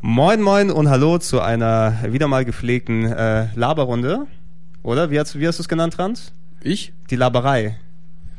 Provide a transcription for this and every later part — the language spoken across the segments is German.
Moin Moin und Hallo zu einer wieder mal gepflegten äh, Laberrunde. Oder? Wie hast, wie hast du es genannt, Trans? Ich? Die Laberei.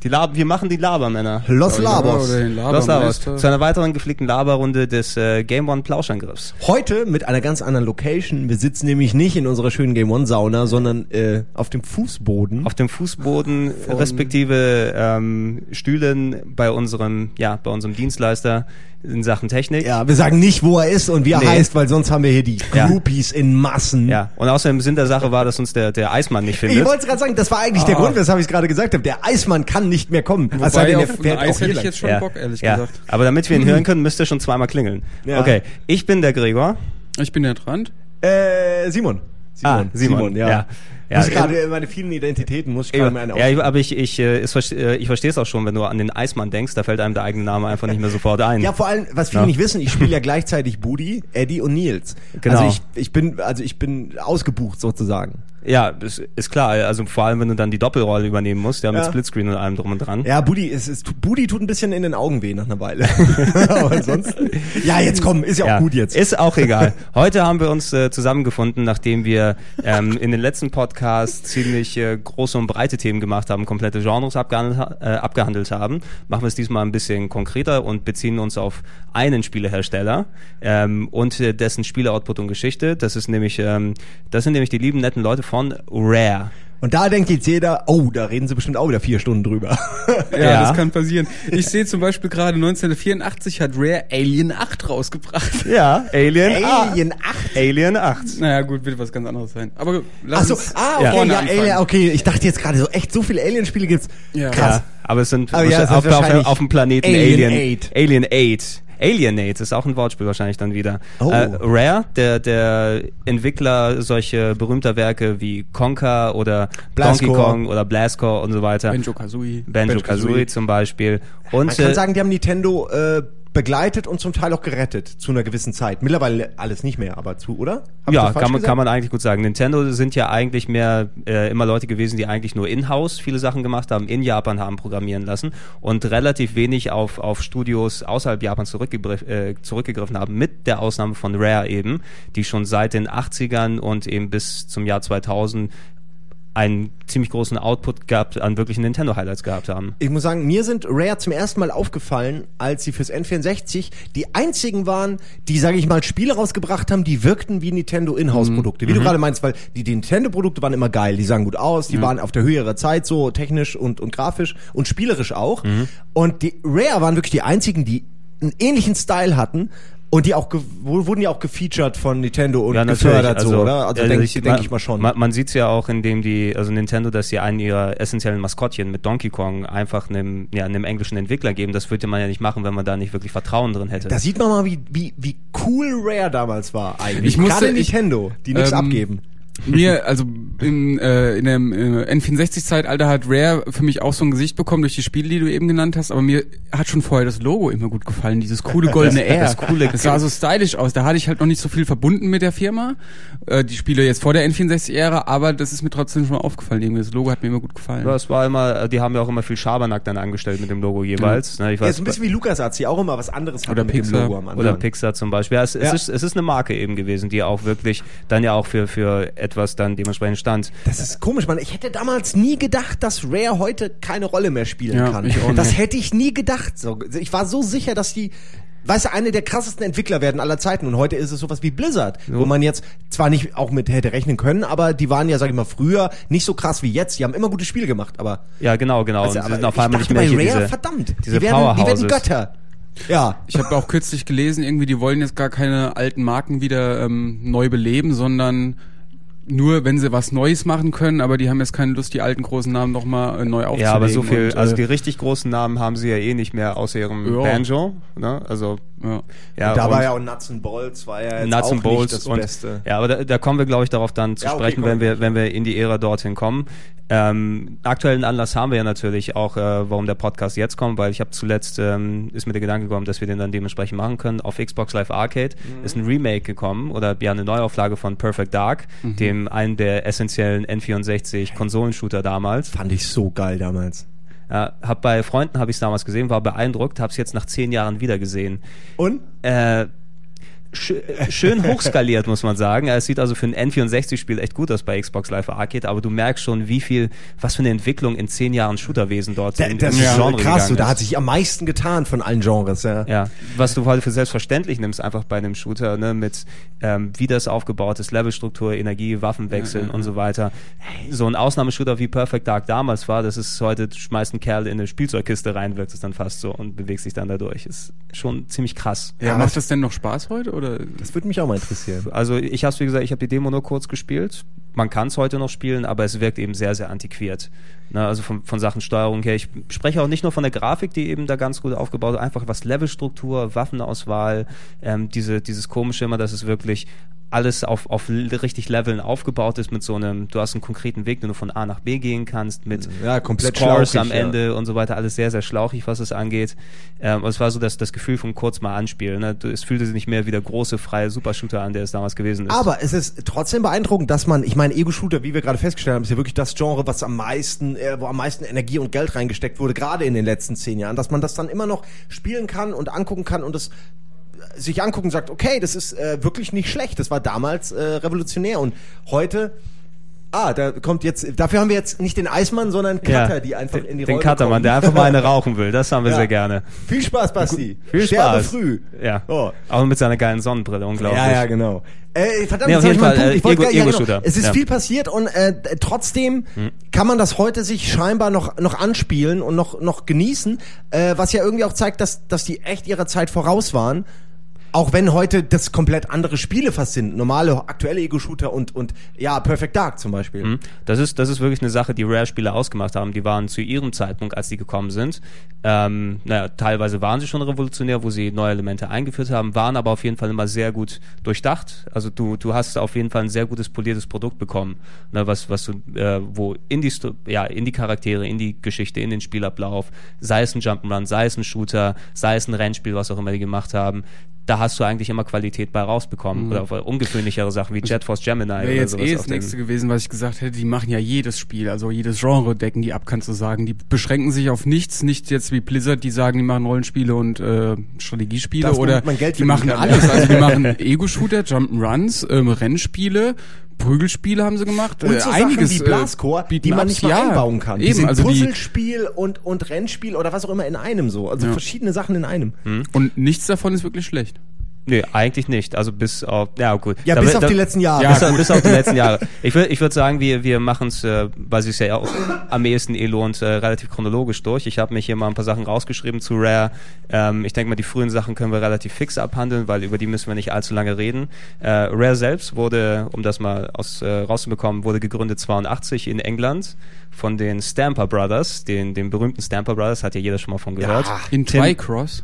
Die Lab wir machen die Labermänner. Los Labos. Den Los Labers. Labermeister. Zu einer weiteren gepflegten Laberrunde des äh, Game One Plauschangriffs. Heute mit einer ganz anderen Location. Wir sitzen nämlich nicht in unserer schönen Game One Sauna, sondern äh, auf dem Fußboden. Auf dem Fußboden respektive ähm, Stühlen bei unserem, ja, bei unserem Dienstleister in Sachen Technik. ja, wir sagen nicht, wo er ist und wie er Nee. heißt, weil sonst haben wir hier die Ja. Groupies in Massen. Ja, und außerdem Sinn der Sache war, dass uns der, der Eismann nicht Ich findet. wollte gerade sagen, das war eigentlich der Ah. Grund, weshalb ich es gerade gesagt habe. Der Eismann kann nicht mehr kommen. Wobei denn, auf er ein fährt Eis auch hätte ich lang. jetzt schon ja, Bock, ehrlich ja. gesagt. Aber damit wir ihn hören können, müsst ihr schon zweimal klingeln. Ja. Okay, ich bin der Gregor. Ich bin der Trant. Äh, Simon. Ah, Simon, ja. ja. Ja, muss äh, gerade meine vielen Identitäten muss ich gerade mir eine Ja, ich, aber ich, ich, äh, äh, ich verstehe es auch schon, wenn du an den Eismann denkst, da fällt einem der eigene Name einfach nicht mehr sofort ein. Ja, vor allem, was viele Ja. nicht wissen, ich spiele ja gleichzeitig Budi, Eddie und Nils. Genau. Also ich, ich bin, also ich bin ausgebucht sozusagen. Ja, das ist klar. Also vor allem, wenn du dann die Doppelrolle übernehmen musst, ja, mit Ja. Splitscreen und allem drum und dran. Ja, Budi, es ist, Budi tut ein bisschen in den Augen weh nach einer Weile. Aber ansonsten, ja, jetzt komm, ist ja auch gut jetzt. Ist auch egal. Heute haben wir uns äh, zusammengefunden, nachdem wir ähm, in den letzten Podcasts ziemlich äh, große und breite Themen gemacht haben, komplette Genres abgehandelt, ha- äh, abgehandelt haben. Machen wir es diesmal ein bisschen konkreter und beziehen uns auf einen Spielehersteller ähm, und äh, dessen Spieleoutput und Geschichte. Das ist nämlich, ähm, das sind nämlich die lieben netten Leute von Rare. Und da denkt jetzt jeder, oh, da reden sie bestimmt auch wieder vier Stunden drüber. Ja, Ja. das kann passieren. Ich sehe zum Beispiel gerade 1984 hat Rare Alien 8 rausgebracht. Ja, Alien, Alien 8. 8. Alien 8. Naja, gut, wird was ganz anderes sein. Aber Ach lass so, uns ah, okay, vorne ja. Alien, okay, ich dachte jetzt gerade so, echt so viele Alien-Spiele gibt's. Ja. Krass. Ja, aber es sind Aber ja, es auf, auf, auf dem Planeten Alien Alien. 8. Alien 8. Alienate ist auch ein Wortspiel wahrscheinlich dann wieder. Oh. Äh, Rare, der, der Entwickler solche berühmter Werke wie Conker oder Donkey Blastcore. Kong oder Blastcore und so weiter. Banjo Kazooie. Banjo-Kazooie zum Beispiel. Und Man kann äh, sagen, die haben Nintendo äh, begleitet und zum Teil auch gerettet zu einer gewissen Zeit. Mittlerweile alles nicht mehr, aber zu, oder? Hab ja, kann man, gesagt? kann man eigentlich gut sagen. Nintendo sind ja eigentlich mehr äh, immer Leute gewesen, die eigentlich nur in-house viele Sachen gemacht haben, in Japan haben programmieren lassen und relativ wenig auf, auf Studios außerhalb Japans zurückgegriff, äh, zurückgegriffen haben, mit der Ausnahme von Rare eben, die schon seit den 80ern und eben bis zum Jahr 2000 einen ziemlich großen Output gehabt, an wirklichen Nintendo-Highlights gehabt haben. Ich muss sagen, mir sind Rare zum ersten Mal aufgefallen, als sie fürs N64 die einzigen waren, die, sage ich mal, Spiele rausgebracht haben, die wirkten wie Nintendo Inhouse-Produkte. Wie du gerade meinst, weil die, die Nintendo-Produkte waren immer geil, die sahen gut aus, die waren auf der Höhe ihrer Zeit, so technisch und, und grafisch und spielerisch auch. Und die Rare waren wirklich die einzigen, die einen ähnlichen Style hatten. Und die auch wurden ja auch gefeatured von Nintendo und gefördert so, oder? Also äh, denke ich- denk man- ich mal schon. Man, man sieht es ja auch, indem die, also Nintendo, dass sie einen ihrer essentiellen Maskottchen mit Donkey Kong einfach einem, ja, einem englischen Entwickler geben. Das würde man ja nicht machen, wenn man da nicht wirklich Vertrauen drin hätte. Da sieht man mal, wie, wie, wie cool Rare damals war eigentlich. Ich musste- Gerade Nintendo, die nichts ähm, abgeben. Mir, also in, äh, in der äh, N64-Zeitalter hat Rare für mich auch so ein Gesicht bekommen durch die Spiele, die du eben genannt hast, aber mir hat schon vorher das Logo immer gut gefallen, dieses coole goldene R. das coole- das sah so stylisch aus. Da hatte ich halt noch nicht so viel verbunden mit der Firma. Äh, die Spiele jetzt vor der N64-Ära, aber das ist mir trotzdem schon mal aufgefallen. Irgendwie Das Logo hat mir immer gut gefallen. Ja, es war immer, die haben ja auch immer viel Schabernack dann angestellt mit dem Logo jeweils. Ne, ich Ja, weiß, ist ein bisschen wie LucasArts, die auch immer was anderes Oder dem Pixar. Logo am Anfang. oder Pixar zum Beispiel. Ja, es, es, Ja. ist, es ist eine Marke eben gewesen, die auch wirklich dann ja auch für, für etwas dann dementsprechend stand. Das ist komisch, man. Ich hätte damals nie gedacht, dass Rare heute keine Rolle mehr spielen Ja, kann. ich auch Das hätte ich nie gedacht. So, ich war so sicher, dass die, weißt du, eine der krassesten Entwickler werden aller Zeiten. Und heute ist es sowas wie Blizzard, wo man jetzt zwar nicht auch mit hätte rechnen können, aber die waren ja, sag ich mal, früher nicht so krass wie jetzt. Die haben immer gute Spiele gemacht, aber Ja, genau, genau. Also, und sie aber sind auf ich einmal dachte nicht mehr bei Rare, diese, verdammt, diese die werden, die werden. Götter. Ja. Ich habe auch kürzlich gelesen, irgendwie, die wollen jetzt gar keine alten Marken wieder ähm, neu beleben, sondern nur, wenn sie was Neues machen können, aber die haben jetzt keine Lust, die alten großen Namen nochmal äh, neu aufzulegen. Ja, aber so viel, und, also äh, die richtig großen Namen haben sie ja eh nicht mehr außer ihrem Ja. Banjo, ne? Also Ja. Ja, da war ja auch Nuts and Bolts, war ja jetzt Nuts auch Bolts nicht das und Beste. ja, aber da, da kommen wir, glaube ich, darauf dann zu Ja, okay, sprechen, komm. wenn wir, wenn wir in die Ära dorthin kommen. Ähm, aktuellen Anlass haben wir ja natürlich auch, äh, warum der Podcast jetzt kommt, weil ich habe zuletzt ähm, ist mir der Gedanke gekommen, dass wir den dann dementsprechend machen können. Auf Xbox Live Arcade Mhm. ist ein Remake gekommen oder ja eine Neuauflage von Perfect Dark, Mhm. dem einen der essentiellen N64 Konsolenshooter damals. Fand ich so geil damals. Ja, hab bei Freunden habe ich es damals gesehen, war beeindruckt, habe es jetzt nach zehn Jahren wieder gesehen. Und? Äh, schön hochskaliert, muss man sagen. Es sieht also für ein N64-Spiel echt gut aus bei Xbox Live Arcade, aber du merkst schon, wie viel, was für eine Entwicklung in zehn Jahren Shooterwesen dort Da, in, das in ist Genre krass, so, da hat sich am meisten getan von allen Genres, ja. Ja, was du heute für selbstverständlich nimmst, einfach bei einem Shooter, ne, mit ähm, wie das aufgebaut ist, Levelstruktur, Energie, Waffenwechseln und so weiter. So ein Ausnahmeshooter wie Perfect Dark damals war, das ist heute, du schmeißt einen Kerl in eine Spielzeugkiste rein, wirkt es dann fast so und bewegst dich dann dadurch. Ist schon ziemlich krass. Ja, Ja, macht das denn noch Spaß heute? Oder? Das würde mich auch mal interessieren. Also ich habe wie gesagt, ich habe die Demo nur kurz gespielt. Man kann es heute noch spielen, aber es wirkt eben sehr, sehr antiquiert. Na, also von, von Sachen Steuerung her. Ich spreche auch nicht nur von der Grafik, die eben da ganz gut aufgebaut ist, einfach was Levelstruktur, Waffenauswahl, ähm, diese, dieses komische immer, dass es wirklich alles auf, auf richtig Leveln aufgebaut ist mit so einem, du hast einen konkreten Weg, den du von A nach B gehen kannst, mit Ja, komplett Scores am ja. Ende und so weiter, alles sehr, sehr schlauchig, was es angeht. Ähm, aber es war so das, das Gefühl von kurz mal anspielen. Ne? Es fühlte sich nicht mehr wie der große, freie Supershooter an, der es damals gewesen ist. Aber es ist trotzdem beeindruckend, dass man, ich meine, Ego-Shooter, wie wir gerade festgestellt haben, ist ja wirklich das Genre, was am meisten, äh, wo am meisten Energie und Geld reingesteckt wurde, gerade in den letzten zehn Jahren, dass man das dann immer noch spielen kann und angucken kann und äh, sich angucken und sagt, okay, das ist äh, wirklich nicht schlecht. Das war damals äh, revolutionär und heute Ah, da kommt jetzt, dafür haben wir jetzt nicht den Eismann, sondern Cutter, die einfach in die Den Räume Cuttermann, kommen. der einfach mal eine rauchen will. Das haben wir Ja. sehr gerne. Viel Spaß, Basti. Viel Sterbe Spaß. früh. Ja. Oh. Auch mit seiner geilen Sonnenbrille, unglaublich. Ja, ja, genau. Äh, verdammt, Nee, auf jeden Fall, Punkt. äh, Ich wollte Ego- ja, genau. Es ist Ja. viel passiert und äh, trotzdem kann man das heute sich scheinbar noch noch anspielen und noch noch genießen, äh, was ja irgendwie auch zeigt, dass dass die echt ihrer Zeit voraus waren. Auch wenn heute das komplett andere Spiele fast sind, normale aktuelle Ego-Shooter und und ja Perfect Dark zum Beispiel. Mhm. Das ist, das ist wirklich eine Sache, die Rare-Spieler ausgemacht haben. Die waren zu ihrem Zeitpunkt, als die gekommen sind, ähm, naja, teilweise waren sie schon revolutionär, wo sie neue Elemente eingeführt haben, waren aber auf jeden Fall immer sehr gut durchdacht. Also du, du hast auf jeden Fall ein sehr gutes poliertes Produkt bekommen, ne, was, was du, äh, wo in die, ja, in die Charaktere, in die Geschichte, in den Spielablauf, sei es ein Jump'n'Run, sei es ein Shooter, sei es ein Rennspiel, was auch immer die gemacht haben, da hast du eigentlich immer Qualität bei rausbekommen. Oder ungewöhnlichere Sachen wie Jet Force Gemini Wäre jetzt sowas eh das nächste gewesen, was ich gesagt hätte. Die machen ja jedes Spiel, also jedes Genre decken die ab, kannst du sagen. Die beschränken sich auf nichts, nicht jetzt wie Blizzard, die sagen, die machen Rollenspiele und äh, Strategiespiele Das, oder die machen alles. ja. Also die machen Ego-Shooter, Jump'n'Runs, ähm, Rennspiele, Prügelspiele haben sie gemacht. Und äh, so einiges, Sachen wie Blascore, äh, die man nicht mal ja, einbauen kann. Die Eben, sind also Puzzlespiel und, und Rennspiel oder was auch immer in einem so. Also Ja. verschiedene Sachen in einem. und nichts davon ist wirklich schlecht. Nee, eigentlich nicht. Also bis auf, ja gut. Ja, Da bis auf da- die letzten Jahre. Ja, bis, auf, gut. bis auf die letzten Jahre. Ich würde ich würd sagen, wir, wir machen es, äh, weil es sich ja auch am ehesten eh lohnt, äh, relativ chronologisch durch. Ich habe mich hier mal ein paar Sachen rausgeschrieben zu Rare. Ähm, ich denke mal, die frühen Sachen können wir relativ fix abhandeln, weil über die müssen wir nicht allzu lange reden. Äh, Rare selbst wurde, um das mal aus, äh, rauszubekommen, wurde gegründet 82 in England von den Stamper Brothers, den, den berühmten Stamper Brothers, hat ja jeder schon mal von gehört. In Tim- Twycross.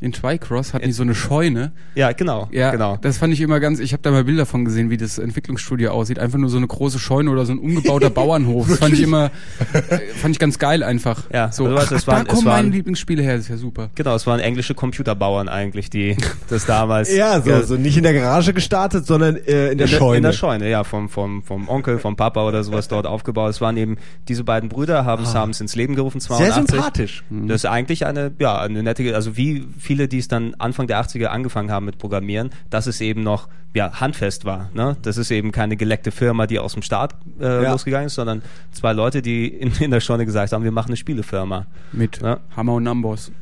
In Twycross hatten die so eine Scheune. Ja, genau. Ja, genau. das fand ich immer ganz, ich habe da mal Bilder von gesehen, wie das Entwicklungsstudio aussieht. Einfach nur so eine große Scheune oder so ein umgebauter Bauernhof. Das fand ich immer, äh, fand ich ganz geil einfach. Ja, so, also, ach, es ach, waren- da es kommen waren- meine Lieblingsspiele her, das ist ja super. Genau, es waren englische Computerbauern eigentlich, die das damals. Ja, so, so nicht in der Garage gestartet, sondern äh, in der Scheune. In der Scheune, ja, vom, vom, vom Onkel, vom Papa oder sowas dort aufgebaut. Es waren eben diese beiden Brüder, haben es haben es ins Leben gerufen, 82. Sehr sympathisch. Das ist eigentlich eine, ja, eine nette, also wie viele, die es dann Anfang der 80er angefangen haben mit Programmieren, dass es eben noch, ja, handfest war, ne? Das ist eben keine geleckte Firma, die aus dem Start äh, Ja. losgegangen ist, sondern zwei Leute, die in, in der Scheune gesagt haben, wir machen eine Spielefirma. Mit Ja. Hammer und Numbers.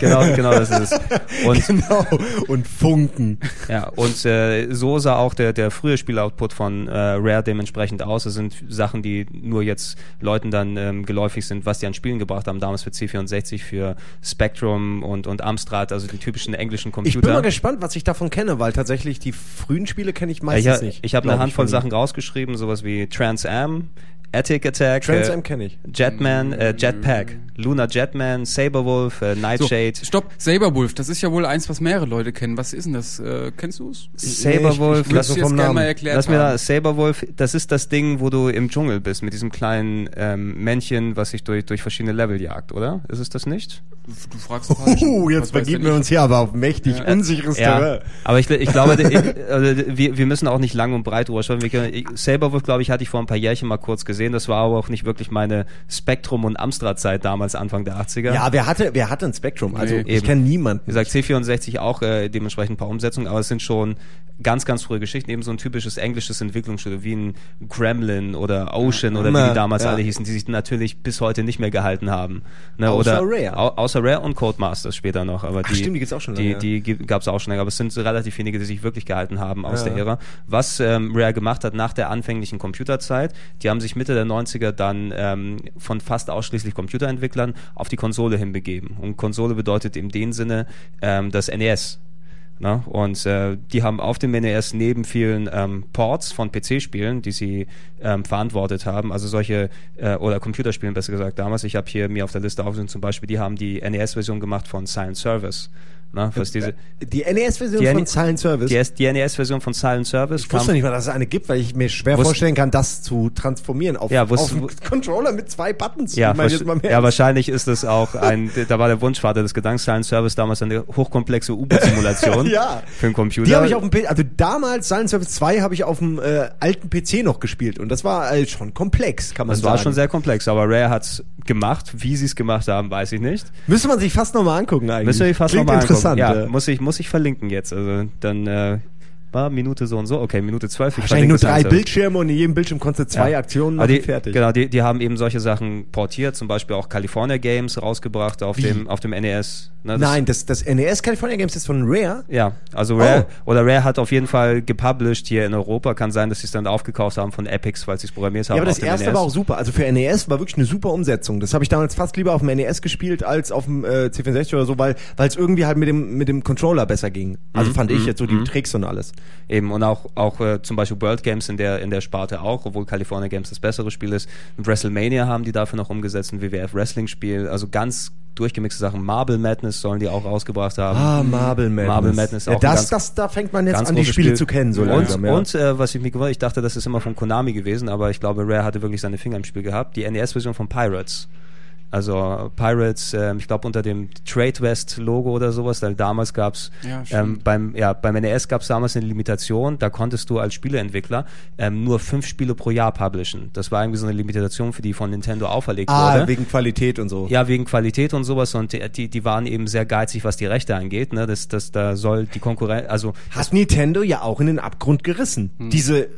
genau, genau das ist es. Und Genau. Und Funken. Ja, und äh, so sah auch der, der frühe Spieloutput von äh, Rare dementsprechend aus. Das sind Sachen, die nur jetzt Leuten dann ähm, geläufig sind, was die an Spielen gebracht haben. Damals für C64, für Spectrum und und, Amstrad, also die typischen englischen Ich Computer. bin mal gespannt, was ich davon kenne, weil tatsächlich die frühen Spiele kenne ich Ja, meistens ich, nicht. ich habe eine Handvoll Sachen rausgeschrieben, sowas wie Trans Am, Attic Attack, Trans äh, Am kenne ich. Jetman, äh, Jetpack, Lunar Jetman, Saberwolf, äh, So, Nightshade. stopp, Saberwolf, das ist ja wohl eins, was mehrere Leute kennen. Was ist denn das? Äh, kennst du es? Saberwolf, Lass so uns jetzt vom Namen. mal erklärt Lass mir da. Saberwolf, das ist das Ding, wo du im Dschungel bist, mit diesem kleinen ähm, Männchen, was sich durch, durch verschiedene Level jagt, oder? Ist es das nicht? Du fragst. Uh, Was jetzt begeben wir uns hier aber auf mächtig unsicheres Ja, Terrain. aber ich, ich glaube, ich, also wir, wir müssen auch nicht lang und breit drüber ich, Saberwolf, glaube ich, hatte ich vor ein paar Jährchen mal kurz gesehen. Das war aber auch nicht wirklich meine Spektrum- und Amstrad-Zeit damals, Anfang der 80er. Ja, wer hatte, wer hatte ein Spektrum? Also Nee. ich kenne niemanden. Wie gesagt, C64 auch äh, dementsprechend ein paar Umsetzungen, aber es sind schon ganz, ganz frühe Geschichten. Eben so ein typisches englisches Entwicklungsstudio wie ein Gremlin oder Ocean oder wie Ja, die damals ja. alle hießen, die sich natürlich bis heute nicht mehr gehalten haben. Ne, Außer Rare. Au, außer Rare und Codemasters später noch. Aber Ach, die, stimmt, die gibt's auch schon Die, lange, die gab es auch schon länger, aber es sind so relativ wenige, die sich wirklich gehalten haben aus Ja. der Ära. Was ähm, Rare gemacht hat nach der anfänglichen Computerzeit, die haben sich Mitte der 90er dann ähm, von fast ausschließlich Computerentwicklern auf die Konsole hinbegeben. Und Konsole bedeutet in dem Sinne ähm, das NES. Ne? Und äh, die haben auf dem NES neben vielen ähm, Ports von PC-Spielen, die sie ähm, verantwortet haben, also solche, äh, oder Computerspielen besser gesagt damals, ich habe hier mir auf der Liste aufgenommen, zum Beispiel, die haben die NES-Version gemacht von Silent Service. Ne? Diese, Die NES-Version Die von N- Silent Service. die, die NES-Version von Silent Service ich wusste nicht mal, dass es eine gibt, weil ich mir schwer Wusst- vorstellen kann, das zu transformieren auf, Ja, auf wusst- einen Controller mit zwei Buttons. Ja, ja, wahrscheinlich ist es auch ein, da war der Wunschvater des Gedankens, Silent Service damals eine hochkomplexe U-Boot-Simulation Ja. für einen Computer. Die habe ich auf dem PC, also damals Silent Service 2 habe ich auf dem äh, alten PC noch gespielt und das war äh, schon komplex, kann man das sagen. war schon sehr komplex, aber Rare hat's gemacht. Wie sie es gemacht haben, weiß ich nicht. Müsste man sich fast nochmal angucken eigentlich. Müssen wir fast Klingt nochmal interessant. Ja, ja. muss ich, muss ich verlinken jetzt. Also dann äh, war Minute so und so. Okay, Minute zwölf. Ich Wahrscheinlich nur drei. Bildschirme und in jedem Bildschirm konntest du zwei Ja. Aktionen machen, die, fertig. Genau, die, die haben eben solche Sachen portiert, zum Beispiel auch California Games rausgebracht auf dem auf dem NES. Ne, das- Nein, das, das NES California Games ist von Rare. Ja, also Rare Oh. oder Rare hat auf jeden Fall gepublished hier in Europa. Kann sein, dass sie es dann aufgekauft haben von Epics, weil sie es programmiert haben. Ja, aber das erste NES. war auch super. Also für NES war wirklich eine super Umsetzung. Das habe ich damals fast lieber auf dem NES gespielt als auf dem äh, C64 oder so, weil es irgendwie halt mit dem mit dem Controller besser ging. Also Mhm, fand ich jetzt so die Tricks und alles. Eben und auch auch äh, zum Beispiel World Games in der in der Sparte auch, obwohl California Games das bessere Spiel ist. Und WrestleMania haben die dafür noch umgesetzt, ein WWF Wrestling Spiel, also ganz durchgemixte Sachen. Marble Madness sollen die auch rausgebracht haben. Ah, Marble Madness. Marble Madness ja, auch ein das, ganz- das, da fängt man jetzt an, die Spiele Spiel. zu kennen, so und, langsam. Ja. Und äh, was ich mir gewundert, ich dachte, das ist immer von Konami gewesen, aber ich glaube, Rare hatte wirklich seine Finger im Spiel gehabt. Die NES-Version von Pirates. Also Pirates, ähm, ich glaube unter dem Trade West Logo oder sowas, weil damals gab's Ja, ähm, beim ja beim NES gab's damals eine Limitation, da konntest du als Spieleentwickler ähm, nur fünf Spiele pro Jahr publishen. Das war irgendwie so eine Limitation, für die von Nintendo auferlegt ah, wurde. wegen Qualität und so. Ja, wegen Qualität und sowas und die, die, waren eben sehr geizig, was die Rechte angeht. Ne? Das, das, da soll die Konkurrenz, also Hat Nintendo ja auch in den Abgrund gerissen. Hm. Diese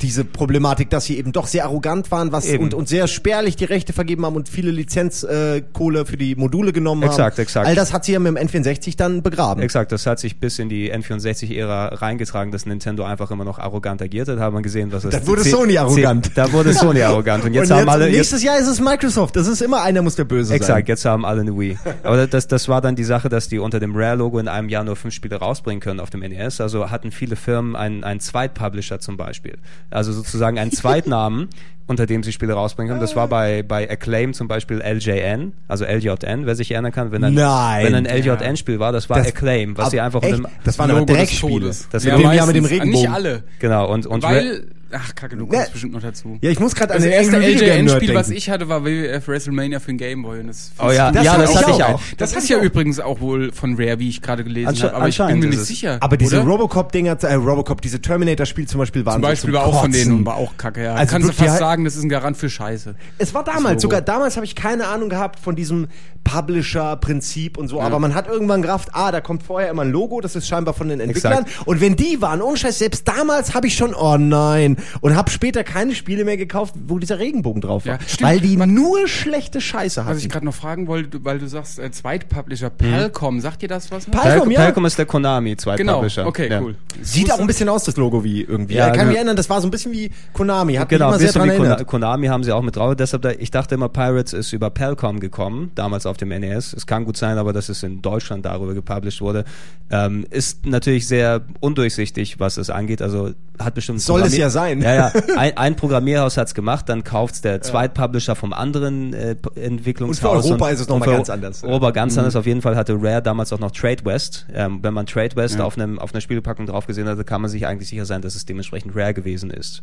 diese Problematik, dass sie eben doch sehr arrogant waren, was Eben. und, und sehr spärlich die Rechte vergeben haben und viele Lizenzkohle äh, für die Module genommen Exakt, haben. exakt. All das hat sie ja mit dem N64 dann begraben. Exakt, das hat sich bis in die N64-Ära reingetragen, dass Nintendo einfach immer noch arrogant agiert hat. Hat man gesehen, was es Dann wurde Sony arrogant. Da wurde Sony arrogant. Und jetzt und haben alle. Jetzt, nächstes Jahr ist es Microsoft. Das ist immer einer muss der Böse sein. exakt, jetzt haben alle eine Wii. Aber das, das war dann die Sache, dass die unter dem Rare-Logo in einem Jahr nur fünf Spiele rausbringen können auf dem NES. Also hatten viele Firmen einen, einen Zweitpublisher zum Beispiel. Also sozusagen einen Zweitnamen, unter dem sie Spiele rausbringen können. Das war bei, bei Acclaim zum Beispiel LJN, also LJN, wer sich erinnern kann. Wenn ein, Nein. Wenn ein LJN-Spiel war, das war Das- Acclaim, was sie einfach echt? unter dem, Das waren aber Dreckspiele. Todes. Das ja, mit dem- ja, mit dem. Regenbogen. Nicht alle. Genau, und, und Weil, ach kacke, du kommst Ne. bestimmt noch dazu. Ja, ich muss gerade an Das den erste LJN-Spiel, was ich hatte, war WWF WrestleMania für den Gameboy. Und das Oh ja, Das ja, hatte das ich hatte ich auch. Das, Das ist ja auch. übrigens auch wohl von Rare, wie ich gerade gelesen habe. Aber ich bin mir nicht sicher. Aber diese? Robocop-Dinger, äh, Robocop, diese Terminator-Spiele zum Beispiel waren Zum Beispiel zum war auch von denen und war auch kacke. Ja. Also Kannst du fast sagen, das ist ein Garant für Scheiße. Es war damals sogar, damals habe ich keine Ahnung gehabt von diesem Publisher-Prinzip und so, aber man hat irgendwann gerafft, ah, da kommt vorher immer ein Logo, das ist scheinbar von den Entwicklern. Exakt. Und wenn die waren, ohne Scheiß, selbst damals habe ich schon, oh nein, und habe später keine Spiele mehr gekauft, wo dieser Regenbogen drauf war. Ja, stimmt. weil die nur schlechte Scheiße Was ich hatten. gerade noch fragen wollte, weil du sagst, äh, Zweitpublisher Palcom, sagt dir das was? noch? Pal- Palcom, Palcom, ja. Palcom ist der Konami Genau, Zweitpublisher. okay, ja. cool. Sieht auch ein bisschen aus, das Logo, wie irgendwie. Ja, Ja, ich kann mich ja. erinnern, das war so ein bisschen wie Konami. Hat Genau, mich ein immer sehr bisschen dran wie erinnert. Konami haben sie auch mit drauf. Deshalb, da, ich dachte immer, Pirates ist über Palcom gekommen, damals auf dem NES. Es kann gut sein, aber dass es in Deutschland darüber gepublished wurde, ähm, ist natürlich sehr undurchsichtig, was es angeht. Also hat bestimmt Soll es ja sein. Ja, ja. Ein, ein Programmierhaus hat's gemacht, dann kauft's der Zweitpublisher vom anderen äh, Entwicklungshaus. Und für Europa ist es noch und mal für ganz anders. Europa Mhm. ganz anders. Auf jeden Fall hatte Rare damals auch noch Trade West. Ähm, wenn man Trade West Ja. auf einem auf einer Spielpackung drauf gesehen hatte, kann man sich eigentlich sicher sein, dass es dementsprechend Rare gewesen ist.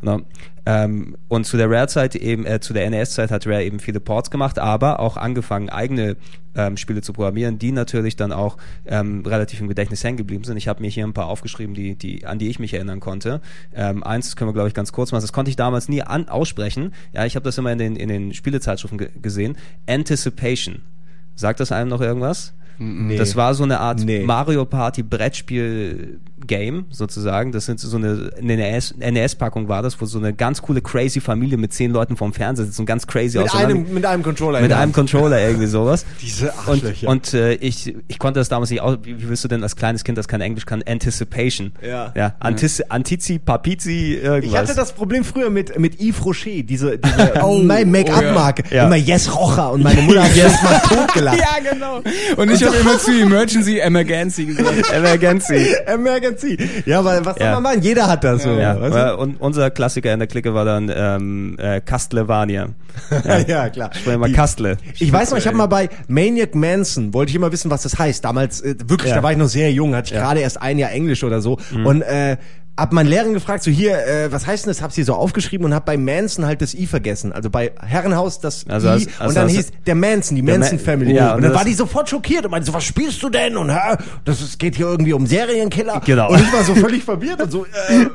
Ne? Ähm, und zu der Rare-Zeit eben, äh, zu der NES-Zeit hat Rare eben viele Ports gemacht, aber auch angefangen, eigene ähm, Spiele zu programmieren, die natürlich dann auch ähm, relativ im Gedächtnis hängen geblieben sind. Ich habe mir hier ein paar aufgeschrieben, die, die, an die ich mich erinnern konnte. Ähm, eins können wir, glaube ich, ganz kurz machen. Das konnte ich damals nie an, aussprechen. Ja, ich habe das immer in den, in den Spielezeitschriften ge gesehen. Anticipation. Sagt das einem noch irgendwas? Nee. Das war so eine Art Nee. Mario Party Brettspiel Game sozusagen. Das sind so eine, eine NES, NES-Packung war das, wo so eine ganz coole crazy Familie mit zehn Leuten vorm Fernseher sitzt und ganz crazy Mit einem, mit einem Controller. mit einem. Controller irgendwie sowas. Diese Und, Arschlöcher. und äh, ich, ich konnte das damals nicht aus. Wie, wie willst du denn als kleines Kind, das kein Englisch kann, Anticipation? Ja. Ja. Antici, Antizi, Papizi, irgendwas. Ich hatte das Problem früher mit, mit Yves Rocher, diese, diese Oh, mein Make-up-Marke. ja. Immer Yes Rocher und meine Mutter hat jetzt mal totgelacht. Ja, genau. Und ich habe immer zu Emergency Emergency gesagt. Emergency. Emergency. Ja, weil was soll man machen? Jeder hat das so. Ja, weißt du? äh, und unser Klassiker in der Clique war dann ähm, äh, Castlevania. ja, klar. Sprechen wir Kastle. Ich weiß noch, ich habe mal bei Maniac Manson, wollte ich immer wissen, was das heißt. Damals, äh, wirklich, da war ich noch sehr jung, hatte ich. Mhm. gerade erst ein Jahr Englisch oder so. Und äh, hab meinen Lehrerin gefragt, so hier, äh, was heißt denn das? Hab's hier so aufgeschrieben und hab bei Manson halt das I vergessen. Also bei Herrenhaus das Also I hast- also und dann hast- hieß der Manson, die Der Manson Ma- Family. Ja, und und dann war die sofort schockiert und meinte so, was spielst du denn? Und hä, das ist, geht hier irgendwie um Serienkiller. Genau. Und ich war so völlig verwirrt und so, äh,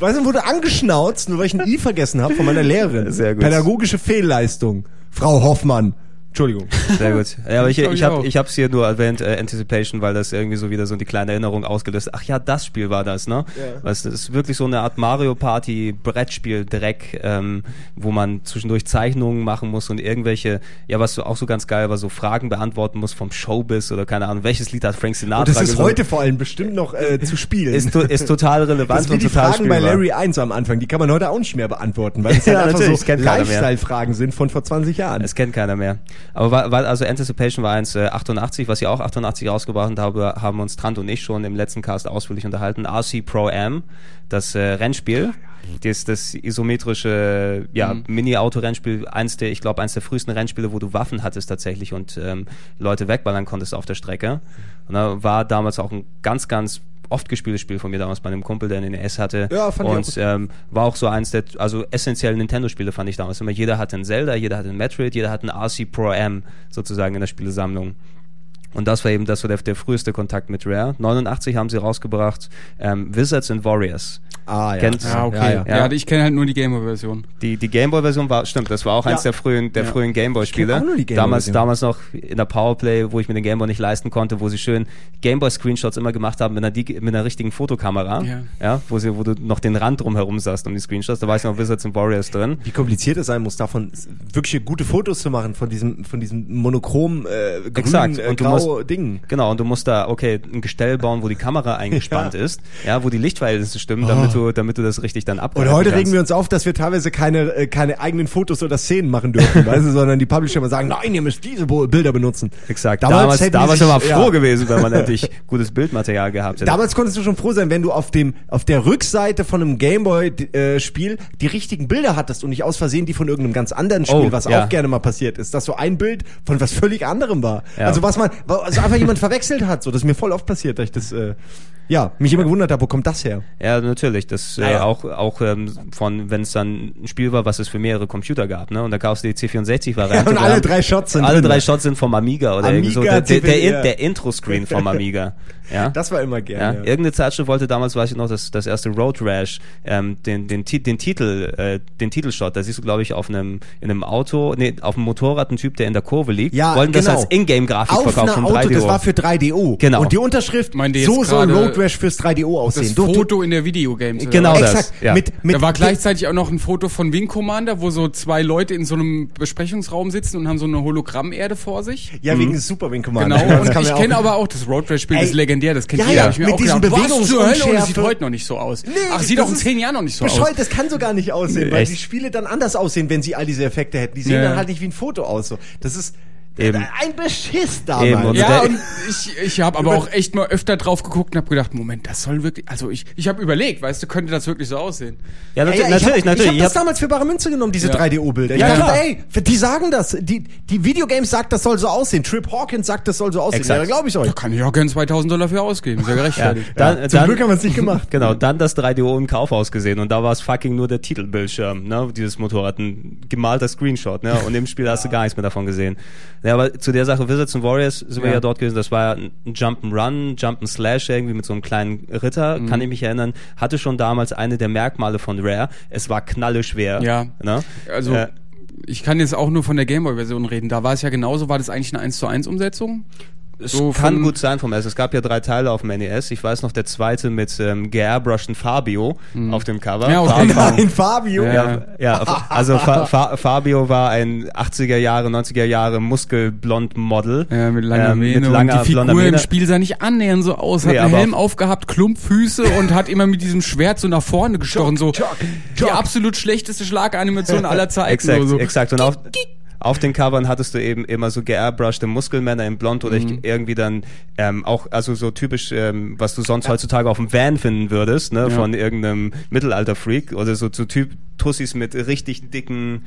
Weißt du, wurde angeschnauzt, nur weil ich ein I vergessen habe von meiner Lehrerin. Sehr gut. Pädagogische Fehlleistung. Frau Hoffmann. Entschuldigung. Sehr gut. Ja, aber ich, ich ich habe ich hab's hier nur erwähnt, äh, Anticipation, weil das irgendwie so wieder so die kleine Erinnerung ausgelöst. Ach ja, das Spiel war das, ne? Ja. Du, das ist wirklich so eine Art Mario Party Brettspiel Dreck, ähm, wo man zwischendurch Zeichnungen machen muss und irgendwelche, ja, was auch so ganz geil war, so Fragen beantworten muss vom Showbiz oder keine Ahnung, welches Lied hat Frank Sinatra Und das ist gesungen? heute vor allem bestimmt noch äh, zu spielen. ist, to- ist total relevant das und die total Fragen bei spielbar. Larry 1 am Anfang. Die kann man heute auch nicht mehr beantworten, weil es Ja, halt einfach so. Lifestyle-Fragen sind von vor 20 Jahren. Es kennt keiner mehr. Aber war, war, also Anticipation war eins äh, 88, was ich auch 88 rausgebracht habe, haben uns Trant und ich schon im letzten Cast ausführlich unterhalten. RC Pro Am, das äh, Rennspiel. Das, das isometrische ja, Mhm. Mini-Auto-Rennspiel, eins der, ich glaube, eins der frühesten Rennspiele, wo du Waffen hattest tatsächlich und ähm, Leute wegballern konntest auf der Strecke. Und da war damals auch ein ganz, ganz oft gespieltes Spiel von mir damals bei einem Kumpel, der einen NES hatte. Ja, fand ich auch und ähm, war auch so eins der, also essentiell Nintendo-Spiele fand ich damals immer. Jeder hatte einen Zelda, jeder hatte einen Metroid, jeder hatte einen RC Pro M sozusagen in der Spielesammlung. Und das war eben das war der, der früheste Kontakt mit Rare. 89 haben sie rausgebracht ähm, Wizards and Warriors. ah, ja. Kennst- Ja, okay. Ja, Ja, ja. Ich kenne halt nur die Gameboy-Version. Die, die Gameboy-Version war, stimmt, das war auch eins Ja. der frühen, der Ja. frühen Gameboy-Spiele. auch nur die Damals, Gameboy-Version. damals noch in der Powerplay, wo ich mir den Gameboy nicht leisten konnte, wo sie schön Gameboy-Screenshots immer gemacht haben mit einer, mit einer richtigen Fotokamera. Ja. ja wo, sie, wo du noch den Rand drumherum sahst um die Screenshots. Da war ich noch Wizards and Warriors drin. Wie kompliziert es sein muss, davon wirklich gute Fotos zu machen, von diesem, von diesem monochrom äh, grün, Exakt. äh, Und grau musst- Ding. Genau, und du musst da, okay, ein Gestell bauen, wo die Kamera eingespannt Ja. ist, ja, wo die Lichtverhältnisse stimmen, damit Oh. du, damit du das richtig dann Und abgreifen heute kannst. regen wir uns auf, dass wir teilweise keine, äh, keine eigenen Fotos oder Szenen machen dürfen, weißt du, sondern die Publisher immer sagen, nein, ihr müsst diese Bilder benutzen. Exakt. Damals Damals, damals, wäre man froh ja. gewesen, wenn man endlich gutes Bildmaterial gehabt hätte. Damals konntest du schon froh sein, wenn du auf dem auf der Rückseite von einem Gameboy-Spiel die richtigen Bilder hattest und nicht aus Versehen die von irgendeinem ganz anderen Spiel, Oh, was ja. auch gerne mal passiert ist, dass so ein Bild von was völlig anderem war. Ja. Also was man, also einfach jemand verwechselt hat. So, das ist mir voll oft passiert, dass ich das, äh, ja, mich immer gewundert habe, wo kommt das her? Ja, natürlich. Das äh, Naja. auch auch ähm, von, wenn es dann ein Spiel war, was es für mehrere Computer gab, ne? Und da kaufst du die C64-Variante. Und Wir alle haben- drei Shots sind alle drin. drei Shots sind vom Amiga oder Amiga, irgendwie so. Der, der, der, In- der Intro-Screen vom Amiga. Ja. Das war immer Ja, gerne. Ja, irgendeine Zeitschrift wollte damals, weiß ich noch, das, das erste Road Rash, ähm, den, den, den Titel, äh, den Titelshot, da siehst du, glaube ich, auf einem, in einem Auto, nee, auf einem Motorrad ein Typ, der in der Kurve liegt, Ja, wollten das genau. als Ingame-Grafik Auf verkaufen vom Auto, 3DO. das war für 3DO. Genau. Und die Unterschrift, so soll Road Rash fürs 3DO aussehen. Das Foto in der Videogames. Genau das. Exakt. ja. Mit, mit, da war gleichzeitig auch noch ein Foto von Wing Commander, wo so zwei Leute in so einem Besprechungsraum sitzen und haben so eine Hologrammerde vor sich. Ja, wegen des Super Wing Commander. Genau, und ich kenne aber auch das Road Rash Spiel, das ist legendär, das kennt ja, jeder. ja, ich mir mit auch diesem gedacht, was zur Hölle, und das sieht heute noch nicht so aus. Nee, Ach, sieht das auch in zehn Jahren noch nicht so aus. Bescheuert, das kann so gar nicht aussehen, weil die Spiele dann anders aussehen, wenn sie all diese Effekte hätten. Die sehen dann halt nicht wie ein Foto aus. So. Das ist, Eben. Ein Beschiss Eben, damals. und- Ja, und ich, ich habe aber auch echt mal öfter drauf geguckt und habe gedacht, Moment, das soll wirklich, also ich, ich habe überlegt, weißt du, könnte das wirklich so aussehen? Ja, Ja, ja, ich natürlich, hab, natürlich. Ich habe das hab- damals für bare Münze genommen, diese Ja. 3DO-Bilder. Ich Ja, dachte, klar. ey, die sagen das. Die, die Videogames sagt, das soll so aussehen. Trip Hawkins sagt, das soll so aussehen. Exakt. Ja, glaube ich euch. Da kann ich auch gern 2000 Dollar für ausgeben, ist ja ja, gerechtfertigt. dann, Zum dann, Glück haben wir es nicht gemacht. Genau, dann das 3DO im Kaufhaus gesehen und da war es fucking nur der Titelbildschirm, ne, dieses Motorrad, ein gemalter Screenshot, ne, und im Spiel hast du gar nichts mehr davon gesehen. Ja, aber zu der Sache Wizards and Warriors sind wir Ja. ja dort gewesen, das war ein Jump'n'Run, Jump'n'Slash irgendwie mit so einem kleinen Ritter, kann ich mich erinnern, hatte schon damals eine der Merkmale von Rare, es war knalle schwer. Ja. Ne? Also, Äh, ich kann jetzt auch nur von der Gameboy-Version reden. Da war es ja genauso, war das eigentlich eine 1 zu 1 Umsetzung? Es So kann gut sein vom NES. Es gab ja drei Teile auf dem NES. Ich weiß noch, der zweite mit ähm, geairbrushten Fabio auf dem Cover. Ja, Fabio- okay. Nein, Fabio. Ja. Ja, ja, also Fa Fa Fabio war ein 80er Jahre, 90er Jahre muskelblond Model. Ja, mit langer ähm, Mähne. Mit langer, und die Figur im. Spiel sah nicht annähernd so aus. Hat Nee, einen Helm auf- aufgehabt, Klumpfüße und hat immer mit diesem Schwert so nach vorne gestochen. So Jock, die Jock. absolut schlechteste Schlaganimation aller Zeiten. Exakt, so. exakt. Und auf, auf den Covern hattest du eben immer so geairbrushte Muskelmänner in Blond oder Mhm. ich, irgendwie dann ähm, auch, also so typisch, ähm, was du sonst heutzutage auf dem Van finden würdest, ne, Ja. von irgendeinem Mittelalter-Freak oder so zu Typ Tussis mit richtig dicken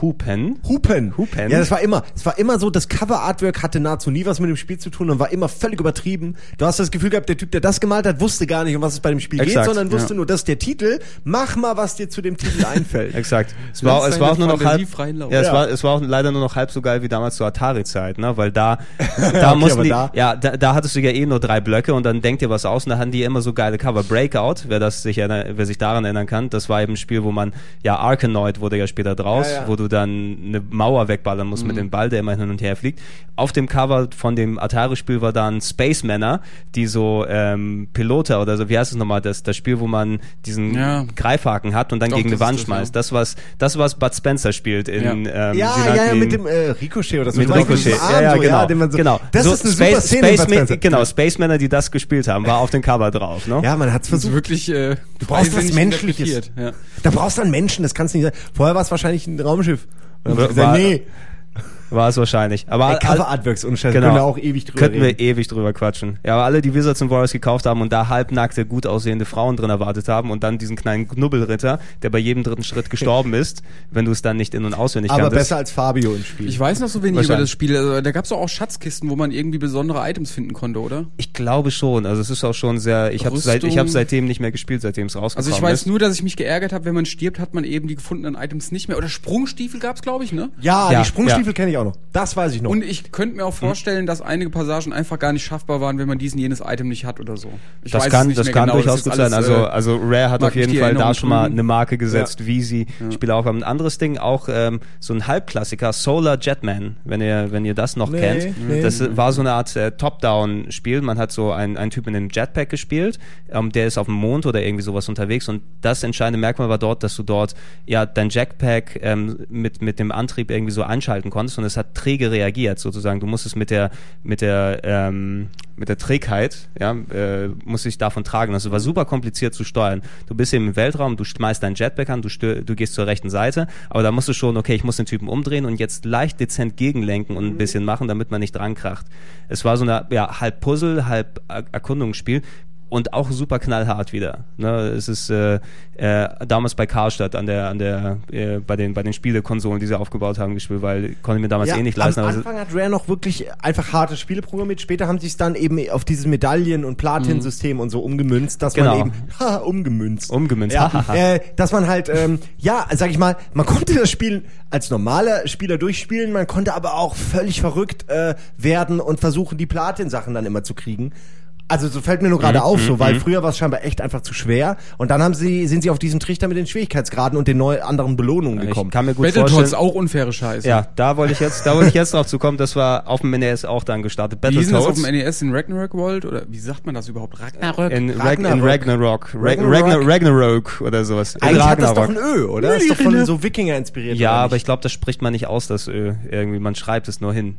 Hupen. Hupen. Hupen. Ja, das war immer, es war immer so, das Cover-Artwork hatte nahezu nie was mit dem Spiel zu tun und war immer völlig übertrieben. Du hast das Gefühl gehabt, der Typ, der das gemalt hat, wusste gar nicht, um was es bei dem Spiel Exakt, geht, sondern wusste ja. nur, das ist der Titel. Mach mal, was dir zu dem Titel einfällt. Exakt. Es war, es war auch nur noch halb, ja, es Ja. war, es war auch leider nur noch halb so geil wie damals zur Atari-Zeit, ne, weil da, da mussten aber die, da- ja, da, da hattest du ja eh nur drei Blöcke und dann denkt dir was aus und da hatten die immer so geile Cover. Breakout, wer das sich, wer sich daran erinnern kann, das war eben ein Spiel, wo man, ja, Arkanoid wurde ja später draus, Ja, ja. wo du dann eine Mauer wegballern musst mit dem Ball, der immer hin und her fliegt. Auf dem Cover von dem Atari-Spiel war dann Space Männer, die so, ähm, Piloter oder so, wie heißt es nochmal, das, das Spiel, wo man diesen Ja. Greifhaken hat und dann Doch, gegen eine Wand das, schmeißt. ja. Das was, das was Bud Spencer spielt in Ja. ähm, ja, ja, ja, mit dem äh, Ricochet oder so. mit Ricochet. Ja, ja, genau. den man so, genau. Das So ist eine Space, super Szene. Space Bud Ma- Spencer. genau, Space Männer, die das gespielt haben, war auf dem Cover drauf, ne? Ja, man hat's Das ist versucht. wirklich, äh, Du brauchst was Menschliches. Ja. Da brauchst du einen Menschen, das kannst du nicht sein. Vorher war es wahrscheinlich ein Raumschiff. Und dann haben sie gesagt, nee, War es wahrscheinlich. Aber Ey, all- Cover-Artworks unscheiße. Genau. Können wir auch ewig drüber Könnten reden. wir ewig drüber quatschen. Ja, aber alle, die Wizards and Warriors gekauft haben und da halbnackte, gut aussehende Frauen drin erwartet haben und dann diesen kleinen Knubbelritter, der bei jedem dritten Schritt gestorben ist, wenn du es dann nicht in- und auswendig Aber kanntest. besser als Fabio im Spiel. Ich weiß noch so wenig über das Spiel. Also, da gab es auch Schatzkisten, wo man irgendwie besondere Items finden konnte, oder? Ich glaube schon. Also es ist auch schon sehr. Ich habe seit, ich habe seitdem nicht mehr gespielt, seitdem es rausgekommen Also ich weiß ist. nur, dass ich mich geärgert habe, wenn man stirbt, hat man eben die gefundenen Items nicht mehr. Oder Sprungstiefel gab's, glaube ich, ne? ja, Ja, die Sprungstiefel ja. kenne ich auch noch. Das weiß ich noch. Und ich könnte mir auch vorstellen, dass einige Passagen einfach gar nicht schaffbar waren, wenn man diesen jenes Item nicht hat oder so. Ich das weiß kann, das mehr kann genau, durchaus gut alles, sein. Also, äh, also Rare hat auf jeden Fall da schon mal eine Marke gesetzt, wie sie Spiele auch haben. Ein anderes Ding, auch ähm, so ein Halbklassiker, Solar Jetman, wenn ihr, wenn ihr das noch Nee, kennt. nee. Das war so eine Art äh, Top-Down-Spiel. Man hat so einen, einen Typ in einem Jetpack gespielt, ähm, der ist auf dem Mond oder irgendwie sowas unterwegs und das entscheidende Merkmal war dort, dass du dort ja dein Jetpack ähm, mit, mit dem Antrieb irgendwie so einschalten konntest und es hat träge reagiert sozusagen. Du musstest mit der, mit der, ähm, mit der Trägheit, ja, äh, musst dich davon tragen. Das war super kompliziert zu steuern. Du bist eben im Weltraum, du schmeißt dein Jetpack an, du, stö du gehst zur rechten Seite, aber da musst du schon, okay, ich muss den Typen umdrehen und jetzt leicht dezent gegenlenken und ein bisschen machen, damit man nicht dran kracht. Es war so eine, ja, halb Puzzle, halb Er- Erkundungsspiel und auch super knallhart wieder. Ne, es ist äh, äh, damals bei Karstadt an der, an der, äh, bei den, bei den Spielekonsolen, die sie aufgebaut haben, gespielt, weil konnte ich mir damals eh nicht leisten. Am es- Anfang hat Rare noch wirklich einfach harte Spiele programmiert. Später haben sie es dann eben auf dieses Medaillen- und Platin-System und so umgemünzt, dass Genau. man eben, haha, umgemünzt. Umgemünzt, Ja, äh, dass man halt, ähm, ja, sag ich mal, man konnte das Spiel als normaler Spieler durchspielen, man konnte aber auch völlig verrückt äh, werden und versuchen, die Platin-Sachen dann immer zu kriegen. Also so fällt mir nur Mhm, gerade auf, so, weil früher war es scheinbar echt einfach zu schwer. Und dann haben sie, sind sie auf diesen Trichter mit den Schwierigkeitsgraden und den neu anderen Belohnungen ich gekommen. kann mir gut Battletoads vorstellen. auch unfaire Scheiße. Ja, da wollte ich jetzt, da wollte ich jetzt drauf zu kommen, das war auf dem NES auch dann gestartet. Wie hieß denn das auf Battletoads. dem NES in Ragnarok World? Oder wie sagt man das überhaupt? Ragnarok? In, Rag Ragnarok. in Ragnarok. Rag Ragnarok. Ragnarok. Ragnarok oder sowas. In Eigentlich hat das doch Ragnarok. ein Ö, oder? Ist doch von so Wikinger inspiriert. Ja, aber ich glaube, das spricht man nicht aus, das Ö. Irgendwie, man schreibt es nur hin.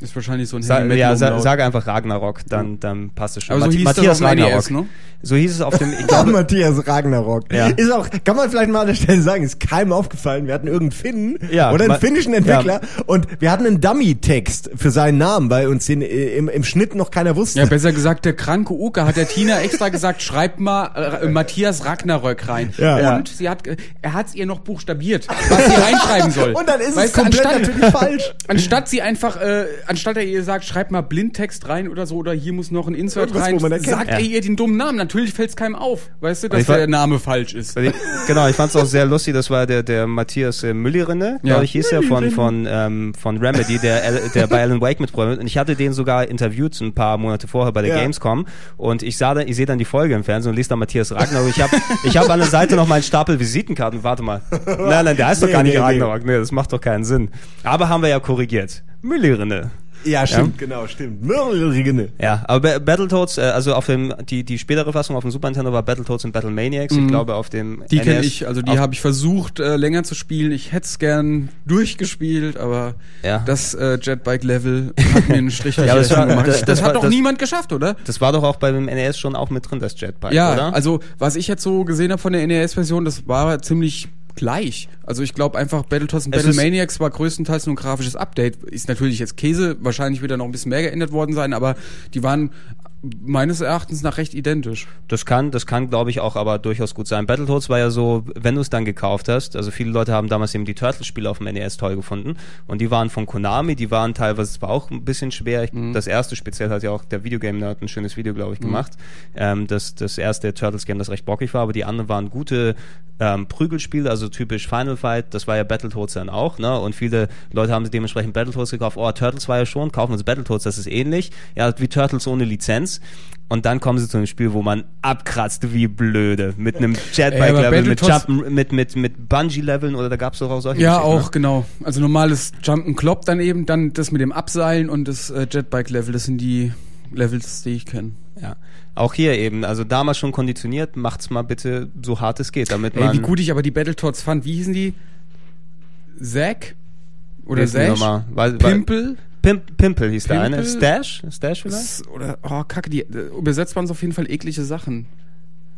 Ist wahrscheinlich so ein Sa Heavy ja, sa sag einfach Ragnarok, dann, dann passt es schon. Aber so hieß Matthias das auf Ragnarok. NES, ne? So hieß es auf dem, ich Ja, Matthias Ragnarok. Ja. Ist auch, kann man vielleicht mal an der Stelle sagen, ist keinem aufgefallen. Wir hatten irgendeinen Finnen Ja, oder einen finnischen Entwickler und wir hatten einen Dummy-Text für seinen Namen, weil uns den äh, im, im Schnitt noch keiner wusste. Ja, besser gesagt, der kranke Uke hat der Tina extra gesagt, schreibt mal äh, Matthias Ragnarök rein. Ja. Und sie hat, er hat es ihr noch buchstabiert, was sie reinschreiben soll. Und dann ist es Weißt du, komplett anstatt, natürlich falsch. Anstatt sie einfach, äh, anstatt er ihr sagt, schreibt mal Blindtext rein oder so, oder hier muss noch ein Insert Irgendwas, rein, sagt Ja. er ihr den dummen Namen. Natürlich fällt es keinem auf, weißt du, dass der Name falsch ist. Ich- Genau, ich fand es auch sehr lustig, das war der, der Matthias äh, Müllerinne, Ja. glaube ich, hieß er von, von, ähm, von Remedy, der, Al- der bei Alan Wake mitprogrammiert. Und ich hatte den sogar interviewt ein paar Monate vorher bei der Ja. Gamescom und ich sah dann, ich sehe dann die Folge im Fernsehen und lese da Matthias Ragnarok. Ich habe ich hab an der Seite noch meinen Stapel Visitenkarten. Warte mal. Nein, nein, der heißt doch Nee, gar nicht nee, nee. Ragnarok. Nee, das macht doch keinen Sinn. Aber haben wir ja korrigiert. Müllerinne. Ja, stimmt, genau, stimmt. Mörlerinne. Ja, aber Ba- Battletoads, äh, also auf dem, die, die spätere Fassung auf dem Super Nintendo war Battletoads und Battle Maniacs. Ich glaube auf dem Mhm. Die kenne ich, also die habe ich versucht äh, länger zu spielen. Ich hätte es gern durchgespielt, aber Ja. das äh, Jetbike-Level hat mir einen Strich durch Ja, das war- gemacht. das- Das, das hat war- doch das- niemand geschafft, oder? Das war doch auch beim NES schon auch mit drin, das Jetpack, Ja, oder? also was ich jetzt so gesehen habe von der NES-Version, das war ziemlich gleich. Also ich glaube einfach Battletoads und Es Battle Maniacs war größtenteils nur ein grafisches Update. Ist natürlich jetzt Käse, wahrscheinlich wird da noch ein bisschen mehr geändert worden sein, aber die waren meines Erachtens nach recht identisch. Das kann, das kann, glaube ich, auch aber durchaus gut sein. Battletoads war ja so, wenn du es dann gekauft hast, also viele Leute haben damals eben die Turtles-Spiele auf dem NES toll gefunden und die waren von Konami, die waren teilweise zwar auch ein bisschen schwer. Ich, Das erste speziell hat ja auch der Videogame-Nerd ein schönes Video, glaube ich, gemacht. Ähm, das, das erste Turtles-Game, das recht bockig war, aber die anderen waren gute ähm, Prügelspiele, also typisch Final Fight, das war ja Battletoads dann auch, ne? Und viele Leute haben dementsprechend Battletoads gekauft. Oh, Turtles war ja schon, kaufen wir uns Battletoads, das ist ähnlich. Ja, wie Turtles ohne Lizenz. Und dann kommen sie zu einem Spiel, wo man abkratzt wie blöde. Mit einem Jetbike-Level, mit, mit, mit, mit Bungee-Leveln oder da gab es doch auch solche Ja, Geschichten, auch, Ne? genau. Also normales Jumpen-Klopp dann eben, dann das mit dem Abseilen und das äh, Jetbike-Level, das sind die Levels, die ich kenne. Ja. Auch hier eben, also damals schon konditioniert, macht's mal bitte so hart es geht, damit man. Ey, wie gut ich aber die Battletoads fand. Wie hießen die? Zack? Oder Hilf mir Pimp, Pimple hieß der eine. Stash? Stash vielleicht? Oder, oh, kacke, die, äh, übersetzt waren es auf jeden Fall eklige Sachen.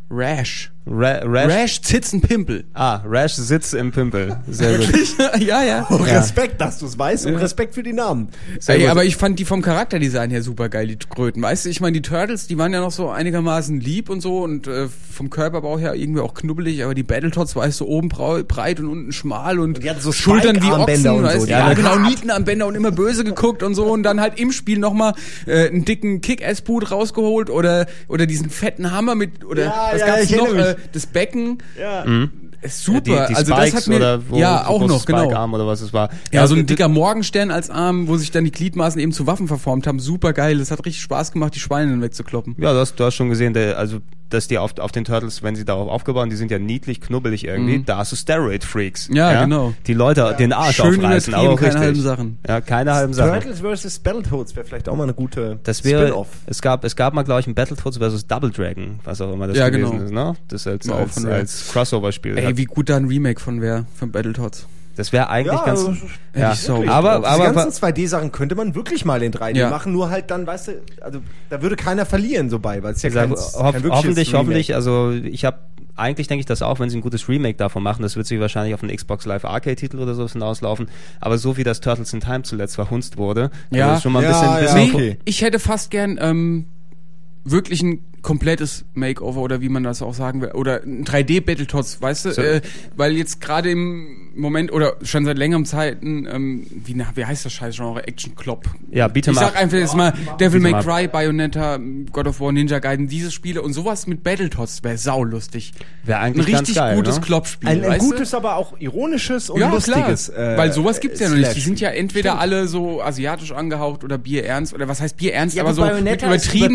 Rash. Ra Rash? Rash, Zitzen, Pimpel. Ah, Rash sitzt im Pimpel. Sehr gut. ja, ja. Oh, Respekt, dass du es weißt und Respekt für die Namen. Sehr Ey, gut. aber ich fand die vom Charakterdesign her super geil, die Kröten. Weißt du, ich meine, die Turtles, die waren ja noch so einigermaßen lieb und so und äh, vom Körperbau her irgendwie auch knubbelig, aber die Battletoads war so oben breit und unten schmal und, hatten so Schultern wie Ochsen, und so, weißt du? die Ja, waren genau. Nietenarmbänder und immer böse geguckt und so und dann halt im Spiel nochmal äh, einen dicken Kick-Ass-Boot rausgeholt oder oder diesen fetten Hammer mit oder Ja, was ja, gab's ich noch? erinnere Äh, das Becken. Ja. Ist super. Die, die also das hat mir oder wo, ja auch noch genau. Spike-Arm oder was es war. Ja, so ein dicker Morgenstern als Arm, wo sich dann die Gliedmaßen eben zu Waffen verformt haben. Super geil. Das hat richtig Spaß gemacht, die Schweine dann wegzukloppen. Ja, du hast, du hast schon gesehen, der, also dass die auf, auf den Turtles, wenn sie darauf aufgebaut sind, die sind ja niedlich, knubbelig irgendwie. Da hast du Steroid-Freaks. Mhm. Ja, genau. Die Leute den Arsch Schön aufreißen, aber auch keine richtig. halben Sachen. Ja, keine halben Sachen. Turtles vs. Battletoads wäre vielleicht auch mal eine gute Das wäre, Spin-off. es gab, es gab mal, glaube ich, ein Battletoads versus Double Dragon, was auch immer das Ja, gewesen genau. ist, ne? Das als, als, als Crossover-Spiel. Ey, hat. wie gut da ein Remake von wäre, von Battletoads. Das wäre eigentlich Ja, ganz, ja. Wirklich, aber, aber, ganzen 2D-Sachen könnte man wirklich mal in 3D Ja. machen, nur halt dann, weißt du, also da würde keiner verlieren so bei, weil es ja kein, hoff, kein hoffentlich, Remake. hoffentlich, also ich habe eigentlich denke ich das auch, wenn sie ein gutes Remake davon machen, das wird sich wahrscheinlich auf einen Xbox Live Arcade Titel oder so hinauslaufen, aber so wie das Turtles in Time zuletzt verhunzt wurde, Ja. also ist schon mal ein Ja, bisschen, ja, bisschen okay. Ich hätte fast gern ähm, wirklich ein komplettes Makeover oder wie man das auch sagen will oder ein 3D Battletoads, weißt du, So. äh, weil jetzt gerade im Moment oder schon seit längerem Zeiten ähm, wie na, wie heißt das scheiß Genre Action Klopp. Ja, Beat'em Ich sag einfach jetzt mal Devil May. Cry, Bayonetta, God of War, Ninja Gaiden, diese Spiele und sowas mit Battletoads wäre saulustig. Wäre Ein eigentlich ganz richtig geil, gutes ne? Kloppspiel, ein, ein weißt du? gutes, aber auch ironisches und ja, lustiges. klar. äh, Weil sowas gibt's ja noch nicht. Die sind ja entweder Stimmt. alle so asiatisch angehaucht oder bierernst oder was heißt bierernst, Ja, aber aber so mit übertriebenen,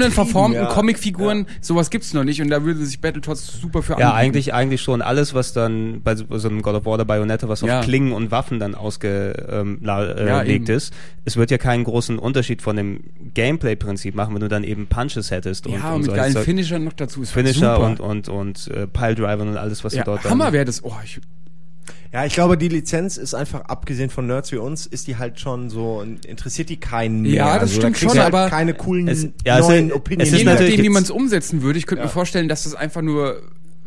übertrieben, verformten ja. Comicfiguren, sowas gibt's noch nicht und da würde sich Battletoads super für Ja, anbieten. eigentlich, eigentlich schon alles, was dann bei so, so einem God of War oder Bayonetta, was Ja. auf Klingen und Waffen dann ausgelegt ähm, äh, Ja, ist. Es wird ja keinen großen Unterschied von dem Gameplay-Prinzip machen, wenn du dann eben Punches hättest und, ja, und und mit geilen Finishern noch dazu ist Finisher super. und, und, und äh, Piledrivern und alles, was ja, du dort Hammer wäre das. Oh, ich, Ja, ich glaube, die Lizenz ist einfach, abgesehen von Nerds wie uns, ist die halt schon so, interessiert die keinen mehr. Ja, das also, stimmt da schon, halt aber keine coolen es- ja, es neuen ist- Opinions. es ist Je natürlich nachdem, wie man es umsetzen würde, ich könnte Ja. mir vorstellen, dass das einfach nur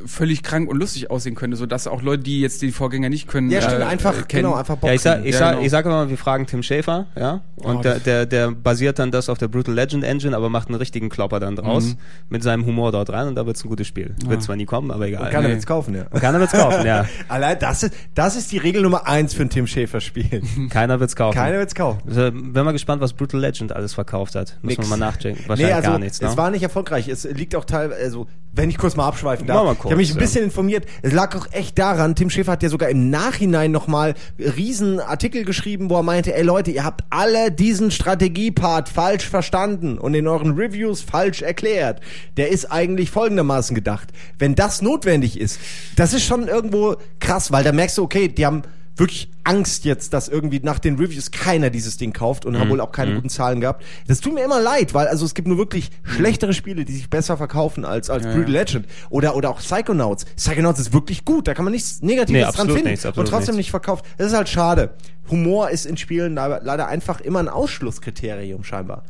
völlig krank und lustig aussehen könnte, so dass auch Leute, die jetzt die Vorgänger nicht können, ja, stimmt, äh, einfach, äh, kennen. genau, einfach Bock Ja, ich sag, ich, Ja, sag, genau. ich sag immer, wir fragen Tim Schäfer, ja, und Oh, der, der, der basiert dann das auf der Brutal Legend Engine, aber macht einen richtigen Klopper dann draus Mhm. mit seinem Humor dort rein und da wird's ein gutes Spiel. Wird zwar nie kommen, aber egal. Keiner Nee. wird's kaufen, ja. Und Keiner wird's kaufen, ja. Allein das ist, das ist die Regel Nummer eins für ein Tim Schäfer-Spiel. Keiner wird's kaufen. Keiner wird's kaufen. Also, bin mal gespannt, was Brutal Legend alles verkauft hat. Muss Nix. man mal nachchecken. Wahrscheinlich nee, also, gar nichts, ne? es war nicht erfolgreich. Es liegt auch teilweise, also, wenn ich kurz mal abschweifen darf. Mach mal kurz, habe mich ein ja. bisschen informiert. Es lag auch echt daran, Tim Schäfer hat ja sogar im Nachhinein nochmal riesen Artikel geschrieben, wo er meinte, ey Leute, ihr habt alle diesen Strategiepart falsch verstanden und in euren Reviews falsch erklärt. Der ist eigentlich folgendermaßen gedacht. Wenn das notwendig ist, das ist schon irgendwo krass, weil da merkst du, okay, die haben wirklich Angst jetzt, dass irgendwie nach den Reviews keiner dieses Ding kauft und haben wohl auch keine guten Zahlen gehabt. Das tut mir immer leid, weil also es gibt nur wirklich schlechtere Spiele, die sich besser verkaufen als als Ja, Brutal ja. Legend oder oder auch Psychonauts. Psychonauts ist wirklich gut, da kann man nichts Negatives Nee, dran finden nichts, und trotzdem nichts. nicht verkauft. Das ist halt schade. Humor ist in Spielen le- leider einfach immer ein Ausschlusskriterium scheinbar.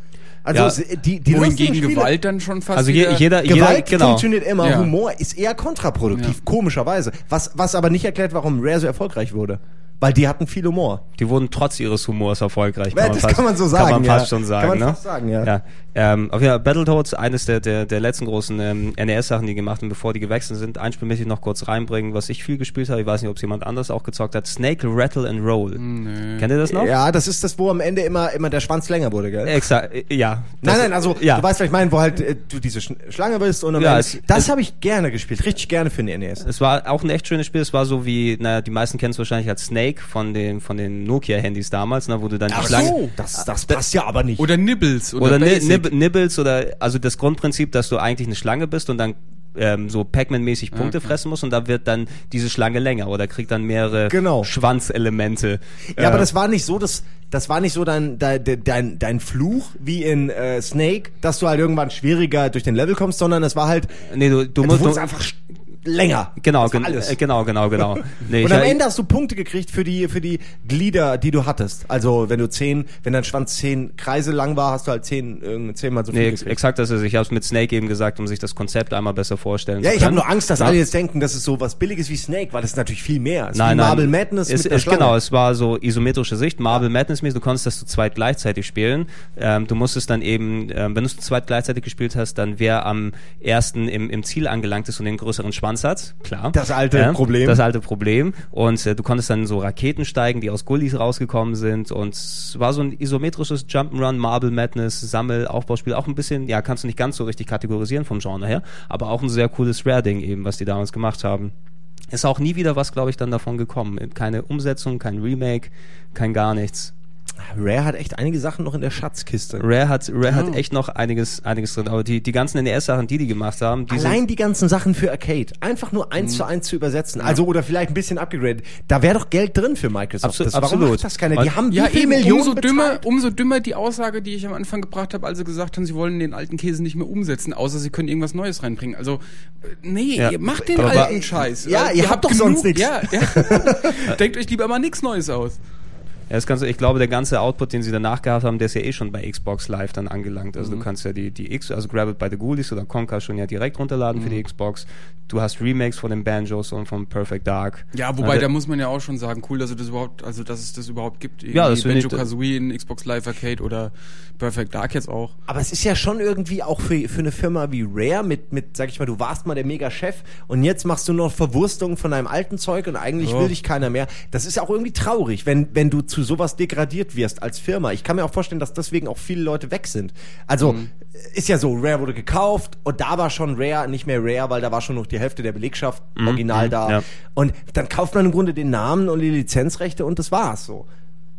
Also Ja, die die Wohingegen Gewalt dann schon fast Also je, jeder, jeder, Gewalt genau. funktioniert immer, Ja. Humor ist eher kontraproduktiv, Ja. komischerweise. Was, was aber nicht erklärt, warum Rare so erfolgreich wurde. Weil die hatten viel Humor. Die wurden trotz ihres Humors erfolgreich. Ja, das kann man so sagen, Kann man ja. fast schon sagen. Kann man ne? fast sagen, ja. Ja. Ähm, auf jeden Fall, Battletoads, eines der, der, der letzten großen ähm, NES-Sachen, die gemacht haben, bevor die gewechselt sind. Ein Spiel möchte ich noch kurz reinbringen, was ich viel gespielt habe. Ich weiß nicht, ob es jemand anders auch gezockt hat. Snake Rattle and Roll. Nee. Kennt ihr das noch? Ja, das ist das, wo am Ende immer, immer der Schwanz länger wurde, gell? Exakt, äh, ja. Nein, Das- nein, also ja. du weißt, was ich meine, wo halt äh, du diese Sch Schlange bist und am Ja, Ende, es- das habe ich gerne gespielt, richtig gerne für den NES. Es war auch ein echt schönes Spiel. Es war so wie, naja, die meisten kennen es wahrscheinlich als Snake von den, von den Nokia-Handys damals, ne, wo du dann die Schlange. das, das passt ja aber nicht. Oder Nibbles oder, Oder Basic. Nib Nibbles oder also das Grundprinzip, dass du eigentlich eine Schlange bist und dann ähm, so Pac-Man-mäßig Punkte okay. fressen musst und da wird dann diese Schlange länger oder kriegt dann mehrere Genau. Schwanzelemente. Ja, aber Äh, das war nicht so, dass das war nicht so dein dein dein, dein Fluch wie in äh, Snake, dass du halt irgendwann schwieriger durch den Level kommst, sondern es war halt nee, du, du du musst du, einfach länger. genau, Das gen alles. äh, genau, genau, genau. Nee, Und am Ende hast du Punkte gekriegt für die für die Glieder, die du hattest. Also wenn du zehn, wenn dein Schwanz zehn Kreise lang war, hast du halt zehn zehnmal so viel Nee, gekriegt. exakt das ist es. Ich habe es mit Snake eben gesagt, um sich das Konzept einmal besser vorstellen Ja, zu ich habe können. nur Angst, dass Ja. alle jetzt denken, dass es so was Billiges wie Snake, weil das ist natürlich viel mehr. Es ist Nein, nein. Marble Madness es, es. Genau, es war so isometrische Sicht. Marble Madness mäßig, du konntest das zu zweit gleichzeitig spielen. Ähm, du musstest dann eben, ähm, wenn du es zu zweit gleichzeitig gespielt hast, dann wer am ersten im, im Ziel angelangt ist und den größeren Schwanz hat. Klar. Das alte Problem. Das alte Problem. Und äh, du konntest dann so Raketen steigen, die aus Gullis rausgekommen sind. Und es war so ein isometrisches Jump'n'Run, Marble Madness, Sammel, Aufbauspiel. Auch ein bisschen, ja, kannst du nicht ganz so richtig kategorisieren vom Genre her. Aber auch ein sehr cooles Rare-Ding eben, was die damals gemacht haben. Ist auch nie wieder was, glaube ich, dann davon gekommen. Keine Umsetzung, kein Remake, kein gar nichts. Rare hat echt einige Sachen noch in der Schatzkiste. Rare hat, Rare hat Oh. echt noch einiges, einiges drin. Aber die, die ganzen NES-Sachen, die die gemacht haben, die Allein sind, die ganzen Sachen für Arcade, einfach nur Mhm. eins zu eins zu übersetzen. Also oder vielleicht ein bisschen abgegradet. Da wäre doch Geld drin für Microsoft. Abso- das, warum absolut. macht das keiner? Die haben Ja, wie viel eben, Millionen umso dümmer, umso dümmer die Aussage, die ich am Anfang gebracht habe, als sie gesagt haben, sie wollen den alten Käse nicht mehr umsetzen, außer sie können irgendwas Neues reinbringen. Also, äh, nee, Ja. ihr macht den Aber alten wa- Scheiß. Ja, Äh, ihr habt doch sonst nix. Ja, ja. Denkt euch lieber mal nichts Neues aus. Ja, das Ganze, ich glaube, der ganze Output, den sie danach gehabt haben, der ist ja eh schon bei Xbox Live dann angelangt. Also Mhm. du kannst ja die, die X, also Grab It by the Ghoulies oder Conker schon ja direkt runterladen für Mhm. die Xbox. Du hast Remakes von den Banjos und von Perfect Dark. Ja, wobei, Ja, da muss man ja auch schon sagen, cool, dass es das überhaupt, also dass es das überhaupt gibt. Ja, das finde ich- Banjo Kazooie in Xbox Live Arcade oder Perfect Dark jetzt auch. Aber es ist ja schon irgendwie auch für, für eine Firma wie Rare mit, mit, sag ich mal, du warst mal der Mega-Chef und jetzt machst du noch Verwurstungen von deinem alten Zeug und eigentlich Ja. will dich keiner mehr. Das ist ja auch irgendwie traurig, wenn, wenn du zu sowas degradiert wirst als Firma. Ich kann mir auch vorstellen, dass deswegen auch viele Leute weg sind. Also, ist ja so, Rare wurde gekauft und da war schon Rare nicht mehr Rare, weil da war schon noch die Hälfte der Belegschaft original mhm, da. ja. Und dann kauft man im Grunde den Namen und die Lizenzrechte und das war's so.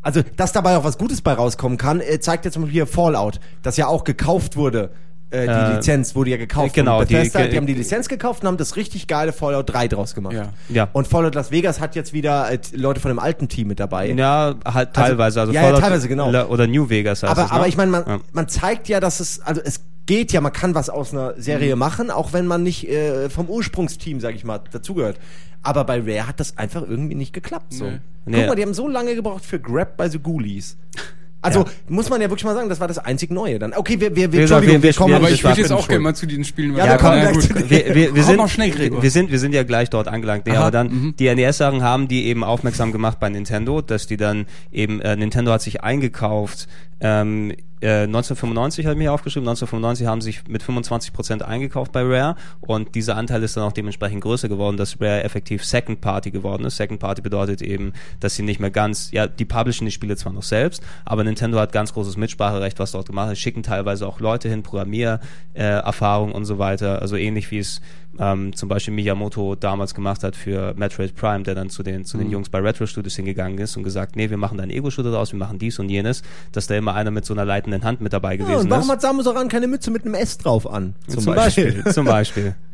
Also, dass dabei auch was Gutes bei rauskommen kann, äh, zeigt jetzt mal hier Fallout, das ja auch gekauft wurde. Äh, die Äh, Lizenz wurde ja gekauft. genau, von die- Bethesda. Die, ge- haben die Lizenz gekauft und haben das richtig geile Fallout 3 draus gemacht. Ja. Ja. Und Fallout Las Vegas hat jetzt wieder äh, Leute von dem alten Team mit dabei. Ja, halt teilweise. Also, ja, ja, Fallout- teilweise, genau. Oder New Vegas heißt aber, es, ne? aber ich meine, man, Ja. man zeigt ja, dass es, also es geht ja, man kann was aus einer Serie machen, auch wenn man nicht äh, vom Ursprungsteam, sag ich mal, dazugehört. Aber bei Rare hat das einfach irgendwie nicht geklappt. So. Nee. Guck Nee. mal, die haben so lange gebraucht für Grab bei The Ghoulies. Also Ja. muss man ja wirklich mal sagen, das war das einzig Neue dann. Okay, wir, wir, wir, gesagt, Entschuldigung, wir- wir kommen Aber nicht ich würde jetzt auch gerne mal zu den Spielen Ja, wir sagen. zu den- wir, wir, wir, sind, mal schnell, wir, sind, wir sind ja gleich dort angelangt. Nee, Aha, aber dann, mhm. die NES-Sachen haben die eben aufmerksam gemacht bei Nintendo, dass die dann eben, äh, Nintendo hat sich eingekauft, ähm, äh, 1995 habe ich mir aufgeschrieben, 1995 haben sich mit 25% eingekauft bei Rare. Und dieser Anteil ist dann auch dementsprechend größer geworden, dass Rare effektiv Second Party geworden ist. Second Party bedeutet eben, dass sie nicht mehr ganz, ja, die publishen die Spiele zwar noch selbst, aber Nintendo hat ganz großes Mitspracherecht, was dort gemacht ist, schicken teilweise auch Leute hin, Programmier, äh, und so weiter, also ähnlich wie es ähm, zum Beispiel Miyamoto damals gemacht hat für Metroid Prime, der dann zu den, zu den Jungs bei Retro Studios hingegangen ist und gesagt, nee, wir machen da einen Ego-Shooter draus, wir machen dies und jenes, dass da immer einer mit so einer leitenden Hand mit dabei Ja, gewesen und warum ist. hat Samus Aran keine Mütze mit einem S drauf an? Zum, Beispiel. zum Beispiel.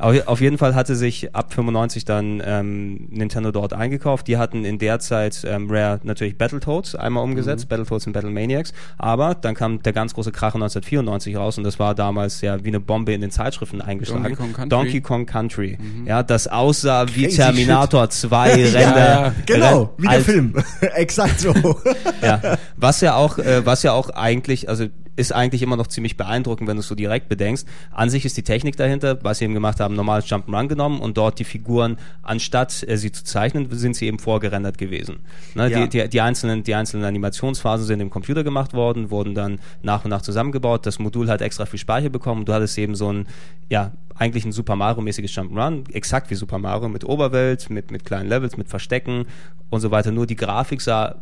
Auf, jeden Fall hatte sich ab 95 dann ähm, Nintendo dort eingekauft. Die hatten in der Zeit ähm, Rare natürlich Battletoads einmal umgesetzt, Battletoads und Battlemaniacs. Aber dann kam der ganz große Kracher 1994 raus und das war damals ja wie eine Bombe in den Zeitschriften eingeschlagen. Donkey Kong Country. Donkey Kong Country. Ja, das aussah wie Crazy Terminator 2 Render. ja. Genau, Ren- wie der alt- Film. Exakt so. ja, was ja auch, äh, was ja auch eigentlich, also ist eigentlich immer noch ziemlich beeindruckend, wenn du es so direkt bedenkst. An sich ist die Technik dahinter, was sie eben gemacht haben, normales Jump'n'Run genommen und dort die Figuren, anstatt äh, sie zu zeichnen, sind sie eben vorgerendert gewesen. Ne, Ja. die, die, die, einzelnen, die einzelnen Animationsphasen sind im Computer gemacht worden, wurden dann nach und nach zusammengebaut. Das Modul hat extra viel Speicher bekommen. Du hattest eben so ein, ja, eigentlich ein Super Mario-mäßiges Jump'n'Run, exakt wie Super Mario, mit Oberwelt, mit, mit kleinen Levels, mit Verstecken und so weiter. Nur die Grafik sah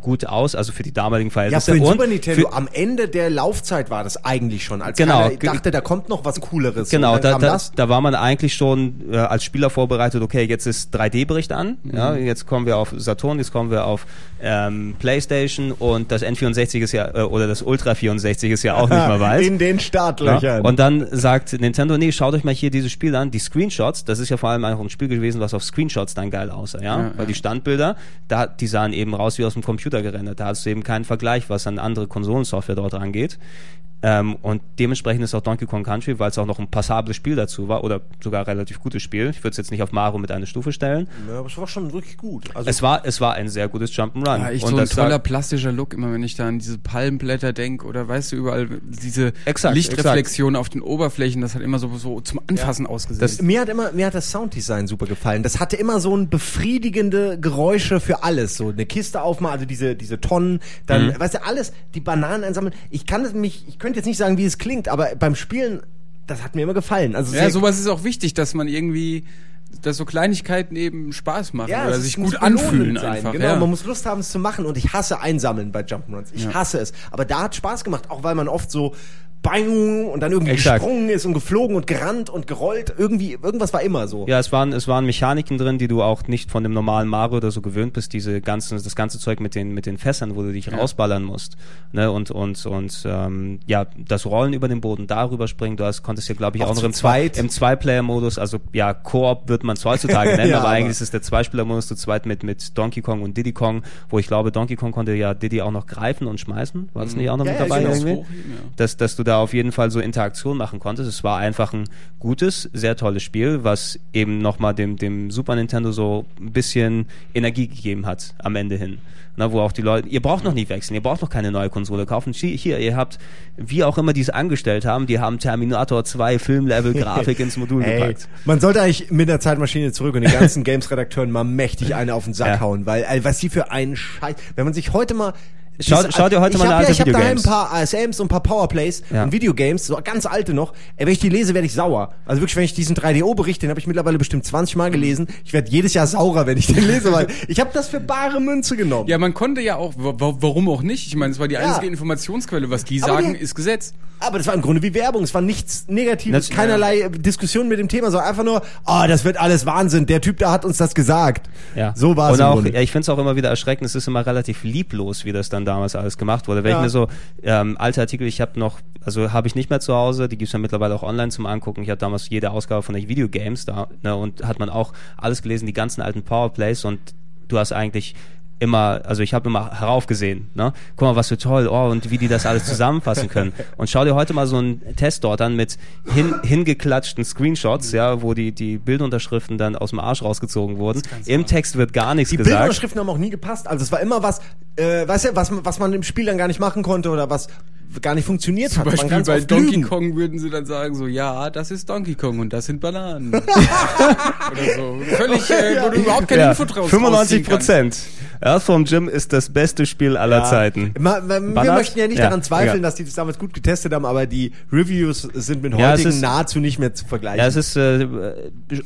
gut aus, also für die damaligen Ja, Verhältnisse. für den Super Nintendo am Ende der Laufzeit war das eigentlich schon, als Genau, keiner dachte, da kommt noch was Cooleres. Genau, da, da, da war man eigentlich schon äh, als Spieler vorbereitet, okay, jetzt ist 3D-Bericht an, ja, jetzt kommen wir auf Saturn, jetzt kommen wir auf ähm, Playstation und das N64 ist ja, äh, oder das Ultra 64 ist ja auch nicht mehr weiß. In den Startlöchern. Ja? Und dann sagt Nintendo, nee, schaut euch mal hier dieses Spiel an, die Screenshots, das ist ja vor allem auch ein Spiel gewesen, was auf Screenshots dann geil aussah, ja, Ja, weil ja. die Standbilder, da, die sahen eben raus wie aus dem Computer gerendert, da hast du eben keinen Vergleich, was an andere Konsolensoftware dort angeht. Ähm, und dementsprechend ist auch Donkey Kong Country, weil es auch noch ein passables Spiel dazu war, oder sogar relativ gutes Spiel. Ich würde es jetzt nicht auf Mario mit einer Stufe stellen. ja, aber es war schon wirklich gut. Also, Es war, es war ein sehr gutes Jump'n'Run. Ja, echt und so ein das toller plastischer Look, immer wenn ich da an diese Palmblätter denke oder weißt du, überall diese Exakt, Lichtreflexionen auf den Oberflächen, das hat immer so, so zum Anfassen ausgesehen. Das- mir hat immer, mir hat das Sounddesign super gefallen. Das hatte immer so ein befriedigende Geräusche für alles. So eine Kiste aufmachen, also diese, diese Tonnen, dann, Mhm. weißt du, alles, die Bananen einsammeln. Ich kann es mich, ich könnte jetzt nicht sagen, wie es klingt, aber beim Spielen, das hat mir immer gefallen. Also ja, sowas ist auch wichtig, dass man irgendwie, dass so Kleinigkeiten eben Spaß machen Ja, oder sich gut anfühlen sein. einfach. Genau, ja. man muss Lust haben, es zu machen und ich hasse Einsammeln bei Jump'n'Runs. Ich Ja. hasse es. Aber da hat Spaß gemacht, auch weil man oft so bang und dann irgendwie Exakt. gesprungen ist und geflogen und gerannt und gerollt. Irgendwie, irgendwas war immer so. Ja, es waren, es waren Mechaniken drin, die du auch nicht von dem normalen Mario oder so gewöhnt bist, diese ganzen, das ganze Zeug mit den, mit den Fässern, wo du dich rausballern musst. Ne? Und, und, und ähm, ja, das Rollen über den Boden, darüber springen, du hast, konntest ja, glaube ich, Auch auch, noch im, Zwei, zweit. im Zwei-Player-Modus, also ja, Koop wird man es heutzutage nennen, Ja, aber aber- eigentlich ist es der Zweispieler-Modus zu zweit mit, mit Donkey Kong und Diddy Kong, wo ich glaube, Donkey Kong konnte ja Diddy auch noch greifen und schmeißen. War das nicht auch noch Ja, mit ja, dabei genau. irgendwie? Ja. dass, dass du da auf jeden Fall so Interaktion machen konntest. Es war einfach ein gutes, sehr tolles Spiel, was eben nochmal dem, dem Super Nintendo so ein bisschen Energie gegeben hat am Ende hin. Na, wo auch die Leute, ihr braucht noch nie wechseln, ihr braucht noch keine neue Konsole kaufen. Hier, ihr habt, wie auch immer die es angestellt haben, die haben Terminator 2 Filmlevel-Grafik ins Modul Ey, gepackt. man sollte eigentlich mit der Zeitmaschine zurück und den ganzen Games-Redakteuren mal mächtig eine auf den Sack Ja. hauen, weil was sie für einen Scheiß, wenn man sich heute mal Schau- schau dir heute ich mal hab eine ja, alte Ich habe daheim ein paar ASMs und ein paar Powerplays Ja. und Videogames, so ganz alte noch. Ey, wenn ich die lese, werde ich sauer. Also wirklich, wenn ich diesen 3DO-Bericht, den habe ich mittlerweile bestimmt 20 Mal gelesen. Ich werde jedes Jahr saurer, wenn ich den lese, weil ich habe das für bare Münze genommen. Ja, man konnte ja auch, wa- wa- warum auch nicht? Ich meine, es war die Ja. einzige Informationsquelle. Was die Aber sagen, die- ist Gesetz. Aber das war im Grunde wie Werbung. Es war nichts Negatives, Das- keinerlei Diskussion mit dem Thema, sondern einfach nur, ah, das wird alles Wahnsinn. Der Typ da hat uns das gesagt. Ja. So war es Und auch, ja, ich finde es auch immer wieder erschreckend, es ist immer relativ lieblos, wie das dann damals alles gemacht wurde. Wenn Ja. ich mir so ähm, alte Artikel, ich habe noch, also habe ich nicht mehr zu Hause, die gibt's ja mittlerweile auch online zum Angucken. Ich hatte damals jede Ausgabe von den Videogames da ne, und hat man auch alles gelesen, die ganzen alten Powerplays und du hast eigentlich immer, also ich habe immer heraufgesehen, ne? Guck mal, was für toll, oh, und wie die das alles zusammenfassen können. Und schau dir heute mal so einen Test dort an mit hin, hingeklatschten Screenshots, ja, wo die, die Bildunterschriften dann aus dem Arsch rausgezogen wurden. Im Text wird gar nichts Die gesagt. Bildunterschriften haben auch nie gepasst. Also es war immer was, äh, weißt du, was, was man im Spiel dann gar nicht machen konnte oder was gar nicht funktioniert Zum hat. Man Beispiel bei Donkey lügen. Kong würden sie dann sagen so, ja, das ist Donkey Kong und das sind Bananen. Oder so. Völlig, äh, wo du überhaupt keine ja, Info draus 95 rausziehen kannst. Prozent. Earthworm Jim ist das beste Spiel aller Ja. Zeiten. Ma, ma, wir möchten ja nicht Ja, daran zweifeln, egal. dass die das damals gut getestet haben, aber die Reviews sind mit Ja, heutigen ist- nahezu nicht mehr zu vergleichen. Ja, es ist äh,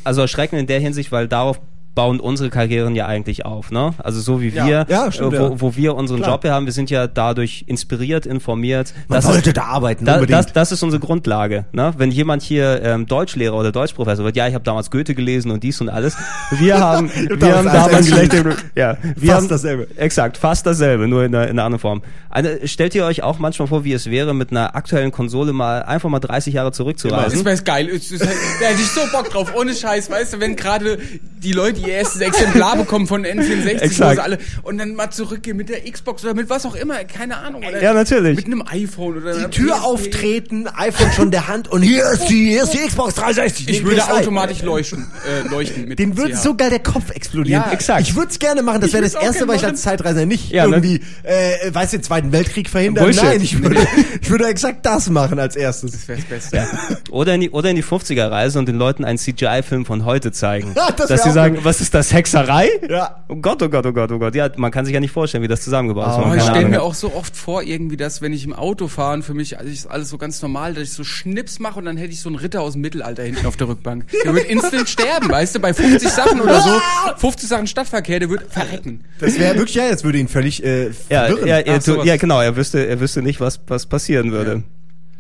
also erschreckend in der Hinsicht, weil darauf bauen unsere Karrieren ja eigentlich auf, ne? Also so wie Ja. wir, Ja, stimmt, äh, wo, wo wir unseren Klar. Job hier haben, wir sind ja dadurch inspiriert, informiert. Man das sollte ist, da arbeiten, da, unbedingt. das, das ist unsere Grundlage. Ne? Wenn jemand hier ähm, Deutschlehrer oder Deutschprofessor wird, ja, ich habe damals Goethe gelesen und dies und alles. Wir haben, wir damals haben damals gelesen. schlechte, ja, wir Fast haben, dasselbe. Exakt, fast dasselbe, nur in einer, in einer anderen Form. Eine, stellt ihr euch auch manchmal vor, wie es wäre, mit einer aktuellen Konsole mal einfach mal 30 Jahre zurückzureisen? Das wäre geil. Da hätte ich so Bock drauf. Ohne Scheiß, weißt du, wenn gerade die Leute ihr erstes Exemplar bekommen von N64, wo Exakt. sie alle und dann mal zurückgehen mit der Xbox oder mit was auch immer, keine Ahnung. Oder Ja, natürlich. Mit einem iPhone oder die Tür PSP. auftreten, iPhone schon in der Hand und hier ist die, hier ist die Xbox 360. Ich würde PS3. automatisch leuchten, äh, leuchten mit Den würde CH. so geil der Kopf explodieren. Ja, exakt. Ich würde es gerne machen. Das wäre das erste, weil ich als Zeitreisender nicht Ja, ne? irgendwie, äh, weiß den Zweiten Weltkrieg verhindern. Bullshit. Nein, ich würde, ich würde exakt das machen als erstes. Das wäre das Beste. Oder in die, oder in die 50er Reise und den Leuten einen CGI-Film von heute zeigen. Ja, das dass sie sagen, gut. Was ist das, Hexerei? Ja. Oh Gott, oh Gott, oh Gott, oh Gott. Ja, man kann sich ja nicht vorstellen, wie das zusammengebaut ist. Oh, ich stelle mir auch so oft vor, irgendwie, dass wenn ich im Auto fahre, und für mich also ist alles so ganz normal, dass ich so Schnips mache und dann hätte ich so einen Ritter aus dem Mittelalter hinten auf der Rückbank. Der wird instant sterben, weißt du, bei 50 Sachen oder so, 50 Sachen Stadtverkehr, der wird verrecken. Das wäre wirklich, ja, das würde ihn völlig äh, Ja, verwirren. ja, ja, Ach, sowas. ja, genau, er wüsste, er wüsste nicht, was, was passieren würde.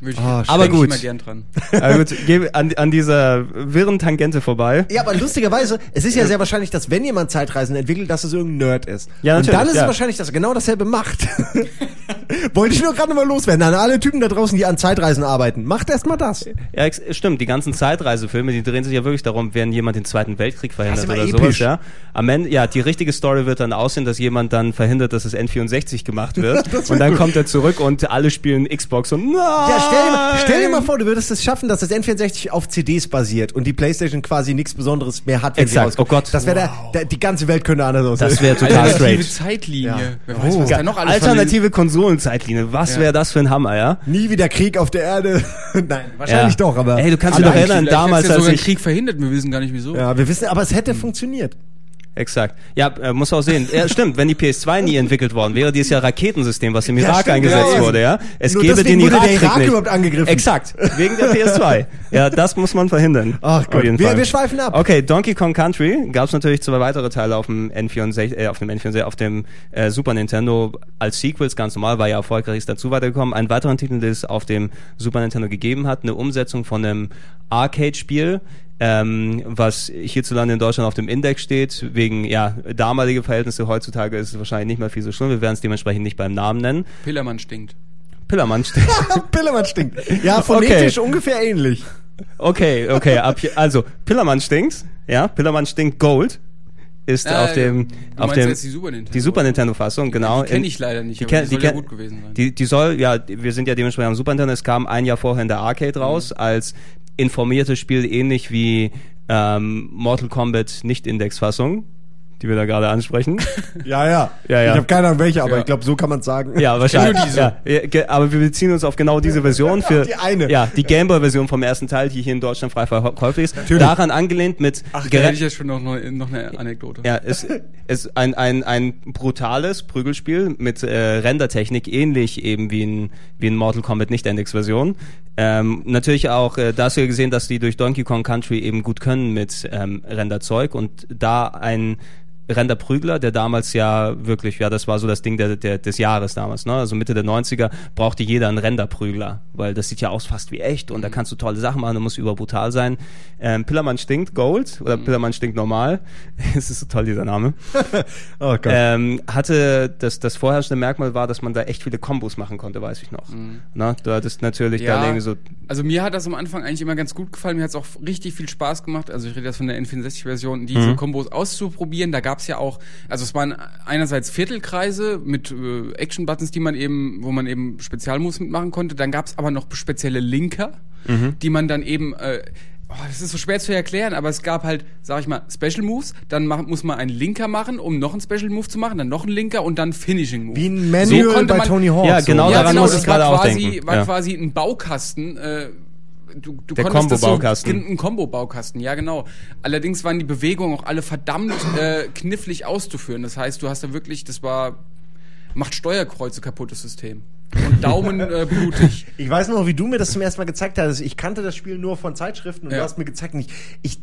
Würde ich, Ah, Aber ich gut. immer gern dran. Aber gut, geh an, an dieser wirren Tangente vorbei. Ja, aber lustigerweise, es ist ja sehr wahrscheinlich, dass wenn jemand Zeitreisen entwickelt, dass es irgendein Nerd ist. Ja, Und natürlich, dann ist ja. es wahrscheinlich, dass er genau dasselbe macht. Wollte ich nur gerade nochmal loswerden. An alle Typen da draußen, die an Zeitreisen arbeiten. Macht erst mal das. Ja, stimmt, die ganzen Zeitreisefilme, die drehen sich ja wirklich darum, wenn jemand den Zweiten Weltkrieg verhindert oder immer sowas, episch. ja. Am Ende, ja, die richtige Story wird dann aussehen, dass jemand dann verhindert, dass das N64 gemacht wird. Und dann gut. kommt er zurück und alle spielen Xbox und Ja, stell dir, mal, stell dir mal vor, du würdest es schaffen, dass das N64 auf CDs basiert und die Playstation quasi nichts Besonderes mehr hat, wenn Exakt. Oh Gott. Das wäre der, der, die ganze Welt könnte anders aussehen. Das wäre total Alternative strange. Zeitlinie. Ja. Wer weiß, Oh. was da noch alles Alternative Konsolenzeitlinie, was Ja. wäre das für ein Hammer, ja? Nie wieder Krieg auf der Erde. Nein, wahrscheinlich ja. doch, aber. Ey, du kannst dich doch erinnern, damals, ja als sogar ich... Krieg verhindert, wir wissen gar nicht wieso. Ja, wir wissen, aber es hätte funktioniert. Exakt. Ja, äh, muss auch sehen. Ja, stimmt, wenn die PS2 nie entwickelt worden wäre, die ist ja Raketensystem, was im Ja, Irak stimmt, eingesetzt ja, ja. wurde, ja. Es Nur gäbe den Irakkrieg Irak nicht. überhaupt angegriffen. Exakt, wegen der PS2. Ja, das muss man verhindern. Ach Gott, wir, wir schweifen ab. Okay, Donkey Kong Country gab es natürlich zwei weitere Teile auf dem N64, äh, auf dem N64, auf dem äh, Super Nintendo als Sequels ganz normal, war ja erfolgreich ist dazu weitergekommen. Ein weiterer Titel, den es auf dem Super Nintendo gegeben hat, eine Umsetzung von einem Arcade-Spiel, ähm, was hierzulande in Deutschland auf dem Index steht, wegen ja damalige Verhältnisse. Heutzutage ist es wahrscheinlich nicht mehr viel so schlimm. Wir werden es dementsprechend nicht beim Namen nennen. Pillermann stinkt. Pillermann steht. Pillemann stinkt. Ja, phonetisch ungefähr ähnlich. Okay, okay, ab hier, also Pillermann stinkt, ja, Pillermann stinkt Gold ist Ah, auf dem du auf dem jetzt die Super Nintendo. die Super Nintendo Fassung, genau. Die kenn In- ich leider nicht, Die, aber die soll die, ja gut gewesen sein. Die, die soll, ja, wir sind ja dementsprechend am Super Nintendo. Es kam ein Jahr vorher in der Arcade raus Mhm. als informiertes Spiel, ähnlich wie ähm, Mortal Kombat Nicht-Index-Fassung, die wir da gerade ansprechen. Ja, ja. Ja, ja. Ich habe keine Ahnung welche, aber Ja. ich glaube, so kann man sagen. Ja, wahrscheinlich. Ja, ja, aber wir beziehen uns auf genau diese Version für Die eine. Ja, die Gameboy-Version vom ersten Teil, die hier in Deutschland frei verkäuflich ist. Natürlich. Daran angelehnt mit Ach, da hätte ich jetzt schon noch, noch, noch eine Anekdote. Ja, es ist ein, ein, ein brutales Prügelspiel mit äh, Rendertechnik, ähnlich eben wie in, wie in Mortal Kombat Nicht-Index-Version. Ähm, natürlich auch, äh, da hast du ja gesehen, dass die durch Donkey Kong Country eben gut können mit ähm, Renderzeug und da ein Renderprügler, der damals ja wirklich, ja, das war so das Ding der, der, des Jahres damals, ne? Also Mitte der 90er brauchte jeder einen Renderprügler, weil das sieht ja aus fast wie echt und da kannst du tolle Sachen machen, da muss überbrutal sein. Ähm, Pillermann stinkt Gold oder Pillermann stinkt normal. Es ist so toll, dieser Name. Oh Gott. Ähm, hatte das, das vorherrschende Merkmal war, dass man da echt viele Kombos machen konnte, weiß ich noch. Na, du hattest natürlich Ja. dann irgendwie so Also mir hat das am Anfang eigentlich immer ganz gut gefallen. Mir hat es auch richtig viel Spaß gemacht. Also ich rede jetzt von der N64-Version, diese Mhm. Kombos auszuprobieren. Da gab es ja auch, also es waren einerseits Viertelkreise mit äh, Action-Buttons, die man eben, wo man eben Spezialmoves mitmachen konnte. Dann gab es aber noch spezielle Linker, Mhm. die man dann eben äh, Oh, das ist so schwer zu erklären, aber es gab halt, sag ich mal, Special Moves, dann mach, muss man einen Linker machen, um noch einen Special Move zu machen, dann noch einen Linker und dann Finishing Move. Wie ein Manual konnte bei man- Tony Hawk. Ja, genau so. ja, daran genau, muss das ich gerade auch denken. war Ja. quasi ein Baukasten. Äh, du, du Der konntest das. So, ein Combo-Baukasten, ja genau. Allerdings waren die Bewegungen auch alle verdammt äh, knifflig auszuführen. Das heißt, du hast da wirklich, das war macht Steuerkreuze kaputtes System und Daumen äh, blutig. Ich weiß noch, wie du mir das zum ersten Mal gezeigt hast. Ich kannte das Spiel nur von Zeitschriften und Ja. du hast mir gezeigt, und ich, ich,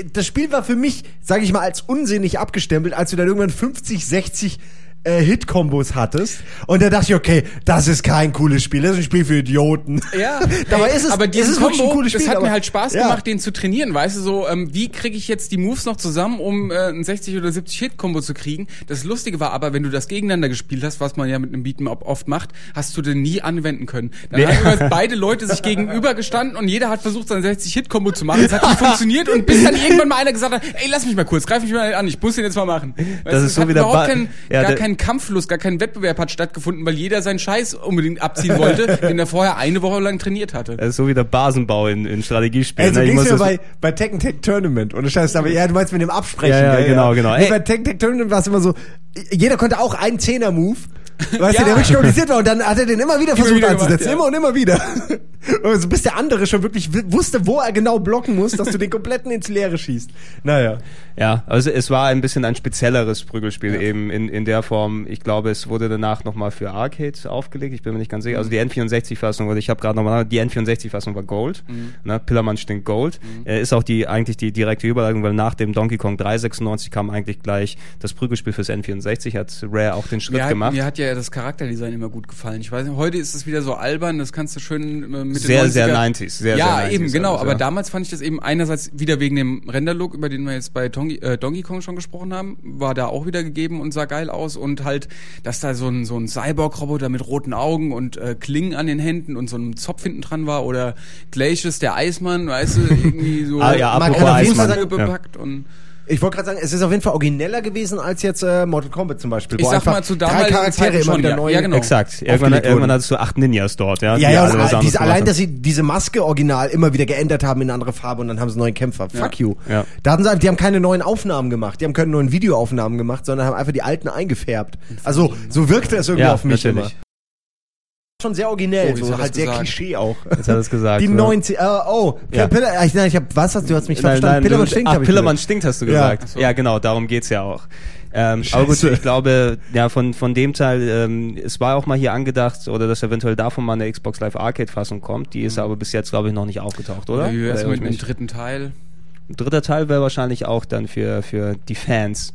äh, das Spiel war für mich, sage ich mal, als unsinnig abgestempelt, als du dann irgendwann 50, 60 äh, Hit-Kombos hattest. Und da dachte ich, okay, das ist kein cooles Spiel, das ist ein Spiel für Idioten. Ja, Dabei ist es, aber es dieses ist Combo, ein cooles Spiel. das hat aber- mir halt Spaß ja. gemacht, den zu trainieren, weißt du, so, ähm, wie kriege ich jetzt die Moves noch zusammen, um äh, ein 60 oder 70 Hit-Combo zu kriegen. Das Lustige war aber, wenn du das gegeneinander gespielt hast, was man ja mit einem Beat'em-up oft macht, hast du den nie anwenden können. Dann Nee. haben beide Leute sich gegenüber gestanden und jeder hat versucht, sein 60-Hit-Combo zu machen. Es hat nicht funktioniert und bis dann irgendwann mal einer gesagt hat, ey, lass mich mal kurz, greif mich mal an, ich muss den jetzt mal machen. Weißt Das ist so hat wie der überhaupt Ba- kein, ja, gar der- kein Kampffluss, gar kein Wettbewerb hat stattgefunden, weil jeder seinen Scheiß unbedingt abziehen wollte, den er vorher eine Woche lang trainiert hatte. Das ist so wie der Basenbau in, in Strategiespielen. Ey, so ne? Ich ging's muss mir bei, bei Tekken Tag Tournament. Und Scheiß, aber ja, du meinst mit dem Absprechen. Ja, ja, gell? genau, genau. Nee, Ey. bei Tekken Tag Tournament war es immer so, jeder konnte auch einen Zehner-Move. Weißt Ja. du, der wirklich kompliziert war und dann hat er den immer wieder versucht wieder gemacht, einzusetzen. ja. Immer und immer wieder. Also bis der andere schon wirklich wusste, wo er genau blocken muss, dass du den kompletten ins Leere schießt. Naja. Ja, also es war ein bisschen ein spezielleres Prügelspiel eben in, in der Form. Ich glaube, es wurde danach nochmal für Arcade aufgelegt. Ich bin mir nicht ganz sicher. Also die N64-Fassung, oder ich habe gerade nochmal, die N64-Fassung war Gold. Ne? Pillermann stinkt Gold. Äh, ist auch die eigentlich die direkte Überleitung, weil nach dem Donkey Kong 396 kam eigentlich gleich das Prügelspiel fürs N64. Hat Rare auch den Schritt Mir hat, gemacht. mir hat ja das Charakterdesign immer gut gefallen. Ich weiß nicht, heute ist es wieder so albern, das kannst du schön äh, mit Sehr, den 90er sehr 90s, sehr, ja, sehr 90s eben, genau. alles, aber ja. damals fand ich das eben einerseits wieder wegen dem Render-Look, über den wir jetzt bei Donkey, äh, Donkey Kong schon gesprochen haben, war da auch wieder gegeben und sah geil aus. Und halt, dass da so ein, so ein Cyborg-Roboter mit roten Augen und äh, Klingen an den Händen und so einem Zopf hinten dran war. Oder Glacius, der Eismann, weißt du, irgendwie so Ah, ja, apropos kann auf jeden Fall Eismann. sagen, Ja. bepackt und Ich wollte gerade sagen, es ist auf jeden Fall origineller gewesen als jetzt äh, Mortal Kombat zum Beispiel. Ich wo sag einfach mal, zu drei damaligen Charaktere Zeiten immer schon, wieder ja. neu Ja, genau. Exakt. Irgendwann, irgendwann hattest du acht Ninjas dort, ja. Ja, ja, alle und was all- anderes diese, allein, dass sie diese Maske original immer wieder geändert haben in eine andere Farbe und dann haben sie einen neuen Kämpfer. Fuck you. Ja. Da hatten sie, die haben keine neuen Aufnahmen gemacht, die haben keine neuen Videoaufnahmen gemacht, sondern haben einfach die alten eingefärbt. Also so wirkte es irgendwie Ja, auf mich natürlich. immer. Schon sehr originell, Oh, so halt sehr gesagt? Klischee auch. Jetzt hat er es gesagt. Die ne? 90, äh, oh, Ja. Piller, ich, nein, ich hab, was hast du, hast mich Nein, verstanden? nein, Pillermann du- stinkt, Ach, Pillermann gesagt. stinkt, hast du Ja. gesagt. Ach so. Ja, genau, darum geht's ja auch. Ähm, aber gut, ich glaube, ja, von, von dem Teil, ähm, es war auch mal hier angedacht, oder dass eventuell davon mal eine Xbox Live Arcade Fassung kommt. Die ist aber bis jetzt, glaube ich, noch nicht aufgetaucht, oder? Oder wie wär's Oder mit dem dritten Teil? Ein dritter Teil wäre wahrscheinlich auch dann für, für die Fans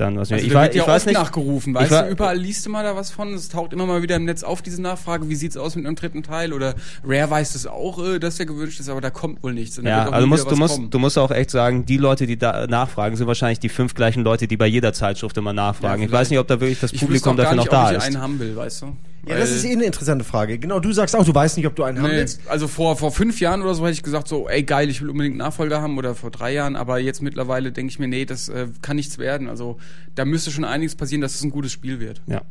dann was. Also ich da wei- wird ja ich weiß oft nicht, nachgerufen, ich weißt wa- du, überall liest du mal da was von, es taucht immer mal wieder im Netz auf, diese Nachfrage, wie sieht's aus mit einem dritten Teil oder Rare weiß es auch, äh, dass der gewünscht ist, aber da kommt wohl nichts. Ja, also musst, du musst, kommen. du musst auch echt sagen, die Leute, die da nachfragen, sind wahrscheinlich die fünf gleichen Leute, die bei jeder Zeitschrift immer nachfragen. Ja, ich weiß nicht, ob da wirklich das Publikum dafür noch nicht, da ob ich ist. einen haben will, weißt du? Ja, das ist eh eine interessante Frage. Genau, du sagst auch, du weißt nicht, ob du einen haben Nee, willst. also vor, vor fünf Jahren oder so hätte ich gesagt, so, ey geil, ich will unbedingt einen Nachfolger haben oder vor drei Jahren, aber jetzt mittlerweile denke ich mir, nee, das äh, kann nichts werden. Also da müsste schon einiges passieren, dass es ein gutes Spiel wird. Ja.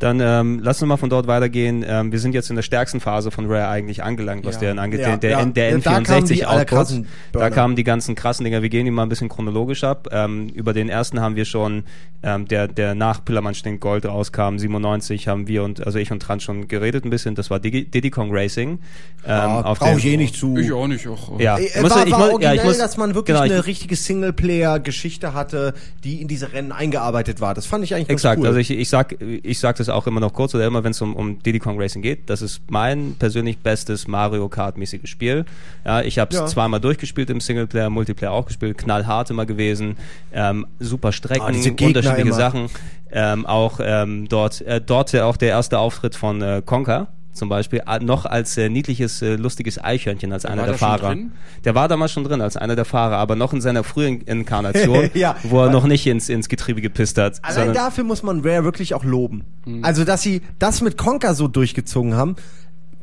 Dann ähm, lass uns mal von dort weitergehen. Ähm, wir sind jetzt in der stärksten Phase von Rare eigentlich angelangt, was Ja. deren angeht. Ja, der, der, ja. N- der Ja, da kamen die N64 allerkrassen Output. Da kamen die ganzen krassen Dinger. Wir gehen die mal ein bisschen chronologisch ab. Ähm, über den ersten haben wir schon, ähm, der, der nach Pillermann stinkt Gold rauskam, 97, haben wir und also ich und Trans schon geredet ein bisschen. Das war Digi Diddy Kong Racing. Ähm, Ja, auf brauch dem- ich eh nicht zu. Ich auch nicht. Auch, Ja. Äh, Ich muss- war, ich war ja, originell, ich muss- dass man wirklich genau, ich- eine richtige Singleplayer-Geschichte hatte, die in diese Rennen eingearbeitet war. Das fand ich eigentlich Exakt, cool. also ich, ich sag ich sag das auch immer noch kurz oder immer wenn es um, um Diddy Kong Racing geht, das ist mein persönlich bestes Mario Kart mäßiges Spiel. Ja, ich habe es Ja. zweimal durchgespielt im Singleplayer, Multiplayer auch gespielt, knallhart immer gewesen, ähm, super Strecken, Ah, diese Gegner unterschiedliche immer. Sachen, ähm, auch ähm, dort äh, dort auch der erste Auftritt von äh, Conker zum Beispiel noch als äh, niedliches, äh, lustiges Eichhörnchen als einer war der Fahrer. drin? Der war damals schon drin als einer der Fahrer, aber noch in seiner frühen Inkarnation, Ja. wo er noch nicht ins, ins Getriebe gepisst hat. Allein dafür muss man Rare wirklich auch loben. Mhm. Also, dass sie das mit Conker so durchgezogen haben.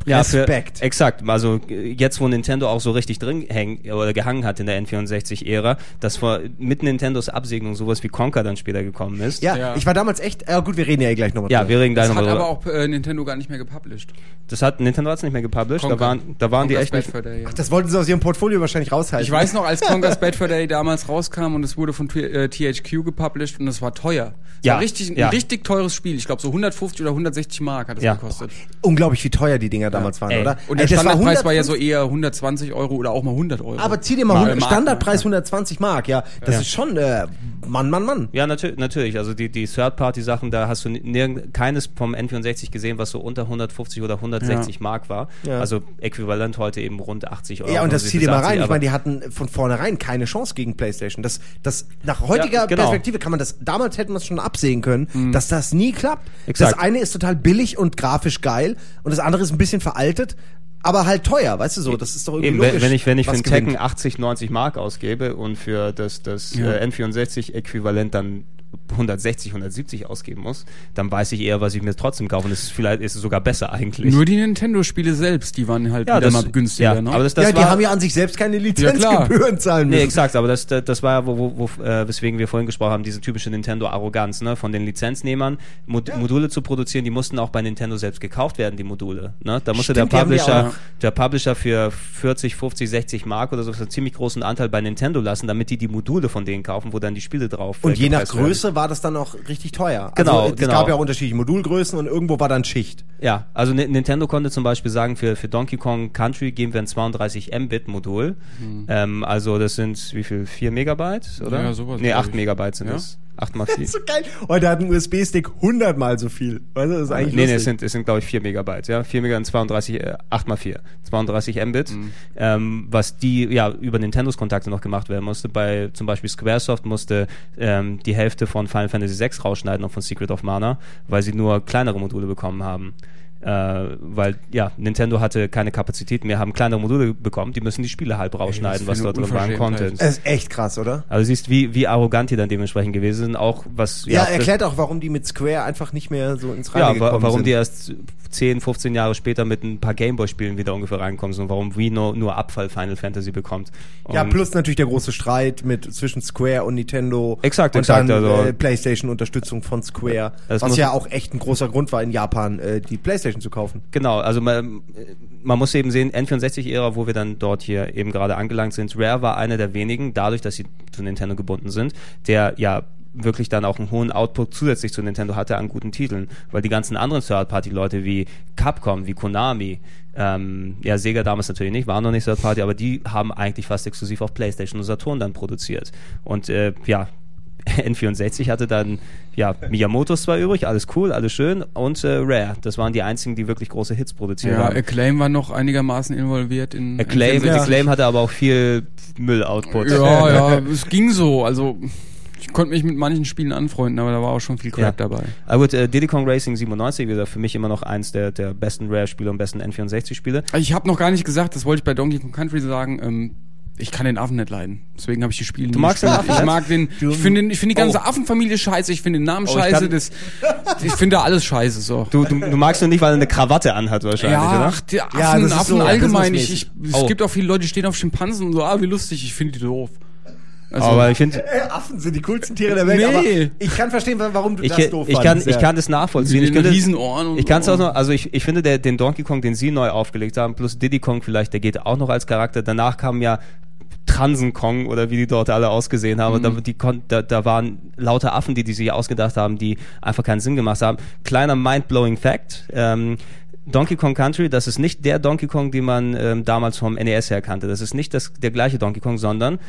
Ja, für, Respekt. exakt. Also äh, jetzt, wo Nintendo auch so richtig drin häng, oder gehangen hat in der N64-Ära, dass vor, mit Nintendos Absegnung sowas wie Conker dann später gekommen ist. Ja, Ja. ich war damals echt, ja gut, wir reden ja eh gleich nochmal Ja, wir reden gleich Das hat nochmal aber drüber. auch äh, Nintendo gar nicht mehr gepublished. Das hat Nintendo hat's nicht mehr gepublished. Da Conker. waren, da waren die echt nicht. Day, ja. Das wollten sie aus ihrem Portfolio wahrscheinlich raushalten. Ich weiß noch, als Conker's Bad Fur Day damals rauskam und es wurde von T- äh, THQ gepublished und es war teuer. Es Ja, war richtig, ein richtig teures Spiel. Ich glaube so 150 oder 160 Mark hat es Ja. gekostet. Unglaublich, wie teuer die Dinger damals waren, Ey. oder? Und der Ey, Standardpreis war ja so 150 eher 120 Euro oder auch mal 100 Euro. Aber zieh dir mal, Mark, 100, Mark, Standardpreis Mark, 120 Mark, ja. Das ist schon, äh, Mann, Mann, Mann. Ja, natür natürlich. Also die, die Third-Party-Sachen, da hast du nirgend, keines vom N64 gesehen, was so unter 150 oder 160 Mark war. Ja. Also äquivalent heute eben rund 80 Euro. Ja, und das Also zieh dir mal 80, rein. Ich meine, die hatten von vornherein keine Chance gegen PlayStation. Das, das, nach heutiger Ja, genau. Perspektive kann man das, damals hätten wir es schon absehen können, dass das nie klappt. Exakt. Das eine ist total billig und grafisch geil und das andere ist ein bisschen veraltet, aber halt teuer, weißt du so. Das ist doch irgendwie Eben, logisch. wenn, ich, wenn ich für einen Tekken gewinnt. 80, 90 Mark ausgebe und für das, das Ja. äh, N64-Äquivalent dann 160, 170 ausgeben muss, dann weiß ich eher, was ich mir trotzdem kaufe. Und es ist vielleicht ist es sogar besser eigentlich. Nur die Nintendo-Spiele selbst, die waren halt ja, wieder das, mal günstiger. ja, ne? aber das, das ja, die war, haben ja an sich selbst keine. Lizenzgebühren zahlen Nee, müssen. exakt, aber das, das, das war ja, wo, wo, wo, äh, weswegen wir vorhin gesprochen haben, diese typische Nintendo-Arroganz, ne, von den Lizenznehmern, Mod Module zu produzieren, die mussten auch bei Nintendo selbst gekauft werden, die Module, ne, da musste Stimmt, die der die Publisher, auch. der Publisher für 40, 50, 60 Mark oder so einen ziemlich großen Anteil bei Nintendo lassen, damit die die Module von denen kaufen, wo dann die Spiele drauf Und äh, je nach werden. Größe war das dann auch richtig teuer. Genau, also, es genau. gab ja auch unterschiedliche Modulgrößen und irgendwo war dann Schicht. Ja, also Ni- Nintendo konnte zum Beispiel sagen, für, für Donkey Kong Country geben wir ein 32 Mbit Modul. Ähm, also das sind wie viel? 4 Megabyte, oder? Ja, sowas, Nee, glaub 8 ich. Megabyte sind Ja? das. 8 mal 4. So geil. Und der hat einen USB-Stick 100 mal so viel. Weißt du, das ist eigentlich Nee, nee, es sind, es sind glaube ich 4 Megabyte, ja. 4 Megabyte, 32, äh, 8 mal 4. 32 Mbit, Mhm. ähm, was die, ja, über Nintendos Kontakte noch gemacht werden musste. Bei zum Beispiel Squaresoft musste ähm, die Hälfte von Final Fantasy 6 rausschneiden und von Secret of Mana, weil sie nur kleinere Module bekommen haben. Äh, weil, ja, Nintendo hatte keine Kapazität mehr, haben kleinere Module bekommen, die müssen die Spiele halb rausschneiden, das was dort drin war an Unverschämtheit. Content. Es ist echt krass, oder? Also siehst, wie, wie arrogant die dann dementsprechend gewesen sind, auch was, Ja, das- erklärt auch, warum die mit Square einfach nicht mehr so ins Reine ja, gekommen warum sind. die erst 10, 15 Jahre später mit ein paar Gameboy-Spielen wieder ungefähr reinkommen sind und warum Wii nur, nur Abfall Final Fantasy bekommt. Und ja, plus natürlich der große Streit mit zwischen Square und Nintendo. Exakt, und exakt, Dann, also- äh, PlayStation-Unterstützung von Square. Das was ja auch echt ein großer Grund war, in Japan äh, die PlayStation zu kaufen. Genau, also man, man muss eben sehen, N64-Ära, wo wir dann dort hier eben gerade angelangt sind, Rare war einer der wenigen, dadurch, dass sie zu Nintendo gebunden sind, der ja wirklich dann auch einen hohen Output zusätzlich zu Nintendo hatte an guten Titeln, weil die ganzen anderen Third-Party-Leute wie Capcom, wie Konami, ähm, ja, Sega damals natürlich nicht, waren noch nicht Third-Party, aber die haben eigentlich fast exklusiv auf Playstation und Saturn dann produziert. Und äh, ja, N64 hatte dann ja Miyamotos zwar übrig, alles cool, alles schön und äh, Rare, das waren die einzigen, die wirklich große Hits produziert ja, haben. Acclaim war noch einigermaßen involviert in Acclaim, N64. Acclaim hatte aber auch viel Müll-Output. Ja, ja, es ging so. Also ich konnte mich mit manchen Spielen anfreunden, aber da war auch schon viel Crap Ja. dabei. Aber gut, äh, Diddy Kong Racing 97, wie gesagt, für mich immer noch eins der, der besten Rare-Spiele und besten N64-Spiele. Ich habe noch gar nicht gesagt, das wollte ich bei Donkey Kong Country sagen. Ähm, ich kann den Affen nicht leiden. Deswegen habe ich die Spiele nicht magst den gespielt. Affen Ich nicht? mag den. Du- Ich finde ich finde die ganze Oh. Affenfamilie scheiße. Ich finde den Namen Oh, ich scheiße. kann- das, ich finde alles scheiße. So. Du, du, du magst nur nicht, weil er eine Krawatte anhat wahrscheinlich, ja, oder? ach, die Affen, Ja, das ist Affen so allgemein. Ich, ich, businessmäßig. es Oh. gibt auch viele Leute, die stehen auf Schimpansen und so. Ah, wie lustig. Ich finde die doof. Also, aber ich finde, Äh, Affen sind die coolsten Tiere der Welt, Nee. aber ich kann verstehen, warum du ich, das doof ich, kann, fandest, ich ja. kann das nachvollziehen. Ich könnte, Riesenohren und ich kann es auch noch, also ich, ich finde, der, den Donkey Kong, den sie neu aufgelegt haben, plus Diddy Kong vielleicht, der geht auch noch als Charakter. Danach kam ja Transen Kong oder wie die dort alle ausgesehen haben. Mhm. Da, die da, da waren lauter Affen, die die sich ausgedacht haben, die einfach keinen Sinn gemacht haben. Kleiner mind-blowing Fact. Ähm, Donkey Kong Country, das ist nicht der Donkey Kong, den man ähm, damals vom NES her kannte. Das ist nicht das, der gleiche Donkey Kong, sondern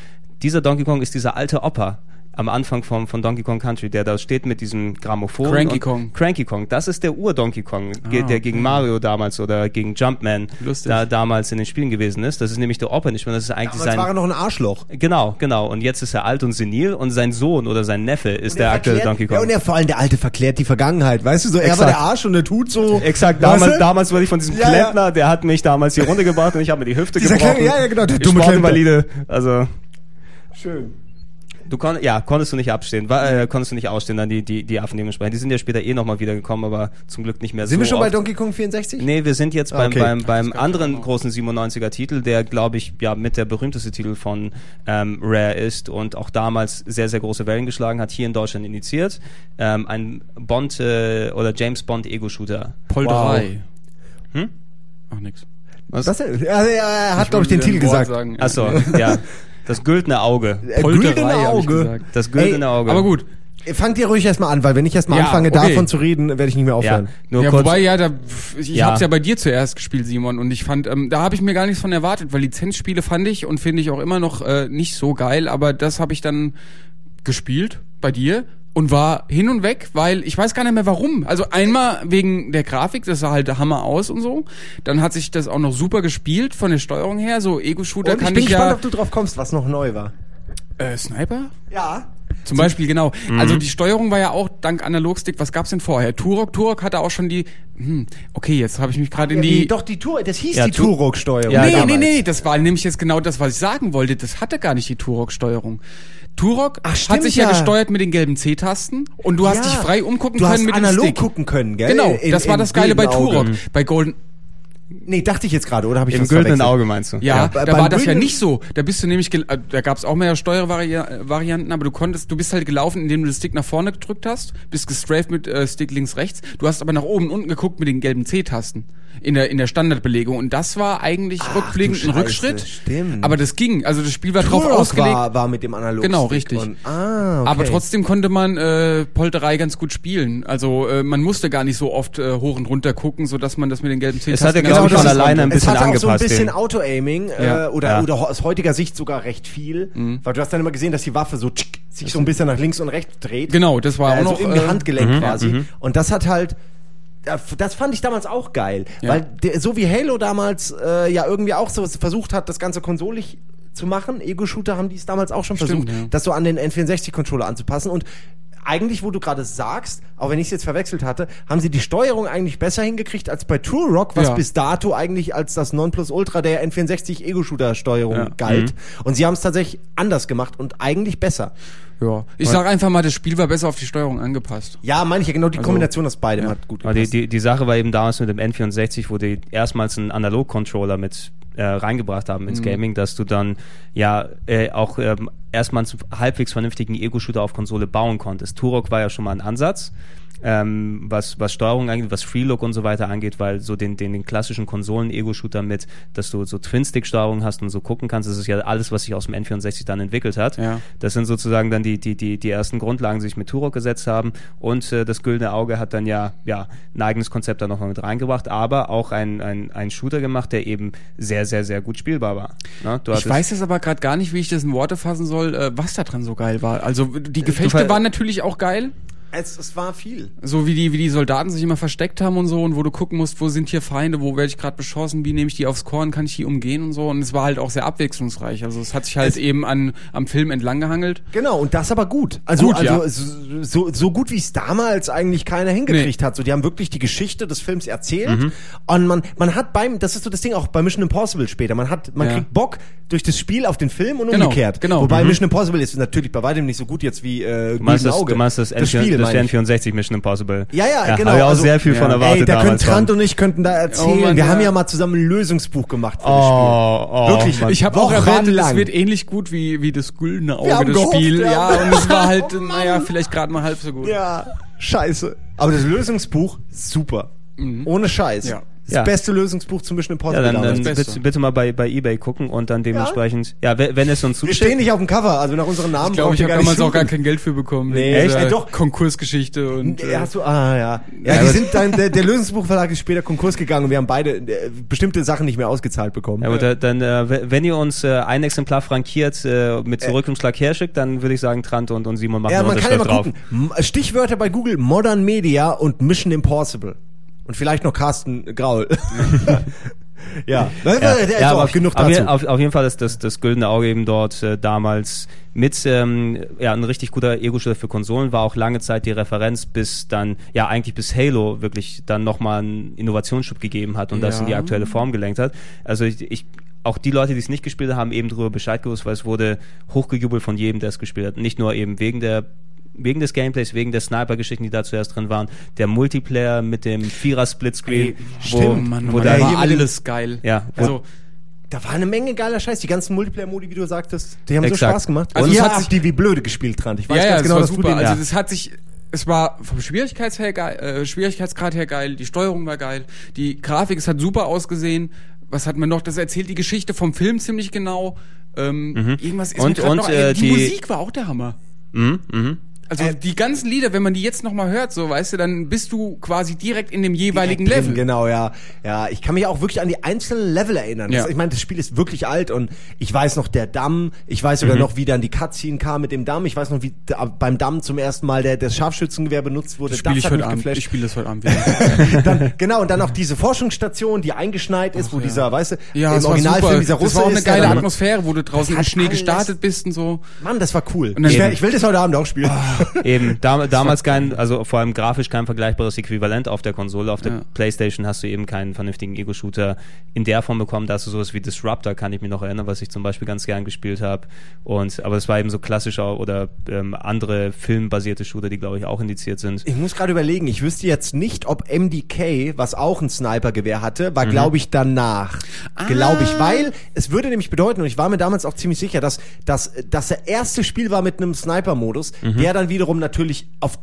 dieser Donkey Kong ist dieser alte Opa am Anfang vom, von Donkey Kong Country, der da steht mit diesem Grammophon. Cranky und- Kong. Cranky Kong, das ist der Ur-Donkey Kong, ge- Ah, der gegen. Mario damals oder gegen Jumpman Lustig. da damals in den Spielen gewesen ist. Das ist nämlich der Opa nicht mehr, das ist eigentlich Damals war er sein... noch ein Arschloch. Genau, genau. Und jetzt ist er alt und senil und sein Sohn oder sein Neffe ist der aktuelle Verklärt- Donkey Kong. Ja, und er vor allem der Alte verklärt die Vergangenheit, weißt du, so er war Exakt. der Arsch und er tut so. Exakt, Weißt damals, du? damals wurde ich von diesem Ja. Klempner, der hat mich damals hier runtergebracht und ich habe mir die Hüfte Dieser gebrochen. kleine- ja, ja, genau, der dumme Klempner. Also, Schön. Du kon ja, konntest du nicht abstehen, war, äh, konntest du nicht ausstehen, dann die, die, die Affen dementsprechend. Die sind ja später eh nochmal wiedergekommen, aber zum Glück nicht mehr Sind so wir schon bei oft. Donkey Kong 64? Nee, wir sind jetzt beim, Okay. beim, beim anderen großen 97er Titel, der, glaube ich, ja mit der berühmteste Titel von ähm, Rare ist und auch damals sehr, sehr große Wellen geschlagen hat, hier in Deutschland initiiert. Ähm, ein Bond äh, oder James Bond Ego-Shooter. Polterei. Hm? Ach, nix. Was? Ja, er hat, glaube ich, den Titel gesagt. Sagen. Achso, ja. Das güldene Auge. Äh, güldene Auge. Das güldene Auge. Aber gut. Fangt ihr ruhig erstmal an, weil wenn ich erstmal Ja, anfange, okay. davon zu reden, werde ich nicht mehr Ja, aufhören. nur ja, kurz. wobei, ja, da, ich Ja. hab's ja bei dir zuerst gespielt, Simon, und ich fand, ähm, da habe ich mir gar nichts von erwartet, weil Lizenzspiele fand ich und finde ich auch immer noch äh, nicht so geil, aber das habe ich dann gespielt bei dir und war hin und weg, weil ich weiß gar nicht mehr warum. Also einmal wegen der Grafik, das sah halt der Hammer aus und so. Dann hat sich das auch noch super gespielt von der Steuerung her, so Ego-Shooter Und ich kann bin ich gespannt, ja... ob du drauf kommst, was noch neu war. Äh, Sniper? Ja. Zum Beispiel, genau. Mhm. Also die Steuerung war ja auch dank Analogstick. Was gab's denn vorher? Turok, Turok hatte auch schon die. Hm, okay, jetzt habe ich mich gerade in Ja, die. die, doch, die Tour, das hieß Ja, die Tu- Turok-Steuerung. Ja, nee, damals. nee, nee, das war nämlich jetzt genau das, was ich sagen wollte. Das hatte gar nicht die Turok-Steuerung. Turok Ach, hat stimmt sich ja. ja. gesteuert mit den gelben C-Tasten und du hast dich frei umgucken du können hast mit dem analog Stick. gucken können, gell? Genau, In- das war das Geile bei. Turok. Bei Golden, Nee, dachte ich jetzt gerade, oder habe ich Im verwechselt? Auge meinst du? Ja, bei- da war das ja nicht so. Da bist du nämlich, gel- äh, da gab's auch mehr Steuervarianten, aber du konntest, du bist halt gelaufen, indem du den Stick nach vorne gedrückt hast, bist gestrafed mit äh, Stick links rechts. Du hast aber nach oben und unten geguckt mit den gelben C-Tasten in der in der Standardbelegung und das war eigentlich Ach, rückblickend du ein Rückschritt. stimmt. Aber das ging, also das Spiel war drauf ausgelegt. war, war mit dem analog Genau, richtig. Und, ah, okay. Aber trotzdem konnte man äh, Polterei ganz gut spielen. Also äh, man musste gar nicht so oft äh, hoch und runter gucken, so dass man das mit den gelben C-Tasten hat ja, ganz von machen alleine ein konnte. es bisschen hatte auch so ein angepasst, bisschen Auto-Aiming Ja. äh, oder, Ja. oder aus heutiger Sicht sogar recht viel, weil du hast dann immer gesehen, dass die Waffe so tschick, sich so ein bisschen nach links und rechts dreht. Genau, das war auch also noch im äh, Handgelenk quasi. Und das hat halt ja, das fand ich damals auch geil, Ja. weil der, so wie Halo damals äh, ja irgendwie auch so versucht hat, das ganze konsolig zu machen. Ego-Shooter haben die es damals auch schon Stimmt, versucht, ja. das so an den N64-Controller anzupassen und eigentlich, wo du gerade sagst, auch wenn ich es jetzt verwechselt hatte, haben sie die Steuerung eigentlich besser hingekriegt als bei Turok, was Ja. bis dato eigentlich als das Nonplusultra der N64 Ego-Shooter-Steuerung Ja. galt. Und sie haben es tatsächlich anders gemacht und eigentlich besser. Ja. Ich sag einfach mal, das Spiel war besser auf die Steuerung angepasst. Ja, manche, genau die Also, Kombination aus beidem ja. hat gut Aber die, die, die Sache war eben damals mit dem N64, wo die erstmals einen Analog-Controller mit äh, reingebracht haben Mhm. ins Gaming, dass du dann ja äh, auch ähm, erstmals einen halbwegs vernünftigen Ego-Shooter auf Konsole bauen konntest. Turok war ja schon mal ein Ansatz. Ähm, was, was Steuerung angeht, was Freelook und so weiter angeht, weil so den, den, den klassischen Konsolen-Ego-Shooter mit, dass du so Twin-Stick-Steuerung hast und so gucken kannst, das ist ja alles, was sich aus dem N64 dann entwickelt hat. Ja. Das sind sozusagen dann die, die, die, die ersten Grundlagen, die sich mit Turok gesetzt haben. Und äh, das Güldene Auge hat dann ja, ja ein eigenes Konzept da nochmal mit reingebracht, aber auch ein, ein, Shooter gemacht, der eben sehr, sehr, sehr gut spielbar war. Ne? Ich weiß jetzt aber gerade gar nicht, wie ich das in Worte fassen soll, äh, was da dran so geil war. Also die Gefechte ver- waren natürlich auch geil, Es, es war viel. so wie die wie die Soldaten sich immer versteckt haben und so und wo du gucken musst, wo sind hier Feinde, wo werde ich gerade beschossen, wie nehme ich die aufs Korn, kann ich die umgehen und so und es war halt auch sehr abwechslungsreich. Also es hat sich halt Es- eben an am Film entlang gehangelt. Genau, und das aber gut. Also, Gut, also ja. so, so, gut wie es damals eigentlich keiner hingekriegt hat. So, die haben wirklich die Geschichte des Films erzählt. Mhm. Und man, man hat beim, das ist so das Ding auch bei Mission Impossible später. Man hat, man Ja. kriegt Bock durch das Spiel auf den Film und Genau, umgekehrt. genau. Wobei Mhm. Mission Impossible ist natürlich bei weitem nicht so gut jetzt wie äh, Du meinst, das, Auge. du meinst das, N4, Spiel, das ich. N64 Mission Impossible. Ja, ja, genau. Habe ich auch Also- sehr viel von Ja. erwartet Ey, da können. Trant von. und ich könnten da erzählen. Oh Mann, Wir ja. haben ja mal zusammen ein Lösungsbuch gemacht für Oh, oh, das Spiel. Wirklich. Mann. Ich habe auch erwartet, es wird ähnlich gut wie wie das güldene Auge haben das gehofft, Spiel. ja. Ja, und es war halt Oh naja, vielleicht gerade mal halb so gut. Ja, scheiße. Aber das Lösungsbuch, super. Ohne Scheiß. Ja. Das Ja. beste Lösungsbuch zu Mission ja, Impossible dann, dann Beste. bitte, bitte mal bei, bei Ebay gucken und dann dementsprechend, ja, wenn, wenn es uns Wir zusteht, stehen nicht auf dem Cover, also nach unserem Namen Ich glaube, ich habe damals auch gar kein Geld für bekommen. Nee, echt? Äh, doch. Konkursgeschichte und Ja, äh, hast du, ah, ja. Ja, Ja, die sind dann, der, der Lösungsbuchverlag ist später Konkurs gegangen und wir haben beide äh, bestimmte Sachen nicht mehr ausgezahlt bekommen. Ja, gut, äh, dann, äh, wenn ihr uns äh, ein Exemplar frankiert äh, mit Zurückumschlag herschickt, dann würde ich sagen, Trant und, und Simon machen Ja, eine man kann ja mal drauf. gucken. Stichwörter bei Google, Modern Media und Mission Impossible. Und vielleicht noch Carsten Graul. ja, ja. Ja, auch aber auf, genug dazu. auf, auf jeden Fall ist das, das Güldene Auge eben dort äh, damals mit ähm, ja, ein richtig guter Ego-Shooter für Konsolen, war auch lange Zeit die Referenz, bis dann, ja eigentlich bis Halo wirklich dann nochmal einen Innovationsschub gegeben hat und das Ja. in die aktuelle Form gelenkt hat. Also ich, ich auch die Leute, die es nicht gespielt haben, haben eben darüber Bescheid gewusst, weil es wurde hochgejubelt von jedem, der es gespielt hat. Nicht nur eben wegen der wegen des Gameplays, wegen der Sniper-Geschichten, die da zuerst drin waren, der Multiplayer mit dem Vierer-Splitscreen, wo, stimmt, Mann, wo Mann, da da war alles geil. Ja, wo- also Da war eine Menge geiler Scheiß. Die ganzen Multiplayer-Modi, wie du sagtest, die haben so Exakt. Spaß gemacht. Also Und es ihr hat die wie blöde gespielt dran. Ich weiß ja, ja, ganz es genau, war dass du super. den, Also Ja. es hat sich, es war vom Schwierigkeits her geil, äh, Schwierigkeitsgrad her geil, die Steuerung war geil, die Grafik, es hat super ausgesehen. Was hat man noch? Das erzählt die Geschichte vom Film ziemlich genau. Ähm, Irgendwas ist Und- und, noch, äh, die, die- Musik war auch der Hammer. mhm, mhm. Also Äh, die ganzen Lieder, wenn man die jetzt noch mal hört, so weißt du, dann bist du quasi direkt in dem jeweiligen Drin, Level. Genau, ja. Ja, ich kann mich auch wirklich an die einzelnen Level erinnern. Das, Ja. ich meine, das Spiel ist wirklich alt und ich weiß noch der Damm, ich weiß sogar noch, wie dann die Cutscene kam mit dem Damm, ich weiß noch, wie da, beim Damm zum ersten Mal der, das Scharfschützengewehr benutzt wurde. Das spiele ich heute Abend. Ich spiele das heute Abend wieder. dann, genau, und dann noch diese Forschungsstation, die eingeschneit ist, wo ja. dieser, weißt du, Ja, im das Originalfilm dieser Russe das war auch eine ist, geile Atmosphäre, wo du draußen im Schnee gestartet bist und so. Mann, das war cool. Ich, eben- ich will das heute Abend auch spielen. Eben, dam damals kein, also vor allem grafisch kein vergleichbares Äquivalent auf der Konsole. Auf der Ja. Playstation hast du eben keinen vernünftigen Ego-Shooter in der Form bekommen. Da hast du sowas wie Disruptor, kann ich mich noch erinnern, was ich zum Beispiel ganz gern gespielt habe. Und, aber es war eben so klassischer oder ähm, andere filmbasierte Shooter, die glaube ich auch indiziert sind. Ich muss gerade überlegen, ich wüsste jetzt nicht, ob MDK, was auch ein Snipergewehr hatte, war, glaube ich, danach. Glaube ich, weil es würde nämlich bedeuten, und ich war mir damals auch ziemlich sicher, dass, dass, dass der erste Spiel war mit einem Sniper-Modus, der dann wiederum natürlich auf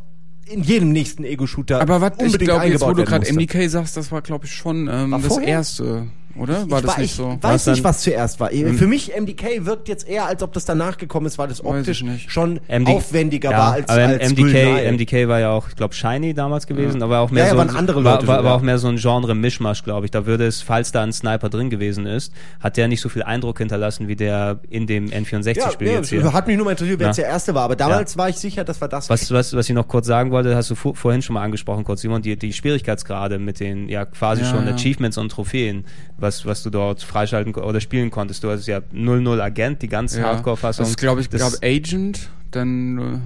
in jedem nächsten Ego-Shooter Aber was ich unbedingt glaube, jetzt wo du werden gerade musste. MDK sagst, das war glaube ich schon ähm, War das vorher? erste, oder? War ich das wa- nicht ich so? weiß Was nicht, was zuerst war. Für mich, MDK wirkt jetzt eher, als ob das danach gekommen ist, weil das optisch nicht. schon MD aufwendiger ja, war als, aber als MDK. MDK war ja auch, ich glaube, Shiny damals gewesen, aber auch mehr Ja, ja, so waren ein, andere war, Leute war, war ja. auch mehr so ein Genre-Mischmasch, glaube ich. Da würde es, falls da ein Sniper drin gewesen ist, hat der nicht so viel Eindruck hinterlassen wie der in dem N64-Spiel ja, jetzt ja, hier. hat mich nur mal interessiert, wer Ja. jetzt der erste war. Aber damals war ich sicher, das war das. Was, was, was ich noch kurz sagen wollte, hast du vor, vorhin schon mal angesprochen, kurz Simon, die, die Schwierigkeitsgrade mit den ja quasi Ja, schon ja. Achievements und Trophäen, was, was du dort freischalten oder spielen konntest. Du hast ja 00 Agent, die ganz Hardcore-Fassung. Das glaube ich, Das- glaube Agent, dann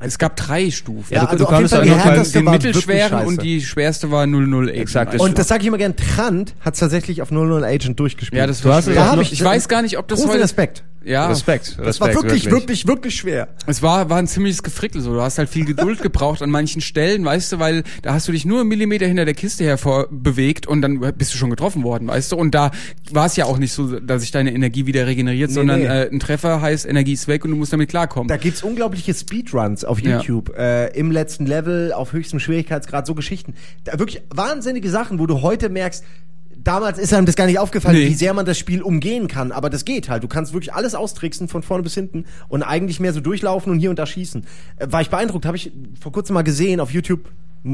äh, es gab drei Stufen. Ja, du, also du auf jeden Fall die mittelschweren wirklich und die schwerste war 00 Agent. Exakt, das Und das sage ich immer gern, Trant hat tatsächlich auf 00 Agent durchgespielt. ja, das Du war hast es schwer. auch noch- ich, ich weiß gar nicht, ob das heute Respekt. Ja, Respekt, Respekt. Das war wirklich, wirklich, wirklich, schwer. Es war, war ein ziemliches Gefrickel so. Du hast halt viel Geduld gebraucht an manchen Stellen, weißt du, weil da hast du dich nur einen Millimeter hinter der Kiste hervor bewegt und dann bist du schon getroffen worden, weißt du. Und da war es ja auch nicht so, dass sich deine Energie wieder regeneriert, Nee, sondern nee. Äh, ein Treffer heißt, Energie ist weg und du musst damit klarkommen. Da gibt's unglaubliche Speedruns auf Ja. YouTube, äh, im letzten Level, auf höchstem Schwierigkeitsgrad, so Geschichten. Da wirklich wahnsinnige Sachen, wo du heute merkst, damals ist einem das gar nicht aufgefallen, Nee. wie sehr man das Spiel umgehen kann, aber das geht halt. Du kannst wirklich alles austricksen von vorne bis hinten und eigentlich mehr so durchlaufen und hier und da schießen. Äh, war ich beeindruckt, habe ich vor kurzem mal gesehen auf YouTube.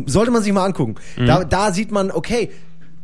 Sollte man sich mal angucken. Da, da sieht man, okay,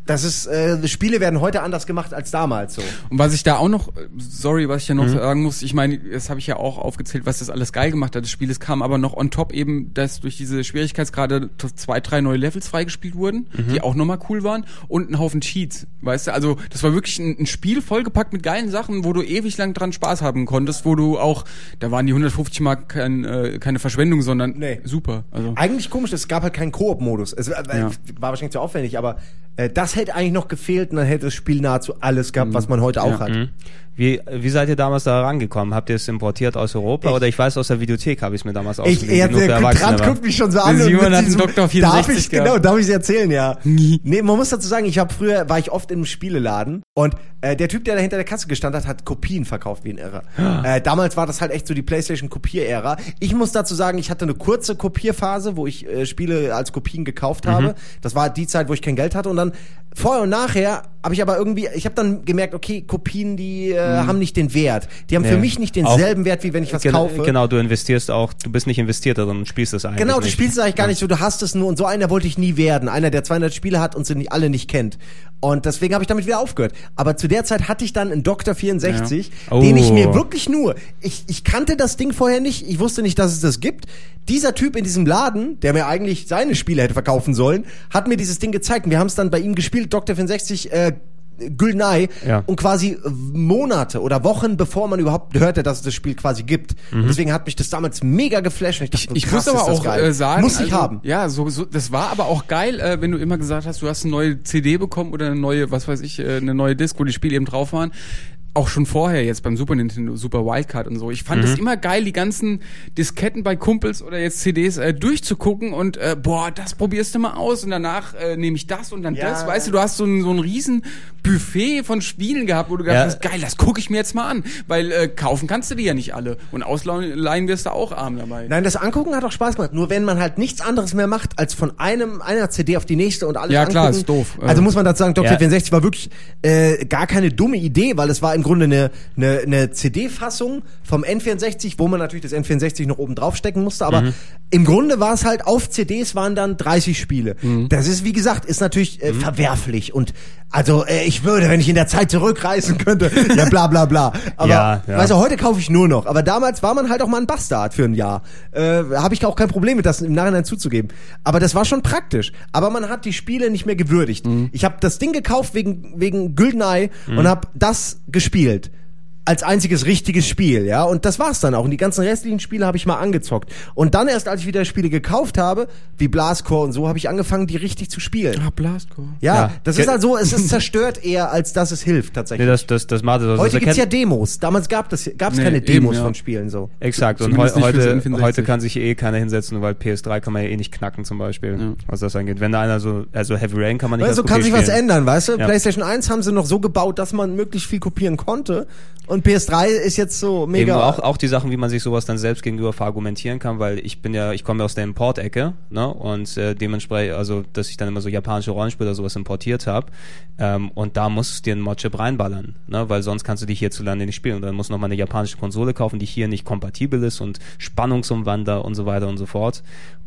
das ist, äh, die Spiele werden heute anders gemacht als damals so. Und was ich da auch noch, äh, sorry, was ich ja noch sagen muss, ich meine, das habe ich ja auch aufgezählt, was das alles geil gemacht hat, das Spiel. Es kam aber noch on top eben, dass durch diese Schwierigkeitsgrade zwei, drei neue Levels freigespielt wurden, die auch nochmal cool waren und ein Haufen Cheats, weißt du? Also das war wirklich ein, ein Spiel vollgepackt mit geilen Sachen, wo du ewig lang dran Spaß haben konntest, wo du auch, da waren die 150 Mark kein, äh, keine Verschwendung, sondern Nee. super. Also Eigentlich komisch, es gab halt keinen Koop-Modus. Es war, Ja. war wahrscheinlich zu aufwendig, aber äh, das hätte eigentlich noch gefehlt und dann hätte das Spiel nahezu alles gehabt, was man heute auch Ja. hat. Wie, wie seid ihr damals da rangekommen? Habt ihr es importiert aus Europa Ich- oder ich weiß aus der Videothek habe ich es mir damals Ich, ausgeliehen, für der war. guckt mich schon so an. Simon mit hat diesem- Doktor Darf 64 ich, gehabt. genau, darf ich erzählen, ja. Nee, man muss dazu sagen, ich habe früher, war ich oft im Spieleladen und äh, der Typ, der da hinter der Kasse gestanden hat, hat Kopien verkauft wie ein Irre. äh, damals war das halt echt so die Playstation Kopierära. Ich muss dazu sagen, ich hatte eine kurze Kopierphase, wo ich äh, Spiele als Kopien gekauft habe. Das war die Zeit, wo ich kein Geld hatte und dann vorher und nachher habe ich aber irgendwie, ich habe dann gemerkt, okay, Kopien, die äh, haben nicht den Wert. Die haben für Nee. mich nicht Auch- denselben Wert, wie wenn ich was Gen- kaufe. Genau, du investierst auch, du bist nicht investiert darin und spielst es eigentlich Genau, du nicht. spielst es eigentlich gar nicht so, du hast es nur und so einer wollte ich nie werden. Einer, der 200 Spiele hat und sie alle nicht kennt. Und deswegen habe ich damit wieder aufgehört. Aber zu der Zeit hatte ich dann einen Dr. 64, Ja. den ich Oh. mir wirklich nur, ich, ich kannte das Ding vorher nicht, ich wusste nicht, dass es das gibt. Dieser Typ in diesem Laden, der mir eigentlich seine Spiele hätte verkaufen sollen, hat mir dieses Ding gezeigt. Und wir haben es dann bei ihm gespielt, Dr. 64, äh, Gülnay Ja. und quasi Monate oder Wochen bevor man überhaupt hörte, dass es das Spiel quasi gibt. Mhm. Deswegen hat mich das damals mega geflasht. Ich dachte, Ich krass, muss aber auch geil. äh, sagen, muss ich also, haben. Ja, so, so, das war aber auch geil, äh, wenn du immer gesagt hast, du hast eine neue CD bekommen oder eine neue, was weiß ich, äh, eine neue Disc, wo die Spiele eben drauf waren. Auch schon vorher jetzt beim Super Nintendo, Super Wildcard und so. Ich fand es immer geil, die ganzen Disketten bei Kumpels oder jetzt CDs äh, durchzugucken und äh, boah, das probierst du mal aus und danach äh, nehme ich das und dann Ja. das. Weißt du, du hast so ein, so ein riesen Buffet von Spielen gehabt, wo du gedacht Ja. hast, geil, das gucke ich mir jetzt mal an. Weil äh, kaufen kannst du die ja nicht alle. Und ausleihen wirst du auch arm dabei. Nein, das Angucken hat auch Spaß gemacht. Nur wenn man halt nichts anderes mehr macht, als von einem einer CD auf die nächste und alles Ja, angucken. klar, ist doof. Also muss man dazu sagen, Dr. Ja. 64 war wirklich äh, gar keine dumme Idee, weil es war im Grunde eine, eine, eine CD-Fassung vom N64, wo man natürlich das N64 noch oben drauf stecken musste. Aber Mhm. im Grunde war es halt auf CDs waren dann 30 Spiele. Mhm. Das ist wie gesagt ist natürlich äh, verwerflich und also äh, ich würde, wenn ich in der Zeit zurückreisen könnte, ja bla bla bla. Aber Ja, ja. weißt du, heute kaufe ich nur noch. Aber damals war man halt auch mal ein Bastard für ein Jahr. Äh, Habe ich auch kein Problem mit, das im Nachhinein zuzugeben. Aber das war schon praktisch. Aber man hat die Spiele nicht mehr gewürdigt. Ich habe das Ding gekauft wegen, wegen Güldeneye und habe das gespielt spielt. Als einziges richtiges Spiel, ja. Und das war's dann auch. Und die ganzen restlichen Spiele habe ich mal angezockt. Und dann erst, als ich wieder Spiele gekauft habe, wie Blastcore und so, habe ich angefangen, die richtig zu spielen. Ah, Blastcore. Ja, Ja. das ist halt so, es ist zerstört eher, als dass es hilft, tatsächlich. Nee, das, das, das macht das. Heute das gibt's ja Demos. Damals gab es gab's Nee, keine eben, Demos ja. von Spielen so. Exakt. Und heu heute, N64. heute kann sich eh keiner hinsetzen, weil PS3 kann man ja eh nicht knacken zum Beispiel, Ja. was das angeht. Wenn da einer so, also Heavy Rain kann man nicht Also als kann sich was ändern, weißt du? Ja. PlayStation 1 haben sie noch so gebaut, dass man möglichst viel kopieren konnte. Und PS3 ist jetzt so Eben mega. auch, auch die Sachen, wie man sich sowas dann selbst gegenüber verargumentieren kann, weil ich bin ja, ich komme ja aus der Import-Ecke, ne, und äh, dementsprechend, also, dass ich dann immer so japanische Rollenspiele oder sowas importiert habe, ähm, und da musst du dir einen Modchip reinballern, ne, weil sonst kannst du die hierzulande nicht spielen und dann musst du nochmal eine japanische Konsole kaufen, die hier nicht kompatibel ist und Spannungsumwander und so weiter und so fort.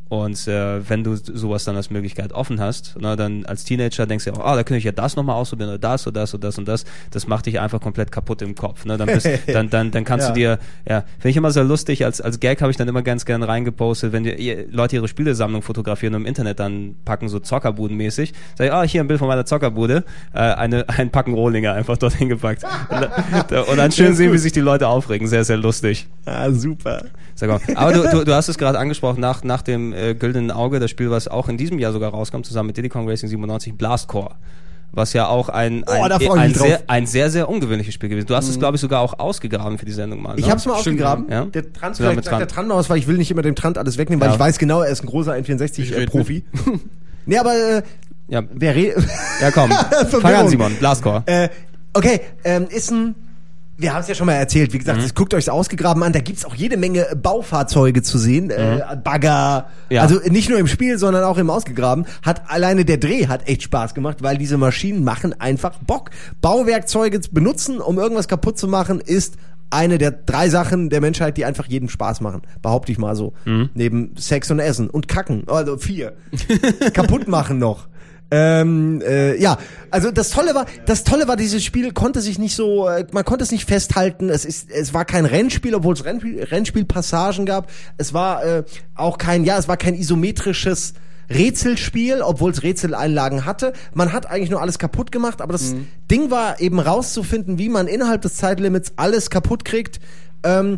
Und äh, wenn du sowas dann als Möglichkeit offen hast, ne, dann als Teenager denkst du ja, auch, ah, da könnte ich ja das nochmal ausprobieren oder das oder das oder das und das. Das macht dich einfach komplett kaputt im Kopf. Ne? Dann, bist, dann, dann, dann kannst Ja. du dir, ja, finde ich immer sehr lustig, als, als Gag habe ich dann immer ganz gern reingepostet, wenn die, Leute ihre Spielesammlung fotografieren und im Internet dann packen, so Zockerbudenmäßig, sag ich, ah, hier ein Bild von meiner Zockerbude, äh, eine, ein Packen Rohlinge einfach dorthin gepackt. Und dann schön sehen, wie sich die Leute aufregen. Sehr, sehr lustig. ah, super. Sag mal. Aber du, du, du hast es gerade angesprochen, nach, nach dem äh, Güldenen Auge, das Spiel, was auch in diesem Jahr sogar rauskommt, zusammen mit Diddy Kong Racing 97, Blastcore. Was ja auch ein, ein, Oh, ein, sehr, ein sehr, sehr ungewöhnliches Spiel gewesen. Du hast es, glaube ich, sogar auch ausgegraben für die Sendung mal. Ich ne? hab's mal Stimmt, ausgegraben. ja. Der Trant, vielleicht mit sagt der Trant. Trant noch was, weil ich will nicht immer dem Trant alles wegnehmen, weil Ja. ich weiß genau, er ist ein großer Ich N64-Profi. red nee, aber äh, Ja, wer re ja komm. Fang an. Simon. Blastcore. Äh, okay, ähm, ist ein. Wir haben es ja schon mal erzählt. Wie Mhm. gesagt, das guckt euch ausgegraben an. Da gibt's auch jede Menge Baufahrzeuge zu sehen. Äh, Bagger. Mhm. Ja. Also nicht nur im Spiel, sondern auch im Ausgegraben. Hat alleine der Dreh hat echt Spaß gemacht, weil diese Maschinen machen einfach Bock. Bauwerkzeuge zu benutzen, um irgendwas kaputt zu machen, ist eine der drei Sachen der Menschheit, die einfach jedem Spaß machen. Behaupte ich mal so. Mhm. Neben Sex und Essen und Kacken. Also vier. kaputt machen noch. Ähm, äh, ja, also das Tolle war, das Tolle war, dieses Spiel konnte sich nicht so, äh, man konnte es nicht festhalten. Es ist, es war kein Rennspiel, obwohl es Rennspiel, Rennspielpassagen gab. Es war äh, auch kein, ja, es war kein isometrisches Rätselspiel, obwohl es Rätseleinlagen hatte. Man hat eigentlich nur alles kaputt gemacht, aber das Ding war eben rauszufinden, wie man innerhalb des Zeitlimits alles kaputt kriegt. Ähm,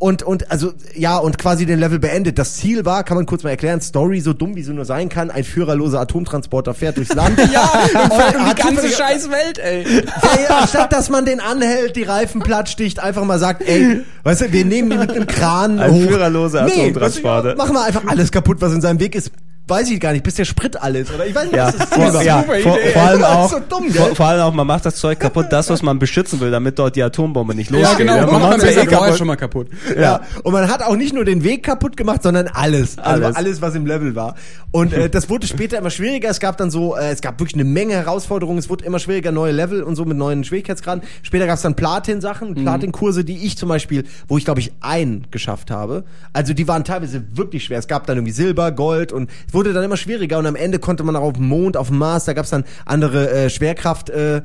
und, und, also, ja, und quasi den Level beendet. Das Ziel war, kann man kurz mal erklären, Story so dumm wie sie nur sein kann, ein führerloser Atomtransporter fährt durchs Land. Ja, und fährt um die ganze scheiß Welt, ey. Ey, anstatt dass man den anhält, die Reifen platt sticht, einfach mal sagt, ey, weißt du, wir nehmen ihn mit einem Kran Ein hoch. führerloser Nee, Atomtransporter. weißt du, machen wir einfach alles kaputt, was in seinem Weg ist. Weiß ich gar nicht, bis der Sprit alles, oder? Ich weiß nicht, Ja, das vor, Ziel war. ja Super vor, Idee. vor allem ist auch, so dumm, vor, vor allem auch, man macht das Zeug kaputt, das, was man beschützen will, damit dort die Atombombe nicht losgeht. Ja, genau. Ja, man man macht das ja ja eh kaputt. schon mal kaputt. Ja. Und man hat auch nicht nur den Weg kaputt gemacht, sondern alles. Also Alles. alles, was im Level war. Und äh, das wurde später immer schwieriger. Es gab dann so, äh, es gab wirklich eine Menge Herausforderungen. Es wurde immer schwieriger, neue Level und so mit neuen Schwierigkeitsgraden. Später gab es dann Platin-Sachen, Platin-Kurse, die ich zum Beispiel, wo ich glaube ich einen geschafft habe. Also die waren teilweise wirklich schwer. Es gab dann irgendwie Silber, Gold und es wurde dann immer schwieriger. Und am Ende konnte man auch auf dem Mond, auf dem Mars, da gab es dann andere äh, Schwerkraft. Äh,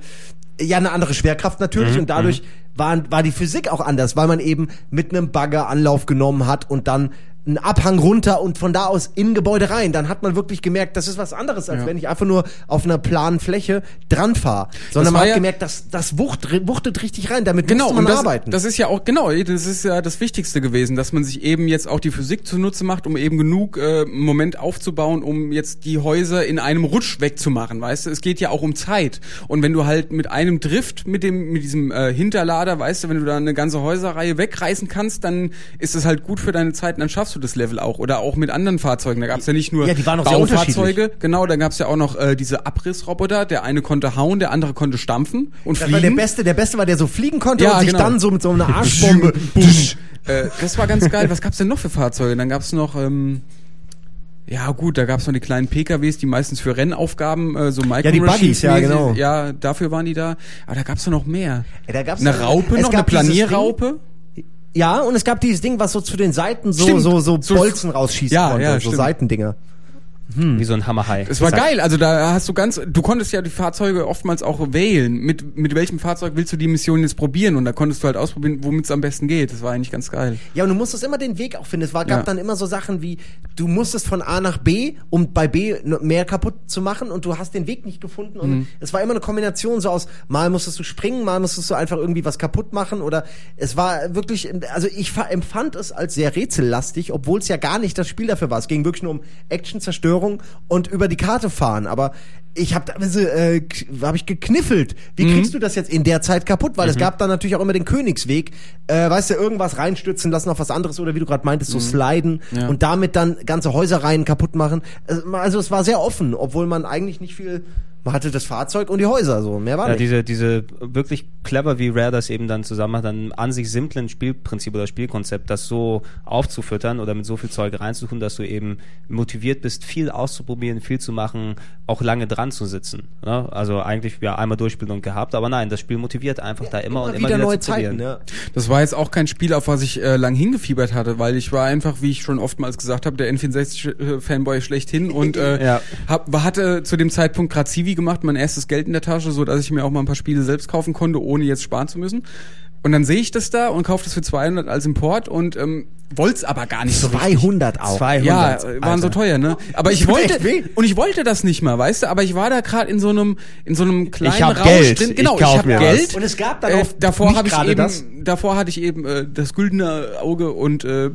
ja, eine andere Schwerkraft natürlich und dadurch war, war die Physik auch anders, weil man eben mit einem Bagger Anlauf genommen hat und dann einen Abhang runter und von da aus in Gebäude rein. Dann hat man wirklich gemerkt, das ist was anderes, als Ja. wenn ich einfach nur auf einer planen Fläche dran fahre. Sondern man hat ja- gemerkt, das, das wucht, wuchtet richtig rein. Damit Genau, man das, arbeiten. das ist ja auch, genau, das ist ja das Wichtigste gewesen, dass man sich eben jetzt auch die Physik zunutze macht, um eben genug äh, Moment aufzubauen, um jetzt die Häuser in einem Rutsch wegzumachen, weißt du? Es geht ja auch um Zeit. Und wenn du halt mit einem Drift, mit dem, mit diesem äh, Hinterlader, weißt du, wenn du da eine ganze Häuserreihe wegreißen kannst, dann ist es halt gut für deine Zeit und dann schaffst du das Level auch. Oder auch mit anderen Fahrzeugen. Da gab's ja nicht nur Ja, die waren auch Baufahrzeuge, genau, da gab's ja auch noch äh, diese Abrissroboter, der eine konnte hauen, der andere konnte stampfen und das fliegen. war der Beste, der Beste war, der so fliegen konnte Ja, und sich genau. dann so mit so einer Arschbombe. Äh, das war ganz geil. Was gab's denn noch für Fahrzeuge? Dann gab's noch, ähm, ja gut, da gab's noch die kleinen PKWs, die meistens für Rennaufgaben, äh, so Micro die Buggies, ja, genau. Ja, dafür waren die da. Aber da gab's doch noch mehr. Ja, da gab's eine Raupe es noch, eine gab Planierraupe. Ja, und es gab dieses Ding, was so zu den Seiten so, Stimmt. so, so Bolzen rausschießen Ja, konnte. ja, so stimmt. Seitendinger. Wie so ein Hammerhai. Es war geil, also da hast du ganz, du konntest ja die Fahrzeuge oftmals auch wählen. Mit, mit welchem Fahrzeug willst du die Mission jetzt probieren? Und da konntest du halt ausprobieren, womit es am besten geht. Das war eigentlich ganz geil. Ja, und du musstest immer den Weg auch finden. Es war, gab Ja. dann immer so Sachen wie, du musstest von A nach B, um bei B mehr kaputt zu machen und du hast den Weg nicht gefunden. Und Mhm. es war immer eine Kombination so aus, mal musstest du springen, mal musstest du einfach irgendwie was kaputt machen oder es war wirklich, also ich fa- empfand es als sehr rätsellastig, obwohl es ja gar nicht das Spiel dafür war. Es ging wirklich nur um Action, Zerstörung und über die Karte fahren. Aber ich habe da äh, hab ich gekniffelt. Wie Mhm. kriegst du das jetzt in der Zeit kaputt? Weil es gab dann natürlich auch immer den Königsweg. Äh, weißt du, irgendwas reinstürzen lassen auf was anderes oder wie du gerade meintest, so sliden Mhm. Ja. und damit dann ganze Häuserreihen kaputt machen. Also, Also es war sehr offen, obwohl man eigentlich nicht viel. Man hatte das Fahrzeug und die Häuser, so mehr war Ja, nicht. diese, diese wirklich clever, wie Rare das eben dann zusammen macht, dann an sich simplen Spielprinzip oder Spielkonzept, das so aufzufüttern oder mit so viel Zeug reinzutun, dass du eben motiviert bist, viel auszuprobieren, viel zu machen, auch lange dran zu sitzen. Ne? Also eigentlich ja einmal durchspielen und gehabt, aber nein, das Spiel motiviert einfach da immer, und immer wieder, neue zu probieren. Zeiten, ja. Das war jetzt auch kein Spiel, auf was ich äh, lang hingefiebert hatte, weil ich war einfach, wie ich schon oftmals gesagt habe, der N64-Fanboy schlechthin und äh, Ja. hab, hatte zu dem Zeitpunkt gerade Civi gemacht, mein erstes Geld in der Tasche, so dass ich mir auch mal ein paar Spiele selbst kaufen konnte, ohne jetzt sparen zu müssen. Und dann sehe ich das da und kaufe das für 200 als Import und ähm, wollte es aber gar nicht so richtig. 200 auch. 200. Ja, äh, waren so teuer, ne? Aber ich wollte und ich wollte das nicht mal, weißt du? Aber ich war da gerade in so einem in so einem kleinen hab Rausch Geld. drin. Ich Genau, ich, kauf habe Geld. was. Und es gab dann Äh, auch davor nicht habe ich eben das. davor hatte ich eben äh, das güldene Auge und äh,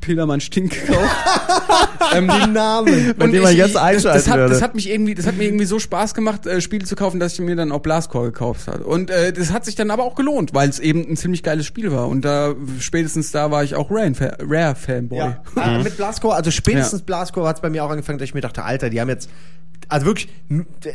Pildermann Stink gekauft. ähm, Den Namen. Bei dem man jetzt das, einschalten das, hat, würde. das hat mich irgendwie, das hat mir irgendwie so Spaß gemacht, äh, Spiele zu kaufen, dass ich mir dann auch Blastcore gekauft habe. Und äh, das hat sich dann aber auch gelohnt, weil es eben ein ziemlich geiles Spiel war. Und da spätestens da war ich auch Rare- Rare-Fanboy. Ja, äh, mit Blascore, also spätestens Blascore hat es bei mir auch angefangen, dass ich mir dachte, Alter, die haben jetzt also wirklich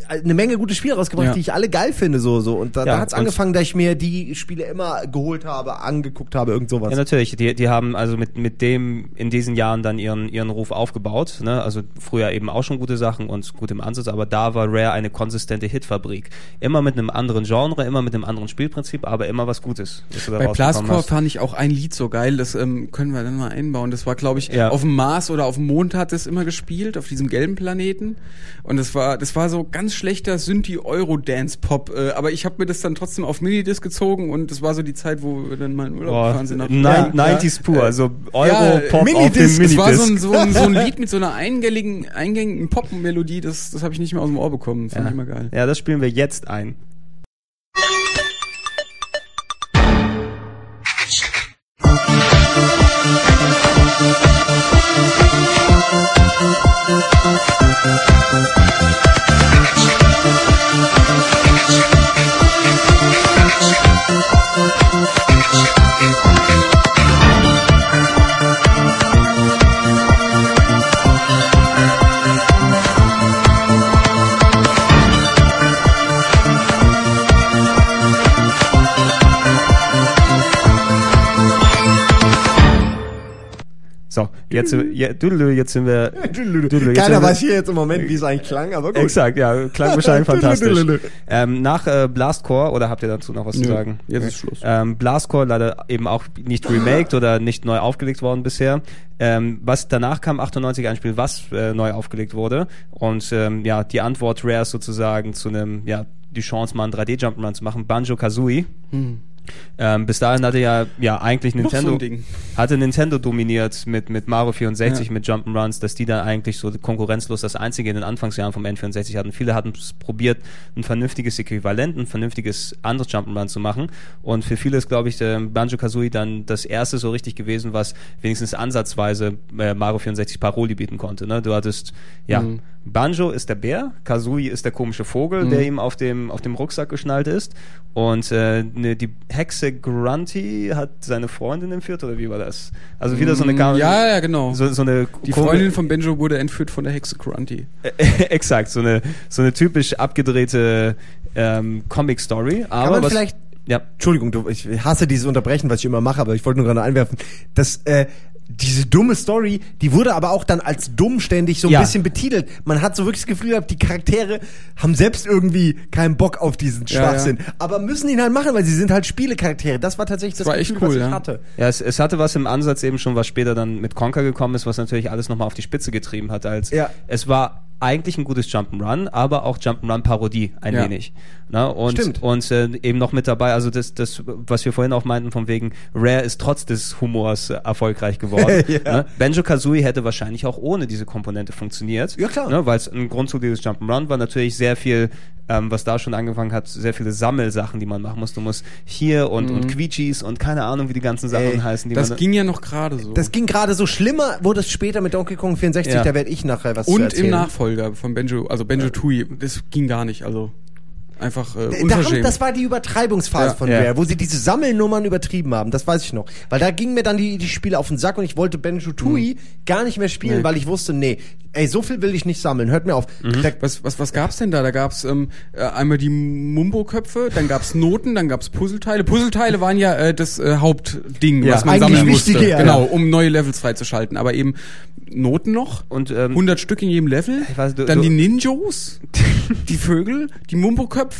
eine Menge gute Spiele rausgebracht, Ja. die ich alle geil finde so so und da, Ja, da hat es und- angefangen, dass ich mir die Spiele immer geholt habe, angeguckt habe, irgend sowas. Ja, natürlich. Die, die haben also mit, mit dem in diesen Jahren dann ihren, ihren Ruf aufgebaut. Ne? Also früher eben auch schon gute Sachen und gut im Ansatz, aber da war Rare eine konsistente Hitfabrik. Immer mit einem anderen Genre, immer mit einem anderen Spielprinzip, aber immer was Gutes. was Bei hast. fand ich auch ein Lied so geil, das ähm, können wir dann mal einbauen. Das war, glaube ich, Ja. auf dem Mars oder auf dem Mond hat es immer gespielt, auf diesem gelben Planeten. Und das war, das war so ganz schlechter Synthi-Euro-Dance-Pop. Äh, aber ich habe mir das dann trotzdem auf Minidisc gezogen und das war so die Zeit, wo wir dann mal in Urlaub gefahren sind. Ja, 90s pur, also Euro, Ja, auf dem Minidisc. Das war so ein, so, ein, so ein Lied mit so einer eingängigen, eingängigen Pop-Melodie, das, das habe ich nicht mehr aus dem Ohr bekommen. Fand ich immer geil. Ja, das spielen wir jetzt ein. So, jetzt, sind wir- ja, Düdelü, jetzt sind wir. Jetzt sind Keiner wir- weiß hier jetzt im Moment, wie es eigentlich klang, aber gut. Exakt, ja, klang wahrscheinlich fantastisch. Ähm, nach äh, Blastcore, oder habt ihr dazu noch was zu Nö, sagen? jetzt ist Schluss. Ähm, Blastcore leider eben auch nicht remaked oder nicht neu aufgelegt worden bisher. Ähm, was danach kam, 98 ein Spiel, was äh, neu aufgelegt wurde. Und ähm, ja, die Antwort Rare ist sozusagen zu einem, ja, die Chance mal einen 3D-Jump'n'Run zu machen, Banjo-Kazooie. Ähm, bis dahin hatte ja, ja eigentlich so Nintendo, Ding. hatte Nintendo dominiert mit, mit Mario 64, Ja. mit Jump'n'Runs, dass die da eigentlich so konkurrenzlos das einzige in den Anfangsjahren vom N64 hatten. Viele hatten es probiert, ein vernünftiges Äquivalent, ein vernünftiges anderes Jump'n'Run zu machen. Und für viele ist, glaube ich, Banjo-Kazooie dann das erste so richtig gewesen, was wenigstens ansatzweise äh, Mario 64 Paroli bieten konnte. Ne? Du hattest, ja, Mhm. Banjo ist der Bär, Kazooie ist der komische Vogel, der ihm auf dem, auf dem Rucksack geschnallt ist. Und äh, ne, die Hexe Grunty hat seine Freundin entführt, oder wie war das? Also wieder so eine Gar- Mm, Ja, ja, genau. So, so eine die kom- Freundin von Benjo wurde entführt von der Hexe Grunty. Exakt, so eine, so eine typisch abgedrehte ähm, Comic-Story. Aber Kann man vielleicht ja, Entschuldigung, du, ich hasse dieses Unterbrechen, was ich immer mache, aber ich wollte nur gerade einwerfen, dass äh, diese dumme Story, die wurde aber auch dann als dumm ständig so ein Ja. bisschen betitelt. Man hat so wirklich das Gefühl gehabt, die Charaktere haben selbst irgendwie keinen Bock auf diesen Ja, Schwachsinn, aber müssen ihn halt machen, weil sie sind halt Spielecharaktere. Das war tatsächlich das, war echt Gefühl, cool, was ich ja. hatte. Ja, es, es hatte was im Ansatz eben schon, was später dann mit Conker gekommen ist, was natürlich alles nochmal auf die Spitze getrieben hat. Als Ja. Es war eigentlich ein gutes Jump'n'Run, aber auch Jump'n'Run-Parodie ein Ja. wenig. Na, und Stimmt. und äh, eben noch mit dabei, also das, das, was wir vorhin auch meinten, von wegen Rare ist trotz des Humors äh, erfolgreich geworden. Ja. ne? Banjo-Kazooie hätte wahrscheinlich auch ohne diese Komponente funktioniert. Ja, klar. Ne? Weil es ein grundsolides Jump'n'Run war, natürlich sehr viel, ähm, was da schon angefangen hat, sehr viele Sammelsachen, die man machen muss. Du musst hier und, und Quietschis und keine Ahnung, wie die ganzen Sachen Ey, heißen. Die Das man, ging ja noch gerade so. Das ging gerade so schlimmer, wurde es später mit Donkey Kong 64, Ja. da werde ich nachher was zu Und erzählen. im Nachfolger von Benjo, also Benjo Tui, das ging gar nicht, also einfach äh, Da haben, unverschämt. das war die Übertreibungsphase Ja. von Ja. Rare, wo sie diese Sammelnummern übertrieben haben. Das weiß ich noch. Weil da gingen mir dann die, die Spiele auf den Sack und ich wollte Benjo Tui gar nicht mehr spielen, Nee. weil ich wusste, nee, ey, so viel will ich nicht sammeln. Hört mir auf. Da, was, was, was gab's denn da? Da gab's ähm, äh, einmal die Mumbo-Köpfe, dann gab's Noten, dann gab's Puzzleteile. Puzzleteile waren ja äh, das äh, Hauptding, Ja, was man sammeln musste. wichtige, ja. Genau, um neue Levels freizuschalten. Aber eben Noten noch. Und, ähm, 100 Stück in jedem Level. Ich weiß, du- dann du- die Ninjos, die Vögel, die Mumbo-Köpfe.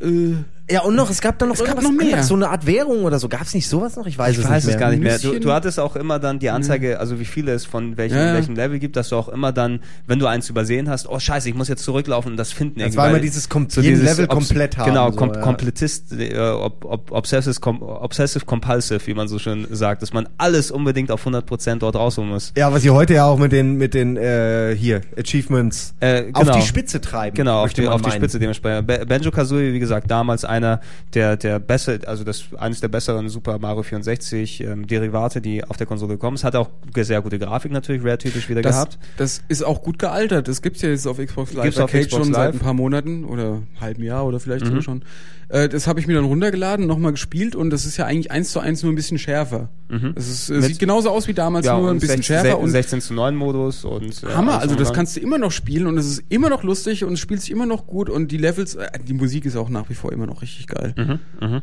Äh, ja, und noch, es gab dann noch, Es gab irgendwas noch mehr. anderes, so eine Art Währung oder so. Gab es nicht sowas noch? Ich weiß ich es weiß nicht es gar nicht mehr. Du, du hattest auch immer dann die Anzeige, also wie viele es von welchem, Ja, welchem Level gibt, dass du auch immer dann, wenn du eins übersehen hast, oh scheiße, ich muss jetzt zurücklaufen und das finden. Das irgendwie, war immer dieses kom- jeden Level Obs- komplett haben, Genau, so, kom ja. Komplettist, äh, ob, ob, obsessive, com obsessive compulsive, wie man so schön sagt, dass man alles unbedingt auf 100% dort rausholen muss. Ja, was sie heute ja auch mit den, mit den, äh, hier, Achievements Äh, auf genau. die Spitze treiben. Genau, auf die, auf die. Spitze dementsprechend. Ba- Banjo-Kazooie, wie gesagt, damals einer der, der besser, also das, eines der besseren Super Mario 64 ähm, Derivate, die auf der Konsole gekommen ist. Hat auch sehr gute Grafik natürlich, Rare-typisch wieder das, gehabt. das ist auch gut gealtert. Das gibt's ja jetzt auf Xbox Live Gibt's auf Arcade Xbox schon seit Live. ein paar Monaten oder halben Jahr oder vielleicht Mhm. sogar schon. Äh, das habe ich mir dann runtergeladen, nochmal gespielt und das ist ja eigentlich eins zu eins nur ein bisschen schärfer. Es ist, äh, sieht genauso aus wie damals, nur ein bisschen 16, schärfer und 16 zu 9 Modus und äh, Hammer, also das kannst du immer noch spielen und es ist immer noch lustig und es spielt sich immer noch gut und die Levels, äh, die Musik ist auch nach wie vor immer noch richtig geil. Mhm.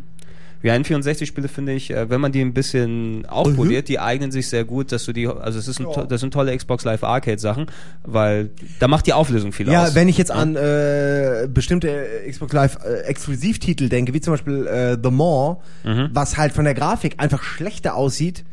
Die N64-Spiele finde ich, äh, wenn man die ein bisschen aufpoliert, die eignen sich sehr gut, dass du die, also es ist ein, das sind tolle Xbox Live Arcade Sachen, weil da macht die Auflösung viel Ja, aus. wenn ich jetzt an äh, bestimmte äh, Xbox Live äh, Exklusivtitel denke, wie zum Beispiel äh, The Maw, Mhm. was halt von der Grafik einfach schlechter aussieht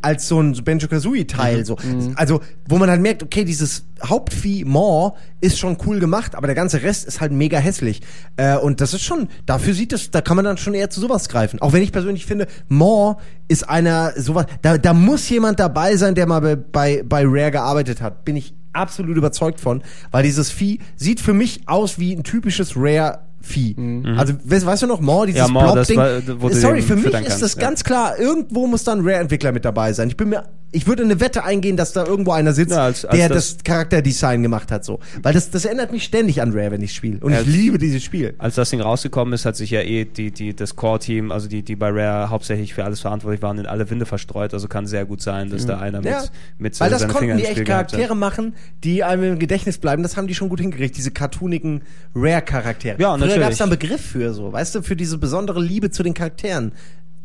als so ein Banjo-Kazooie-Teil. So. Also, wo man halt merkt, okay, dieses Hauptvieh Maw ist schon cool gemacht, aber der ganze Rest ist halt mega hässlich. Äh, und das ist schon, dafür sieht es, da kann man dann schon eher zu sowas greifen. Auch wenn ich persönlich finde, Maw ist einer, sowas, da, da muss jemand dabei sein, der mal bei, bei, bei Rare gearbeitet hat. Bin ich absolut überzeugt von, weil dieses Vieh sieht für mich aus wie ein typisches Rare Vieh. Also, weißt, weißt du noch, Maw, dieses Ja, Maw, Blob-Ding? Sorry, für mich ist das ja. ganz klar, irgendwo muss dann Rare-Entwickler mit dabei sein. Ich bin mir, ich würde eine Wette eingehen, dass da irgendwo einer sitzt, Ja, als- als der das- das, Charakterdesign gemacht hat, so. Weil das, das erinnert mich ständig an Rare, wenn ich spiele. Und Ja, ich liebe dieses Spiel. Als das Ding rausgekommen ist, hat sich ja eh die, die, das Core-Team, also die, die bei Rare hauptsächlich für alles verantwortlich waren, in alle Winde verstreut. Also kann sehr gut sein, dass da einer Ja, mit, mit weil das seine Finger konnten die echt. Charaktere machen, die einem im Gedächtnis bleiben. Das haben die schon gut hingekriegt, diese cartoonigen Rare-Charaktere. Ja, Früher natürlich. gab es da einen Begriff für so, weißt du, für diese besondere Liebe zu den Charakteren.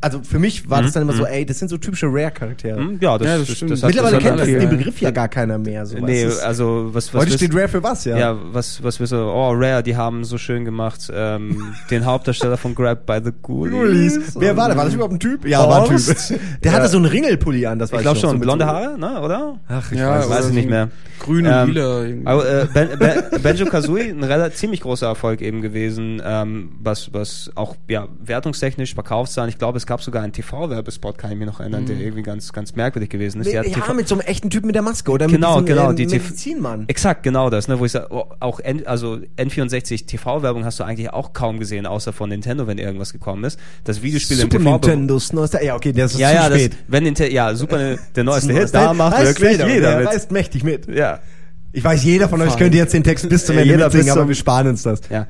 Also für mich war das dann immer so, ey, das sind so typische Rare-Charaktere. Hm, Ja, das, Ja, das das, stimmt. das hat- Mittlerweile kennt das, den Begriff ja gar keiner mehr. So, Nee, du? also was, was Heute steht Rare für was, ja? Ja, was, was wir so, oh, Rare, die haben so schön gemacht, ähm, den Hauptdarsteller von Grab by the Ghoulies. Ghoulies. Wer war der? War das überhaupt ein Typ? Ja, war ein? Typ. Der Ja. hatte so einen Ringelpulli an, das Ich weiß glaube schon, so blonde Haare, ne, oder? Ach, ich Ja, weiß. weiß ich nicht mehr. Grün und Ähm, lila. Aber äh, ben, ben, Benjo Kazooie, ein relativ ziemlich großer Erfolg eben gewesen, ähm, was, was auch ja, wertungstechnisch, Verkaufszahlen, ich glaube, es gab sogar einen TV-Werbespot, kann ich mich noch erinnern, der irgendwie ganz, ganz merkwürdig gewesen ist. Der ja, mit so einem echten Typ mit der Maske oder Genau, mit diesem genau, ähm, die Medizinmann. Exakt, genau das, ne, wo ich sage, auch N, also N64 TV-Werbung hast du eigentlich auch kaum gesehen, außer von Nintendo, wenn irgendwas gekommen ist. Das Videospiel Super im TV Nintendos neuester. Ja, okay, das ist Ja, zu ja, das, spät. wenn Ninte ja, Super, der neueste Das Hit, da macht wirklich jeder, jeder der mit. reißt mächtig mit. Ja. Ich weiß, jeder von euch könnte jetzt den Text bis zum Ende jeder mitsingen, aber wir sparen uns das. Ja.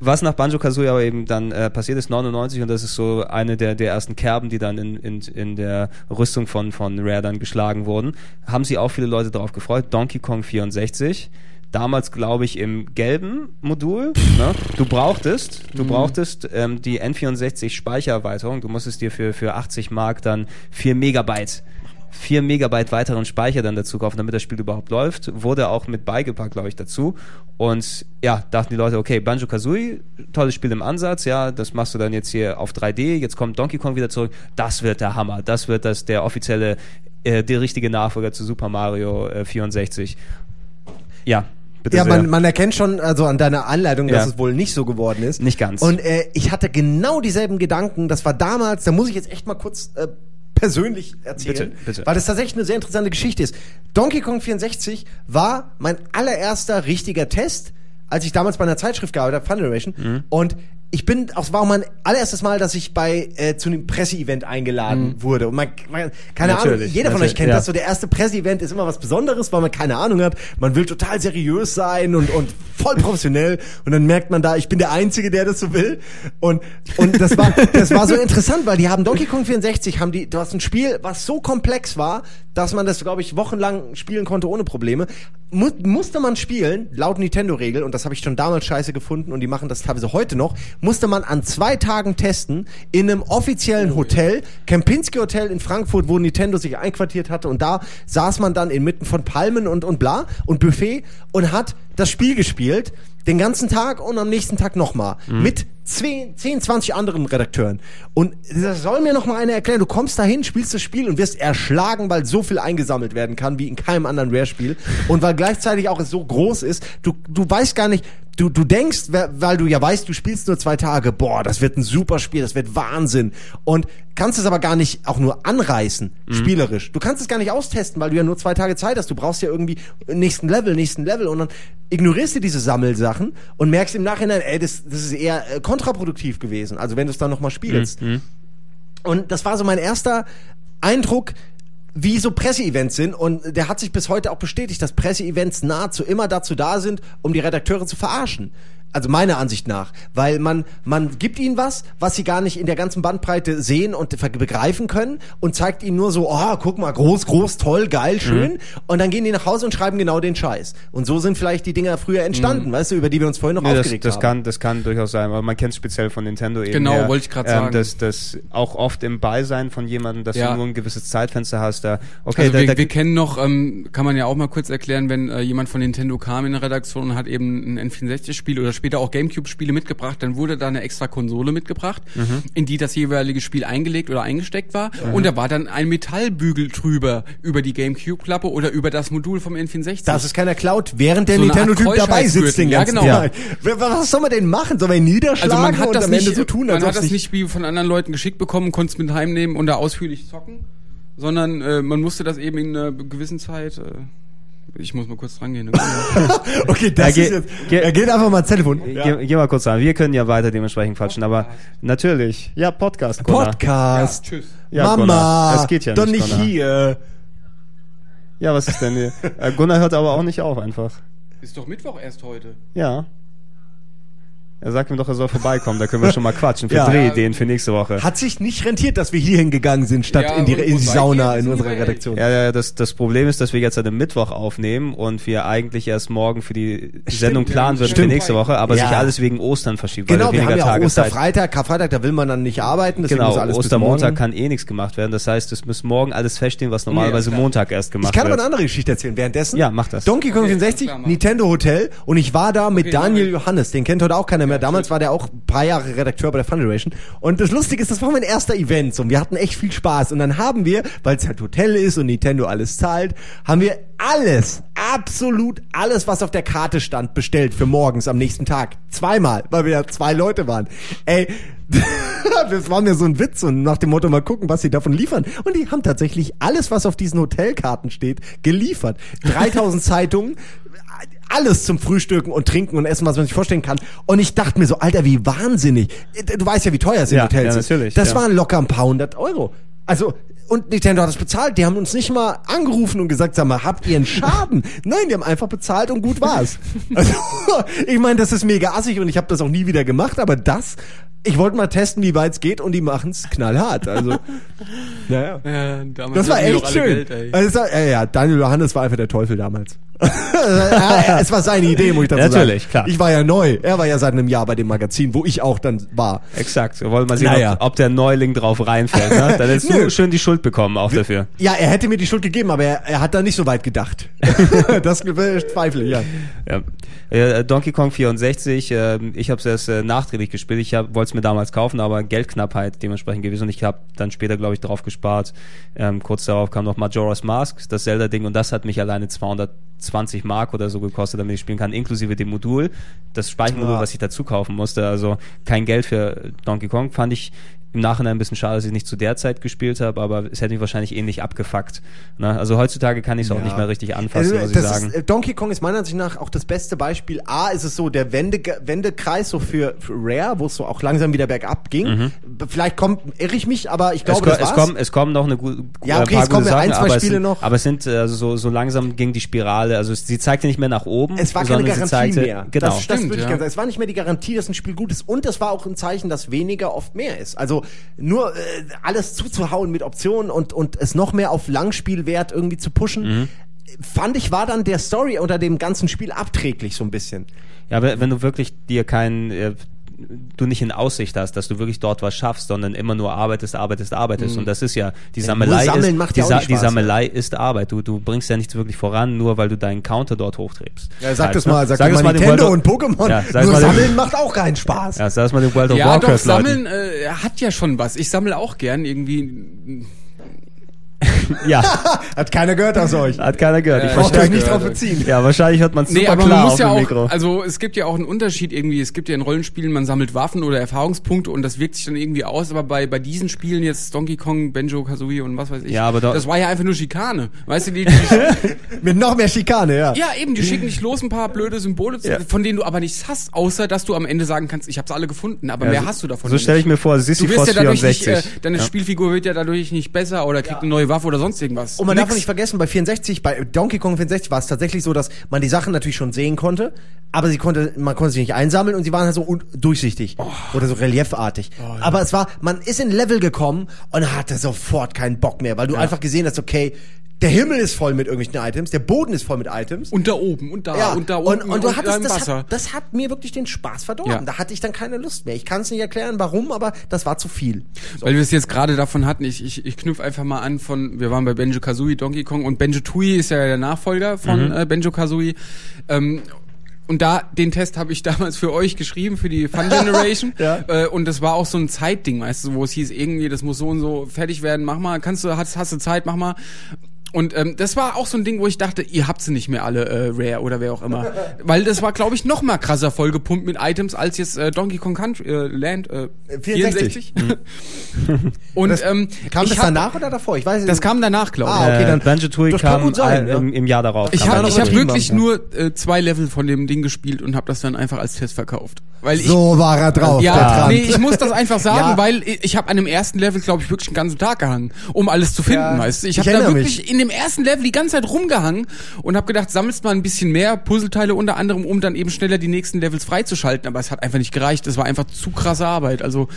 Was nach Banjo Kazooie aber eben dann äh, passiert ist, 99, und das ist so eine der, der ersten Kerben, die dann in, in, in der Rüstung von, von Rare dann geschlagen wurden, haben sich auch viele Leute darauf gefreut. Donkey Kong 64. Damals, glaube ich, im gelben Modul. Ne? Du brauchtest, du brauchtest ähm, die N64 Speichererweiterung. Du musstest dir für, für 80 Mark dann 4 Megabyte 4 Megabyte weiteren Speicher dann dazu kaufen, damit das Spiel überhaupt läuft. Wurde auch mit beigepackt, glaube ich, dazu. Und ja, dachten die Leute, okay, Banjo Kazooie, tolles Spiel im Ansatz, ja, das machst du dann jetzt hier auf 3D, jetzt kommt Donkey Kong wieder zurück. Das wird der Hammer. Das wird das der offizielle, äh, der richtige Nachfolger zu Super Mario äh, 64. Ja, bitte Ja, man, man erkennt schon also an deiner Anleitung, dass Ja. es wohl nicht so geworden ist. Nicht ganz. Und äh, ich hatte genau dieselben Gedanken. Das war damals, da muss ich jetzt echt mal kurz äh, persönlich erzählen, Bitte, bitte. weil das tatsächlich eine sehr interessante Geschichte ist. Donkey Kong 64 war mein allererster richtiger Test, als ich damals bei einer Zeitschrift gearbeitet habe, Fun Generation. Mhm. Und ich bin, auch war auch mein allererstes Mal, dass ich bei äh, zu einem Presseevent eingeladen wurde. Und man, man keine Ahnung, Mhm. Natürlich, jeder von euch kennt ja. das. So der erste Presseevent ist immer was Besonderes, weil man keine Ahnung hat. Man will total seriös sein und und voll professionell. Und dann merkt man da, ich bin der Einzige, der das so will. Und und das war das war so interessant, weil die haben Donkey Kong 64 haben die, du hast ein Spiel, was so komplex war, dass man das glaube ich wochenlang spielen konnte ohne Probleme. Mu musste man spielen, laut Nintendo-Regel, und das habe ich schon damals scheiße gefunden und die machen das teilweise heute noch, musste man an zwei Tagen testen in einem offiziellen Hotel, Kempinski Hotel in Frankfurt, wo Nintendo sich einquartiert hatte. Und da saß man dann inmitten von Palmen und, und bla und Buffet und hat das Spiel gespielt, den ganzen Tag und am nächsten Tag nochmal mit 10, 10, 20 anderen Redakteuren. Und das soll mir noch mal einer erklären, du kommst dahin, spielst das Spiel und wirst erschlagen, weil so viel eingesammelt werden kann wie in keinem anderen Rare-Spiel und weil gleichzeitig auch es so groß ist, du, du weißt gar nicht, du, du denkst, weil du ja weißt, du spielst nur zwei Tage, boah, das wird ein super Spiel, das wird Wahnsinn. Und kannst es aber gar nicht auch nur anreißen, spielerisch. Du kannst es gar nicht austesten, weil du ja nur zwei Tage Zeit hast. Du brauchst ja irgendwie nächsten Level, nächsten Level und dann ignorierst du diese Sammelsachen und merkst im Nachhinein, ey, das, das ist eher äh, kontraproduktiv gewesen. Also wenn du es dann nochmal spielst. Und das war so mein erster Eindruck, wie so Presseevents sind. Und der hat sich bis heute auch bestätigt, dass Presseevents nahezu immer dazu da sind, um die Redakteure zu verarschen. Also meiner Ansicht nach. Weil man, man gibt ihnen was, was sie gar nicht in der ganzen Bandbreite sehen und begreifen können und zeigt ihnen nur so, oh, guck mal, groß, groß, toll, geil, schön. Und dann gehen die nach Hause und schreiben genau den Scheiß. Und so sind vielleicht die Dinger früher entstanden, weißt du, über die wir uns vorhin noch Nee, das, aufgeregt das haben. kann, das kann durchaus sein, aber man kennt es speziell von Nintendo eben. Genau, her, wollte ich grad ähm, sagen. Dass das auch oft im Beisein von jemandem, dass Ja. du nur ein gewisses Zeitfenster hast, da, okay, Also da, wir, da, wir kennen noch, ähm, kann man ja auch mal kurz erklären, wenn äh, jemand von Nintendo kam in der Redaktion und hat eben ein N64-Spiel oder später auch Gamecube-Spiele mitgebracht, dann wurde da eine extra Konsole mitgebracht, Mhm. in die das jeweilige Spiel eingelegt oder eingesteckt war. Und da war dann ein Metallbügel drüber über die Gamecube-Klappe oder über das Modul vom N64. Das ist keiner klaut, während der So Nintendo-Typ dabei sitzt den Keuschheitsgürtel. Ja, ganzen genau. Wer- Was soll man denn machen? Soll man ihn niederschlagen also man hat und das am nicht, Ende so tun, man hat das nicht wie von anderen Leuten geschickt bekommen, konnte es mit heimnehmen und da ausführlich zocken, sondern äh, man musste das eben in einer gewissen Zeit. Äh, ich muss mal kurz rangehen. Okay, das Ja, ist jetzt. geh- er geht einfach mal ans Telefon. Geh, geh mal kurz an. Wir können ja weiter dementsprechend quatschen, aber natürlich. Ja, Podcast. Gunnar. Podcast. tschüss. Ja, Mama. Es geht ja doch nicht, nicht Gunnar. hier. Ja, was ist denn hier? Äh, Gunnar hört aber auch nicht auf einfach. Ist doch Mittwoch erst heute. Ja. Er sagt mir doch, er soll vorbeikommen, da können wir schon mal quatschen für Ja. Drehideen für nächste Woche. Hat sich nicht rentiert, dass wir hier hingegangen sind, statt Ja, in die, in die Sauna in unserer Redaktion. Ja, ja, das, das Problem ist, dass wir jetzt an einem Mittwoch aufnehmen und wir eigentlich erst morgen für die Sendung planen ja, würden für stimmt. nächste Woche, aber Ja. sich alles wegen Ostern verschiebt, Genau, weil wir weniger haben ja auch Tage. Osterfreitag, Karfreitag, da will man dann nicht arbeiten, Genau, muss alles Ostermontag kann eh nichts gemacht werden. Das heißt, es muss morgen alles feststehen, was normalerweise. Montag erst gemacht Ich kann aber wird. eine andere Geschichte erzählen. Währenddessen, Ja, mach das. Donkey Kong Okay, 64, alles klar, mach. Nintendo Hotel und ich war da mit Okay, Daniel. Johannes, den kennt heute auch keiner mehr. Damals war der auch ein paar Jahre Redakteur bei der Fun Generation. Und das Lustige ist, das war mein erster Event so, und wir hatten echt viel Spaß. Und dann haben wir, weil es halt Hotel ist und Nintendo alles zahlt, haben wir alles, absolut alles, was auf der Karte stand, bestellt für morgens am nächsten Tag. Zweimal, weil wir ja zwei Leute waren. Ey, das war mir so ein Witz und nach dem Motto mal gucken, was sie davon liefern. Und die haben tatsächlich alles, was auf diesen Hotelkarten steht, geliefert. 3000 Zeitungen, alles zum Frühstücken und Trinken und Essen, was man sich vorstellen kann. Und ich dachte mir so, Alter, wie wahnsinnig. Du weißt ja, wie teuer es in Ja, Hotels ja, ist. natürlich, Das ja. waren locker ein paar hundert Euro. Also, und Nintendo hat das bezahlt. Die haben uns nicht mal angerufen und gesagt, sag mal, habt ihr einen Schaden? Nein, die haben einfach bezahlt und gut war's. Also, ich meine, das ist mega assig und ich habe das auch nie wieder gemacht, aber das, ich wollte mal testen, wie weit es geht und die machen's knallhart. Also, naja. Ja, Das war echt schön. Geld, also, es war, ja, ja, Daniel Johannes war einfach der Teufel damals. es war seine Idee, muss ich dazu Natürlich, sagen. klar. Ich war ja neu. Er war ja seit einem Jahr bei dem Magazin, wo ich auch dann war. Exakt. Wir wollen mal sehen, Naja. ob, ob der Neuling drauf reinfällt. Ne? Dann hättest du schön die Schuld bekommen auch dafür. Ja, er hätte mir die Schuld gegeben, aber er, er hat da nicht so weit gedacht. das zweifle ich, ja. Ja. Donkey Kong 64, äh, ich habe es erst äh, nachträglich gespielt. Ich wollte es mir damals kaufen, aber Geldknappheit dementsprechend gewesen und ich habe dann später, glaube ich, drauf gespart. Ähm, kurz darauf kam noch Majora's Mask, das Zelda-Ding und das hat mich alleine 220 Mark oder so gekostet, damit ich spielen kann, inklusive dem Modul, das Speichermodul, Ja. was ich dazu kaufen musste. Also kein Geld für Donkey Kong fand ich im Nachhinein ein bisschen schade, dass ich nicht zu der Zeit gespielt habe, aber es hätte mich wahrscheinlich ähnlich abgefuckt. Ne? Also heutzutage kann ich es auch Ja. nicht mehr richtig anfassen, Also, muss ich sagen. Ist, äh, Donkey Kong ist meiner Ansicht nach auch das beste Beispiel. A, ist es so der Wende, Wendekreis so für, für Rare, wo es so auch langsam wieder bergab ging. Vielleicht kommt, irre ich mich, aber ich glaube, Mhm. es, das es, kommen, es kommen noch eine gute Ja, okay, paar es kommen gute ja ein, Sachen, zwei aber Spiele es sind, noch. Aber es sind äh, also so, so langsam ging die Spirale, also es- sie zeigte nicht mehr nach oben. Es war keine Garantie zeigte, mehr. Genau. Das, das Stimmt, würde ich ja. gerne sagen. Es war nicht mehr die Garantie, dass ein Spiel gut ist. Und es war auch ein Zeichen, dass weniger oft mehr ist. Also nur äh, alles zuzuhauen mit Optionen und, und es noch mehr auf Langspielwert irgendwie zu pushen, Mhm. fand ich, war dann der Story unter dem ganzen Spiel abträglich so ein bisschen. Ja, aber wenn du wirklich dir keinen äh, du nicht in Aussicht hast, dass du wirklich dort was schaffst, sondern immer nur arbeitest, arbeitest, arbeitest. Und das ist ja, die Sammelei sammeln ist, macht die, ja auch Sa- nicht die Spaß, Sammelei ist Arbeit. Du, du bringst ja nichts wirklich voran, nur weil du deinen Counter dort hochtreibst. Ja, sag Halt, das ne? mal, sag, Sag das es mal Nintendo und Pokémon. Ja, nur mal sammeln macht auch keinen Spaß. Ja, sag es mal den World of Ja, doch, Warcraft Leuten. sammeln äh, hat ja schon was. Ich sammle auch gern irgendwie. Ja, Hat keiner gehört aus euch. hat keiner gehört. Ja, ich Braucht hab euch nicht drauf beziehen. Ja, wahrscheinlich hört man es Nee, super aber klar man muss auf ja dem auch, Mikro. also es gibt ja auch einen Unterschied irgendwie. Es gibt ja in Rollenspielen, man sammelt Waffen oder Erfahrungspunkte und das wirkt sich dann irgendwie aus. Aber bei bei diesen Spielen jetzt Donkey Kong, Benjo Kazooie und was weiß ich, Ja, aber da- das war ja einfach nur Schikane. Weißt du, die, die Mit noch mehr Schikane, ja. ja eben, die schicken dich los, ein paar blöde Symbole, zu, Ja. von denen du aber nichts hast, außer dass du am Ende sagen kannst, ich habe alle gefunden. Aber Ja, mehr so- hast du davon. So stelle ich nicht. mir vor, Sissy Du wirst ja dadurch nicht, 64. äh, deine ja. Spielfigur wird ja dadurch nicht besser oder kriegt eine neue Waffe oder sonst irgendwas. Und man Nix. darf nicht vergessen, bei 64, bei Donkey Kong 64 war es tatsächlich so, dass man die Sachen natürlich schon sehen konnte, aber sie konnte, man konnte sie nicht einsammeln und sie waren halt so durchsichtig oder so reliefartig. Aber es war, man ist in Level gekommen und hatte sofort keinen Bock mehr, weil du einfach gesehen hast, okay, der Himmel ist voll mit irgendwelchen Items, der Boden ist voll mit Items. und da oben und da ja, und da und, unten und du da hattest, das Wasser. hat, das hat mir wirklich den Spaß verdorben. Ja. Da hatte ich dann keine Lust mehr. Ich kann es nicht erklären, warum, aber das war zu viel. Weil wir es jetzt gerade davon hatten, ich, ich, ich knüpfe einfach mal an von, wir waren bei Benjo Kazooie, Donkey Kong und Benjo Tui ist ja der Nachfolger von äh, Benjo Kazooie. Ähm, und da, den Test habe ich damals für euch geschrieben, für die Fun Generation. Ja. äh, und das war auch so ein Zeitding, weißt du, wo es hieß, irgendwie, das muss so und so fertig werden, mach mal, kannst du, hast, hast du Zeit, mach mal. Und ähm, das war auch so ein Ding, wo ich dachte, ihr habt sie nicht mehr alle äh, Rare oder wer auch immer. Weil das war, glaube ich, noch mal krasser vollgepumpt mit Items als jetzt äh, Donkey Kong Country, äh, Land äh, 64. 64. Und Das, ähm, kam ich das hab- danach oder davor? Ich weiß Das kam danach, glaube ich. Ah, okay, äh, dann- Banjo Tooie das kann kam gut sein, äh, ja. im, im Jahr darauf. Ich habe ich hab wirklich nur äh, zwei Level von dem Ding gespielt und habe das dann einfach als Test verkauft. Weil ich, So war er drauf, ja, nee, ich muss das einfach sagen, Ja. weil ich, ich habe an dem ersten Level, glaube ich, wirklich einen ganzen Tag gehangen, um alles zu finden, Ja, weißt du. Ich ich habe da wirklich mich. in dem ersten Level die ganze Zeit rumgehangen und habe gedacht, sammelst mal ein bisschen mehr Puzzleteile unter anderem, um dann eben schneller die nächsten Levels freizuschalten. Aber es hat einfach nicht gereicht. Es war einfach zu krasse Arbeit. Also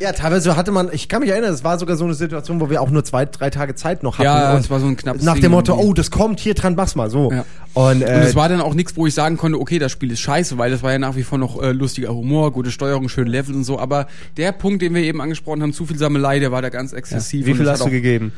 Ja, teilweise hatte man, ich kann mich erinnern, es war sogar so eine Situation, wo wir auch nur zwei, drei Tage Zeit noch hatten. Ja, und es war so ein knappes Nach dem Motto, oh, das kommt, hier dran, mach's mal, so. Ja. Und, äh, Und es war dann auch nichts, wo ich sagen konnte, okay, das Spiel ist scheiße, weil es war ja nach wie vor noch äh, lustiger Humor, gute Steuerung, schöne Level und so. Aber der Punkt, den wir eben angesprochen haben, zu viel Sammelei, der war da ganz exzessiv. Wie und viel das hast du auch-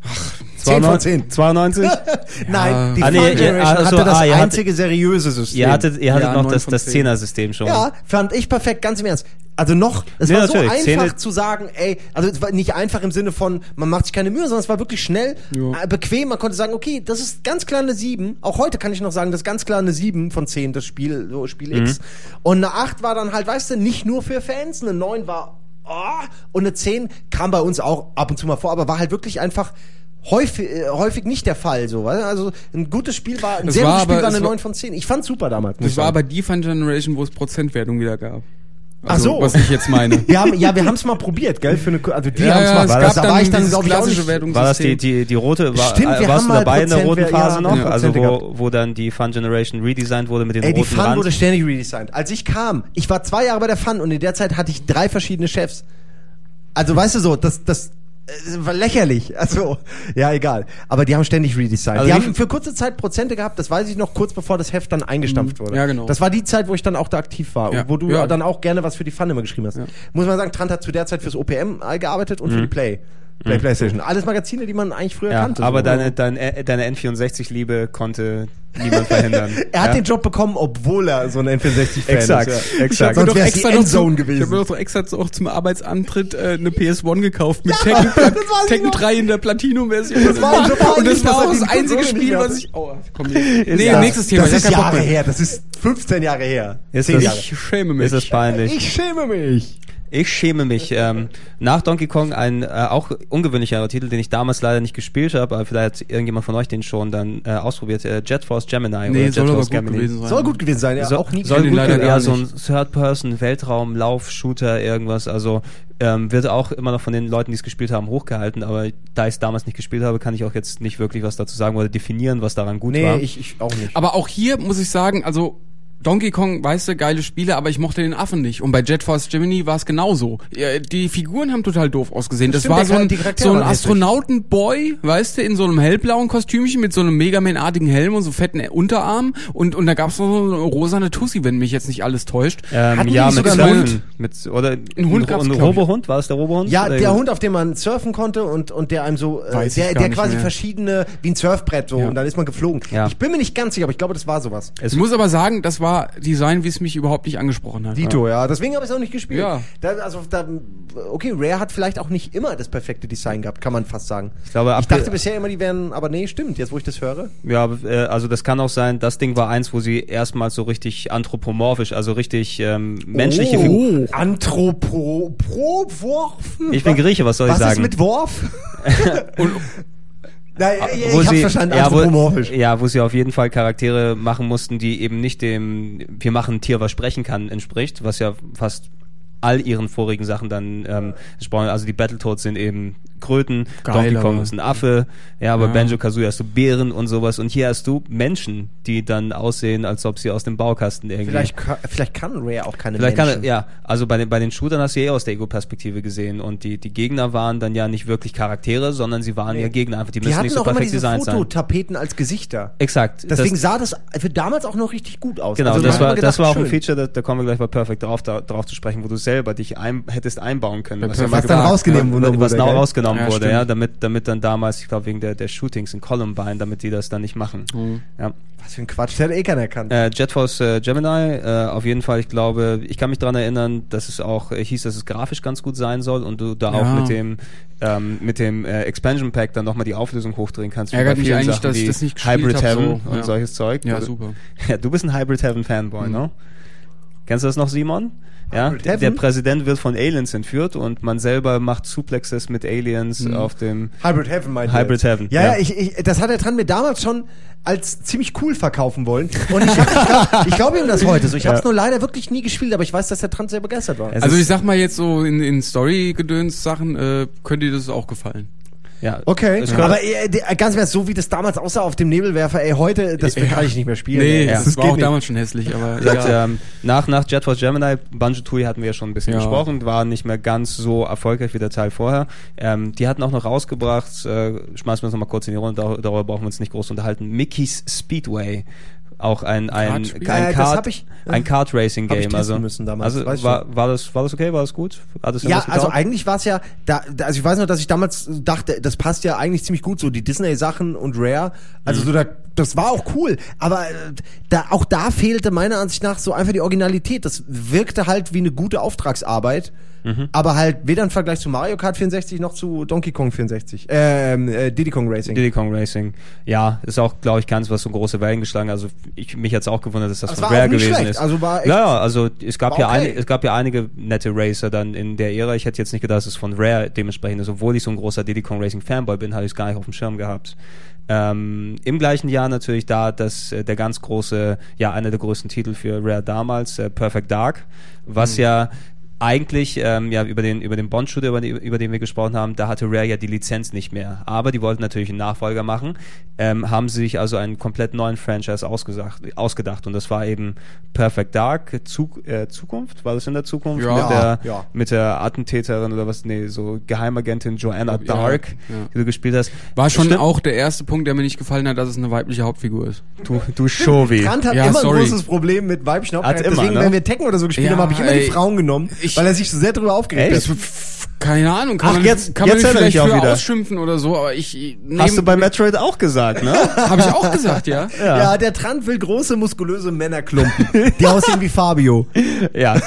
gegeben? 10 von 10. 92? Nein, die Ah, nee, Fun Generation also, hatte das ah, ihr hattet- einzige seriöse System. ihr hattet, ihr hattet Ja, noch das, das zehn. Zehner-System schon. Ja, fand ich perfekt, ganz im Ernst. Also noch, es Nee, war so einfach Szene- zu sagen, ey, also es war nicht einfach im Sinne von, man macht sich keine Mühe, sondern es war wirklich schnell, Ja. äh, bequem, man konnte sagen, okay, das ist ganz klar eine 7. Auch heute kann ich noch sagen, das ist ganz klar eine 7 von 10, das Spiel, so Spiel X. Mhm. Und eine 8 war dann halt, weißt du, nicht nur für Fans, eine 9 war, oh, und eine 10 kam bei uns auch ab und zu mal vor, aber war halt wirklich einfach häufig, äh, häufig nicht der Fall, so? Also ein gutes Spiel war, ein Es sehr war gutes Spiel aber- war eine war- 9 von 10. Ich fand's super damals. Das war aber die Fun Generation, wo es Prozentwertung wieder gab. Ach so. Was ich jetzt meine. Wir haben, ja, wir haben es mal probiert, gell? Für eine, also die Ja, haben's ja, mal. es War das- da dann war ich dann, glaube ich, auch nicht. Wertungssystem. War das die, die, die rote, war, Stimmt, wir äh, warst haben du mal dabei in der roten Phase ja, noch? ja, also wo, wo dann die Fun Generation redesigned wurde mit den Ey, die roten Fun Rand? wurde ständig redesigned. Als ich kam, ich war zwei Jahre bei der Fun und in der Zeit hatte ich drei verschiedene Chefs. Also, weißt du so, das, das war lächerlich. Also, ja, egal. Aber die haben ständig redesigned. Also die haben für kurze Zeit Prozente gehabt, das weiß ich noch, kurz bevor das Heft dann eingestampft wurde. Ja, genau. Das war die Zeit, wo ich dann auch da aktiv war. Ja. Und wo du Ja. dann auch gerne was für die Fun immer geschrieben hast. Muss man sagen, Trant hat zu der Zeit fürs OPM gearbeitet und für die Play. Play PlayStation. Alles Magazine, die man eigentlich früher ja, kannte. aber so. deine, deine, deine N64-Liebe konnte niemand verhindern. Er hat ja? den Job bekommen, obwohl er so ein N64-Fan Exakt, ist. Ja. exakt. Sonst doch die extra noch Endzone zum- gewesen. Ich habe mir doch extra auch zum Arbeitsantritt äh, eine PS1 gekauft mit Tekken, das ich Tekken noch. 3 in der Platinum-Version. Das war Und das war auch das die einzige Spiel, was ich... Oh, komm hier. Nee, Ja, nächstes Thema. Das ist Jahre her. Das ist 15 Jahre her. Ist 10 das- Jahre. Ich schäme mich. Ist es peinlich? Ich schäme mich. Ich schäme mich. Ähm, nach Donkey Kong ein äh, auch ungewöhnlicherer Titel, den ich damals leider nicht gespielt habe, aber vielleicht hat irgendjemand von euch den schon dann äh, ausprobiert. Äh, Jet Force Gemini. Nee, oder soll Jet aber Force gut Gemini. gewesen sein. Soll gut gewesen sein, ja. So, auch nie soll gut leider ja, so ein nicht. Third-Person, Weltraum, Lauf, Shooter, irgendwas. Also ähm, wird auch immer noch von den Leuten, die es gespielt haben, hochgehalten. Aber da ich es damals nicht gespielt habe, kann ich auch jetzt nicht wirklich was dazu sagen oder definieren, was daran gut Nee, war. ich, ich auch nicht. Aber auch hier muss ich sagen, also Donkey Kong, weißt du, geile Spiele, aber ich mochte den Affen nicht. Und bei Jet Force Gemini war es genauso. Die Figuren haben total doof ausgesehen. Das Stimmt, war so ein, so ein. Astronautenboy, weißt du, in so einem hellblauen Kostümchen mit so einem Megaman-artigen Helm und so fetten Unterarm. Und, und da gab's noch so eine rosane Tussi, wenn mich jetzt nicht alles täuscht. ähm, ja, mit sogar einen Surfen. Mit, oder ein Hund gab's, ein. Robohund? War es der Robohund? ja, Oder- der Hund, auf dem man surfen konnte und, und der einem so, äh, Weiß der, der quasi mehr. verschiedene, wie ein Surfbrett so, Ja. und dann ist man geflogen. Ja. Ich bin mir nicht ganz sicher, aber ich glaube, das war sowas. Es Ich muss aber sagen, das war Design, wie es mich überhaupt nicht angesprochen hat. Dito, ja. Deswegen habe ich es auch nicht gespielt. Ja. Da, also, da, okay, Rare hat vielleicht auch nicht immer das perfekte Design gehabt, kann man fast sagen. Ich glaube, Ich dachte bisher immer, die wären, aber nee, stimmt, jetzt wo ich das höre. Ja, äh, also das kann auch sein, das Ding war eins, wo sie erstmals so richtig anthropomorphisch, also richtig ähm, menschliche oh, Figuren. Anthropo, pro, Worf. Ich bin Grieche, was soll ich Was sagen? ist mit Worf? und, Nein, ich, wo ich sie, verstanden, ja, wo, ja, wo sie auf jeden Fall Charaktere machen mussten, die eben nicht dem wir machen ein Tier, was sprechen kann, entspricht, was ja fast all ihren vorigen Sachen dann ähm, entsprochen. Also die Battletoads sind eben Kröten, Geil, Donkey Kong aber- ist ein Affe, ja, aber Ja. Banjo Kazooie hast du Bären und sowas und hier hast du Menschen, die dann aussehen, als ob sie aus dem Baukasten irgendwie. Vielleicht, vielleicht kann Rare auch keine Vielleicht kann Menschen. er, ja, also bei den, bei den Shootern hast du eh aus der Ego-Perspektive gesehen und die, die Gegner waren dann ja nicht wirklich Charaktere, sondern sie waren ja Gegner einfach, die Die müssen nicht so perfekt diese designt sein. Fototapeten als Gesichter. Exakt. Deswegen das, sah das für damals auch noch richtig gut aus. Genau, Also das war, gedacht, das war auch ein schön. Feature, da, da kommen wir gleich bei Perfect drauf, da, drauf zu sprechen, wo du selber dich ein, hättest einbauen können. Bei ja mal Was dann rausgenommen ja, wurde, Was genau gell? Rausgenommen Ja, wurde, stimmt. ja, damit, damit dann damals, ich glaube wegen der, der Shootings in Columbine, damit die das dann nicht machen. Mhm. Ja. Was für ein Quatsch, der hat eh keiner erkannt. Äh, Jet Force äh, Gemini, äh, auf jeden Fall, ich glaube, ich kann mich dran erinnern, dass es auch äh, hieß, dass es grafisch ganz gut sein soll und du da Ja. auch mit dem ähm, mit dem äh, Expansion Pack dann nochmal die Auflösung hochdrehen kannst. Ärgert mich eigentlich, Sachen dass ich das nicht Hybrid hab, Heaven so, und ja. solches Zeug. Ja, Du- super. Ja, du bist ein Hybrid Heaven Fanboy, ne? Kennst du das noch, Simon? Ja, der? Präsident wird von Aliens entführt und man selber macht Suplexes mit Aliens auf dem Hybrid Heaven meint Hybrid Heaven, Ja, ja. ja, ich, ich, das hat er dran mir damals schon als ziemlich cool verkaufen wollen. Und ich, hab- ich glaube glaub ihm das heute so. Ich habe es nur leider wirklich nie gespielt, aber ich weiß, dass der Trant sehr begeistert war. Also ich sag mal jetzt so in, in Story-Gedöns-Sachen, äh, könnte dir das auch gefallen. Ja. Okay, gehört- aber äh, die- ganz ehrlich, so wie das damals aussah auf dem Nebelwerfer, ey, heute, das Ja. kann ich nicht mehr spielen. Nee, ey. das das war auch nicht. damals schon hässlich, aber egal. ähm, nach, nach Jet Force Gemini, Banjo Tooie hatten wir ja schon ein bisschen Ja. gesprochen, war nicht mehr ganz so erfolgreich wie der Teil vorher. Ähm, die hatten auch noch rausgebracht, äh, schmeißen wir uns noch mal kurz in die Runde, dar- darüber brauchen wir uns nicht groß unterhalten, Mickey's Speedway. Auch ein, ein, ein, Kartspiel? ein, Äh, das Kart, ich- ein Kart Racing Game. Also, müssen damals, also war, war, das, war das okay? War das gut? Hat das Ja, also eigentlich war es ja, da, da, also ich weiß noch, dass ich damals dachte, das passt ja eigentlich ziemlich gut, so die Disney-Sachen und Rare. Also so da, das war auch cool, aber äh, da, auch da fehlte meiner Ansicht nach so einfach die Originalität. Das wirkte halt wie eine gute Auftragsarbeit, aber halt weder im Vergleich zu Mario Kart 64 noch zu Donkey Kong 64, ähm, äh, Diddy Kong Racing. Diddy Kong Racing. Ja, ist auch, glaube ich, keins, was so große Wellen geschlagen. Also ich, mich jetzt auch gewundert, dass das, Das von Rare gewesen schlecht. ist. Also war echt- ja, also es gab ja okay. ein, es gab ja einige nette Racer dann in der Ära. Ich hätte jetzt nicht gedacht, dass es von Rare dementsprechend ist. Obwohl ich so ein großer Diddy Kong Racing Fanboy bin, hatte ich es gar nicht auf dem Schirm gehabt. Ähm, Im gleichen Jahr natürlich da, dass äh, der ganz große, ja, einer der größten Titel für Rare damals, äh, Perfect Dark, was Mhm. ja eigentlich ähm, ja über den über den Bond Shooter über, die, über den wir gesprochen haben, da hatte Rare ja die Lizenz nicht mehr, aber die wollten natürlich einen Nachfolger machen, ähm, haben sie sich also einen komplett neuen Franchise ausgesagt, ausgedacht und das war eben Perfect Dark Zug, äh, Zukunft, war das in der Zukunft Ja. mit der Ja. mit der Attentäterin oder was nee, so Geheimagentin Joanna Ja, Dark, ja. die du gespielt hast. War schon Stimmt. auch der erste Punkt, der mir nicht gefallen hat, dass es eine weibliche Hauptfigur ist. du du Shovi. Grant hat Ja, immer sorry. ein großes Problem mit Weibchen. Hat Deswegen, immer, ne? wenn wir Tekken oder so gespielt Ja, haben, habe ich immer die ey. Frauen genommen, Ich- weil er sich so sehr darüber aufgeregt hat. Keine Ahnung, kann Ach, man, jetzt- kann jetzt man vielleicht auch wieder. ausschimpfen oder so, aber ich Hast du bei Metroid auch gesagt, ne? habe ich auch gesagt, ja. Ja. der Trant will große, muskulöse Männerklumpen, die aussehen wie Fabio. ja,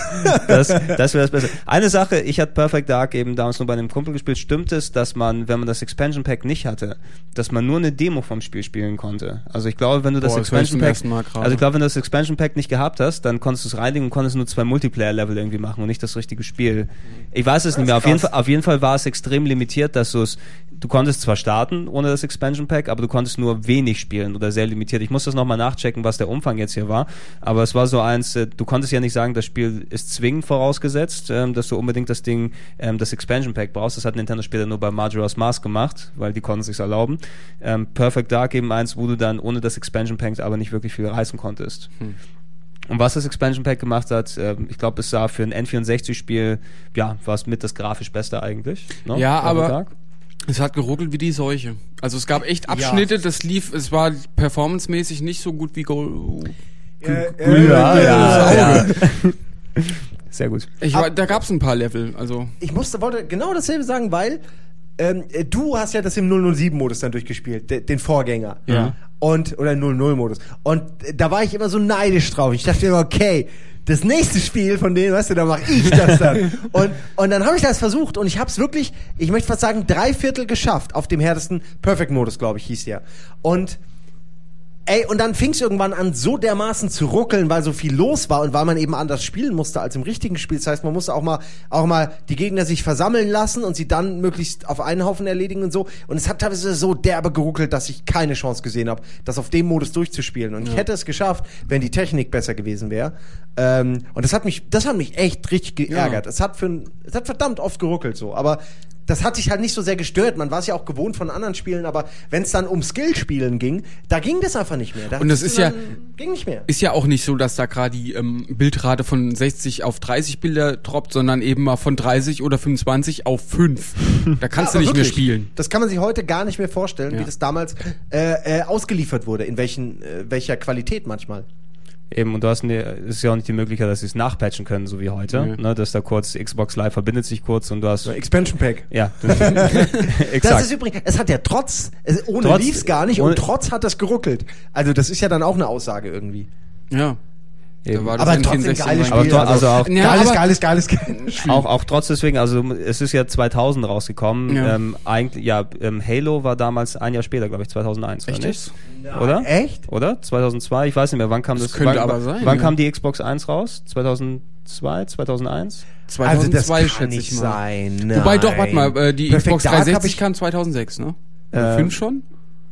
das, das wäre das Beste. Eine Sache, ich hatte Perfect Dark eben damals nur bei einem Kumpel gespielt. Stimmt es, dass man, wenn man das Expansion Pack nicht hatte, dass man nur eine Demo vom Spiel spielen konnte? Also ich glaube, wenn du das Boah, das Expansion zum Pack, also ich glaube, wenn du das Expansion Pack nicht gehabt hast, dann konntest du es reinlegen und konntest nur zwei Multiplayer-Level irgendwie machen und nicht das richtige Spiel. Ich weiß es nicht mehr. Auf jeden, krass. Fall, auf jeden Fall war es extrem limitiert, dass du es, du konntest zwar starten ohne das Expansion Pack, aber du konntest nur wenig spielen oder sehr limitiert. Ich muss das nochmal nachchecken, was der Umfang jetzt hier war. Aber es war so eins, äh, du konntest ja nicht sagen, das Spiel ist zwingend vorausgesetzt, ähm, dass du unbedingt das Ding, ähm, das Expansion Pack brauchst. Das hat Nintendo später nur bei Majora's Mask gemacht, weil die konnten es sich erlauben. Ähm, Perfect Dark eben eins, wo du dann ohne das Expansion Pack aber nicht wirklich viel reißen konntest. Und was das Expansion Pack gemacht hat, ähm, ich glaube, es sah für ein N64-Spiel, ja, war es mit das grafisch Beste eigentlich. ne? Ja, aber- Dark. Es hat geruckelt wie die Seuche. Also es gab echt Abschnitte, das lief, es war performancemäßig nicht so gut wie Gold. Äh, Ja, äh, ja, äh, ja. Sehr gut. Ich war, da gab es ein paar Level, also Ich musste, wollte genau dasselbe sagen, weil ähm, äh, du hast ja das im 007-Modus dann durchgespielt, de, den Vorgänger. Ja. Und, oder 00-Modus. Und da war ich immer so neidisch drauf. Ich dachte immer, okay, das nächste Spiel von denen, weißt du, da mache ich das dann. und, und dann habe ich das versucht und ich habe es wirklich, ich möchte fast sagen, drei Viertel geschafft auf dem härtesten Perfect-Modus, glaube ich, hieß der. Und Ey, und dann fing es irgendwann an, so dermaßen zu ruckeln, weil so viel los war und weil man eben anders spielen musste als im richtigen Spiel. Das heißt, man musste auch mal, auch mal die Gegner sich versammeln lassen und sie dann möglichst auf einen Haufen erledigen und so. Und es hat teilweise so derbe geruckelt, dass ich keine Chance gesehen habe, das auf dem Modus durchzuspielen. Und ich hätte es geschafft, wenn die Technik besser gewesen wäre. Ähm, und das hat mich, das hat mich echt richtig geärgert. Es hat für, es hat verdammt oft geruckelt so. Aber das hat sich halt nicht so sehr gestört. Man war es ja auch gewohnt von anderen Spielen, aber wenn es dann um Skillspielen ging, da ging das einfach nicht mehr. Da Und das ist ja- ging nicht mehr. ist ja auch nicht so, dass da gerade die ähm, Bildrate von 60 auf 30 Bilder droppt, sondern eben mal von 30 oder 25 auf 5. Da kannst Ja, du nicht aber mehr wirklich, spielen. Das kann man sich heute gar nicht mehr vorstellen, Ja. wie das damals äh, äh, ausgeliefert wurde, in welchen, äh, welcher Qualität manchmal. Eben, und du hast ne, es ist ja auch nicht die Möglichkeit, dass sie es nachpatchen können, so wie heute. Nee. Ne, dass da kurz Xbox Live verbindet sich kurz und du hast. Expansion Pack. Ja, Das ist übrigens, es hat ja trotz, ohne Trotz- lief's gar nicht ohne- und trotz hat das geruckelt. Also das ist ja dann auch eine Aussage irgendwie. Ja. Eben. war Aber das trotzdem N64 geiles Aber Spiel. to- also auch- Ja, geiles, aber- geiles, geiles, geiles Spiel. Auch, auch trotz deswegen, also es ist ja 2000 rausgekommen. Ja. Ähm, eigentlich, ja, ähm, Halo war damals ein Jahr später, glaube ich, 2001. oder Echt nicht? jetzt? Oder? Echt? Oder? 2002? Ich weiß nicht mehr. Wann kam das? Das könnte wann, aber sein, Wann ja. kam die Xbox 1 raus? 2002? 2001? 2002 kann schätze nicht ich mal. sein. Wobei doch, Nein. warte mal, äh, die Perfect Xbox Dark hab 360 ich- kam 2006, ne? Äh, 5 schon?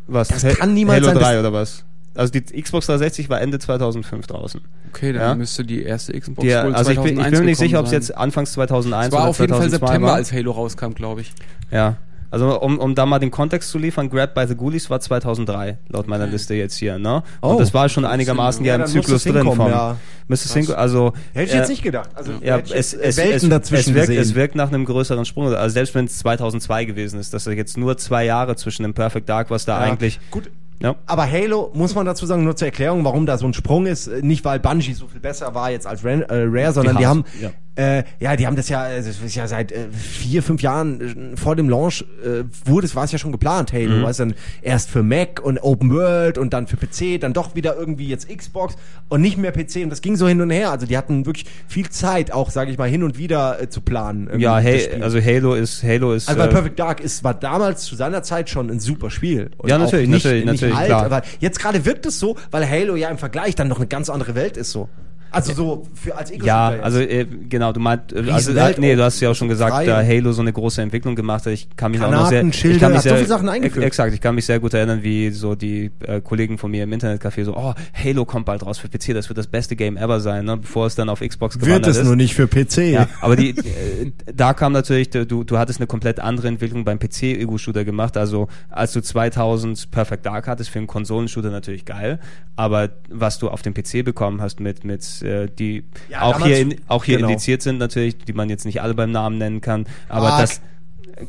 Was? Das kann niemals Halo sein, 3 das- oder was? Also die Xbox 360 war Ende 2005 draußen. Okay, dann Ja. müsste die erste Xbox Die, wohl also ich bin, ich 2001 bin mir nicht sicher, ob es jetzt Anfangs 2001 Es war oder auf jeden Fall 2002 September, war. als Halo rauskam, glaube ich. Ja. Also um, um da mal den Kontext zu liefern, Grab by the Ghoulies war 2003, laut meiner Liste jetzt hier, ne? Oh. Und das war schon einigermaßen ja, im Zyklus das drin hinkommen, vom ja. Mrs. Hinko, also Hätte ich äh, jetzt nicht gedacht. Also, ja, es, es, Welten es, dazwischen es, wirkt, es wirkt nach einem größeren Sprung. Also selbst wenn es 2002 gewesen ist, dass er jetzt nur zwei Jahre zwischen dem Perfect Dark, was da Ja, eigentlich... Gut, Ja. Aber Halo, muss man dazu sagen, nur zur Erklärung, warum da so ein Sprung ist, äh, nicht weil Bungie so viel besser war jetzt als äh, Rare, sondern die, Die haben, haben- äh, ja, die haben das ja, äh, das ist ja seit äh, vier, fünf Jahren äh, vor dem Launch äh, wurde es, war es ja schon geplant, Halo, Mhm. du, dann erst für Mac und Open World und dann für PC, dann doch wieder irgendwie jetzt Xbox und nicht mehr PC und das ging so hin und her. Also die hatten wirklich viel Zeit, auch sage ich mal, hin und wieder äh, zu planen. Ja, hey, also Halo ist Halo ist Also äh, Perfect Dark ist, war damals zu seiner Zeit schon ein super Spiel. Und Ja, natürlich, nicht, natürlich, nicht natürlich, alt, klar. aber jetzt gerade wirkt es so, weil Halo ja im Vergleich dann noch eine ganz andere Welt ist so. Also so für als Ego-Shooter Ja, jetzt. also äh, genau, du meinst, äh, also äh, nee, du hast ja auch schon gesagt, frei. da Halo so eine große Entwicklung gemacht hat. Ich kann mich auch noch Granaten, sehr, ich kann mich hat so sehr, viele Sachen eingeführt. Ex exakt, ich kann mich sehr gut erinnern, wie so die äh, Kollegen von mir im Internetcafé so, oh, Halo kommt bald raus für PC, das wird das beste Game ever sein, ne, bevor es dann auf Xbox wird gewandert es ist. nur nicht für PC. Ja, aber die, äh, da kam natürlich, du, du hattest eine komplett andere Entwicklung beim PC-Ego-Shooter gemacht. Also als du 2000 Perfect Dark hattest für einen Konsolenshooter natürlich geil, aber was du auf dem PC bekommen hast mit mit äh, die Ja, auch damals- hier in, auch hier genau. indiziert sind natürlich, die man jetzt nicht alle beim Namen nennen kann, aber Quark. das